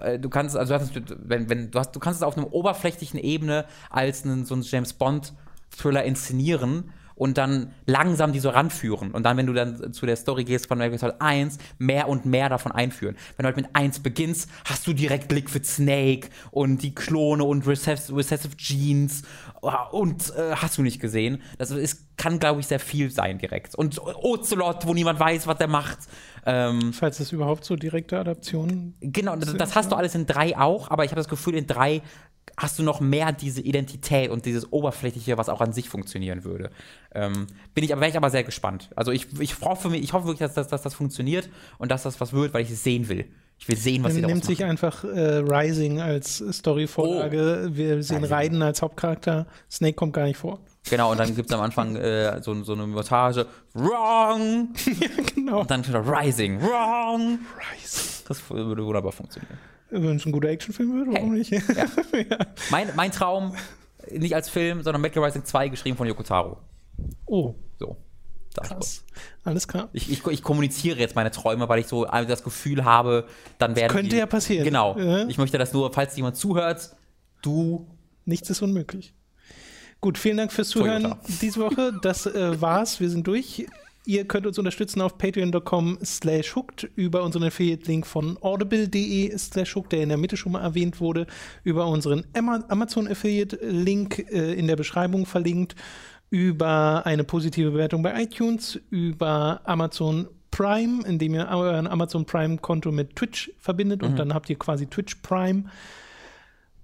Speaker 2: äh, du kannst, also wenn, wenn, du, hast, du kannst es auf einem oberflächlichen Ebene als einen, so ein James Bond Thriller inszenieren und dann langsam die so ranführen. Und dann, wenn du dann zu der Story gehst von Metal Gear 1, mehr und mehr davon einführen. Wenn du halt mit 1 beginnst, hast du direkt Liquid Snake und die Klone und Recessive, Recessive Genes und äh, hast du nicht gesehen. Das ist, kann, glaube ich, sehr viel sein direkt. Und Ocelot, wo niemand weiß, was der macht.
Speaker 1: Ähm, Falls es überhaupt so direkte Adaptionen
Speaker 2: Genau, das, das hast du alles in 3 auch, aber ich habe das Gefühl, in 3 hast du noch mehr diese Identität und dieses Oberflächliche, was auch an sich funktionieren würde. Ähm, bin ich aber, wäre ich aber sehr gespannt. Also ich, ich hoffe, ich hoffe wirklich, dass, dass, dass das funktioniert und dass das was wird, weil ich es sehen will. Ich will sehen, was sie
Speaker 1: daraus nimmt sich einfach äh, Rising als Storyvorlage. Oh. Wir sehen Rising. Raiden als Hauptcharakter. Snake kommt gar nicht vor.
Speaker 2: Genau, und dann gibt es am Anfang äh, so, so eine Montage. Wrong! [laughs] ja, genau. Und dann Rising. Wrong! Rising. Das würde wunderbar funktionieren.
Speaker 1: Wenn es ein guter Actionfilm wird, warum hey. nicht? Ja. [laughs]
Speaker 2: ja. Mein, mein Traum, nicht als Film, sondern Metal Rising 2, geschrieben von Yoko Taro.
Speaker 1: Oh.
Speaker 2: So.
Speaker 1: Krass. Alles klar.
Speaker 2: Ich, ich, ich, kommuniziere jetzt meine Träume, weil ich so das Gefühl habe, dann werden. Das
Speaker 1: könnte die, ja passieren.
Speaker 2: Genau. Ja. Ich möchte das nur, falls jemand zuhört, du.
Speaker 1: Nichts ist unmöglich. Gut, vielen Dank fürs Zuhören Toyota. diese Woche. Das äh, war's. Wir sind durch. Ihr könnt uns unterstützen auf patreon.com slash hooked, über unseren Affiliate-Link von audible.de slash hooked, der in der Mitte schon mal erwähnt wurde, über unseren Amazon-Affiliate-Link äh, in der Beschreibung verlinkt, über eine positive Bewertung bei iTunes, über Amazon Prime, indem ihr euren Amazon Prime-Konto mit Twitch verbindet mhm. und dann habt ihr quasi Twitch Prime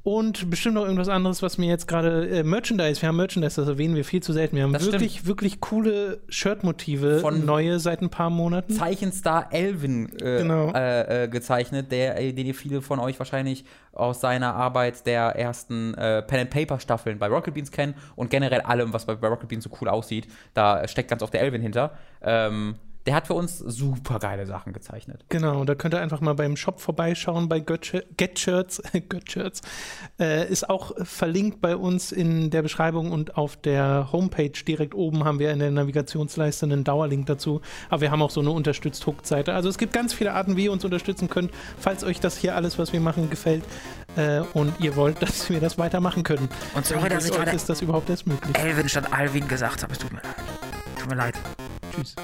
Speaker 1: und bestimmt noch irgendwas anderes, was mir jetzt gerade äh, Merchandise. Wir haben Merchandise, das erwähnen wir viel zu selten. Wir haben das wirklich, stimmt. wirklich coole Shirt-Motive, von neue seit ein paar Monaten.
Speaker 2: Zeichenstar Elvin äh, genau. äh, äh gezeichnet, der, äh, den ihr viele von euch wahrscheinlich aus seiner Arbeit der ersten äh, Pen and Paper Staffeln bei Rocket Beans kennen und generell allem, was bei, bei Rocket Beans so cool aussieht. Da steckt ganz oft der Elvin hinter. Ähm, der hat für uns super geile Sachen gezeichnet.
Speaker 1: Genau, da könnt ihr einfach mal beim Shop vorbeischauen bei Get Shirts. Get [laughs] Shirts. Äh, ist auch verlinkt bei uns in der Beschreibung und auf der Homepage direkt oben haben wir in der Navigationsleiste einen Dauerlink dazu. Aber wir haben auch so eine unterstützt Hook-Seite. Also es gibt ganz viele Arten, wie ihr uns unterstützen könnt, falls euch das hier alles, was wir machen, gefällt äh, und ihr wollt, [laughs] dass wir das weitermachen können.
Speaker 2: Und sorry, dass ich
Speaker 1: ist das überhaupt erst möglich.
Speaker 2: Elvin statt Alvin gesagt habe. Es tut mir leid. Tut mir leid.
Speaker 1: Tschüss.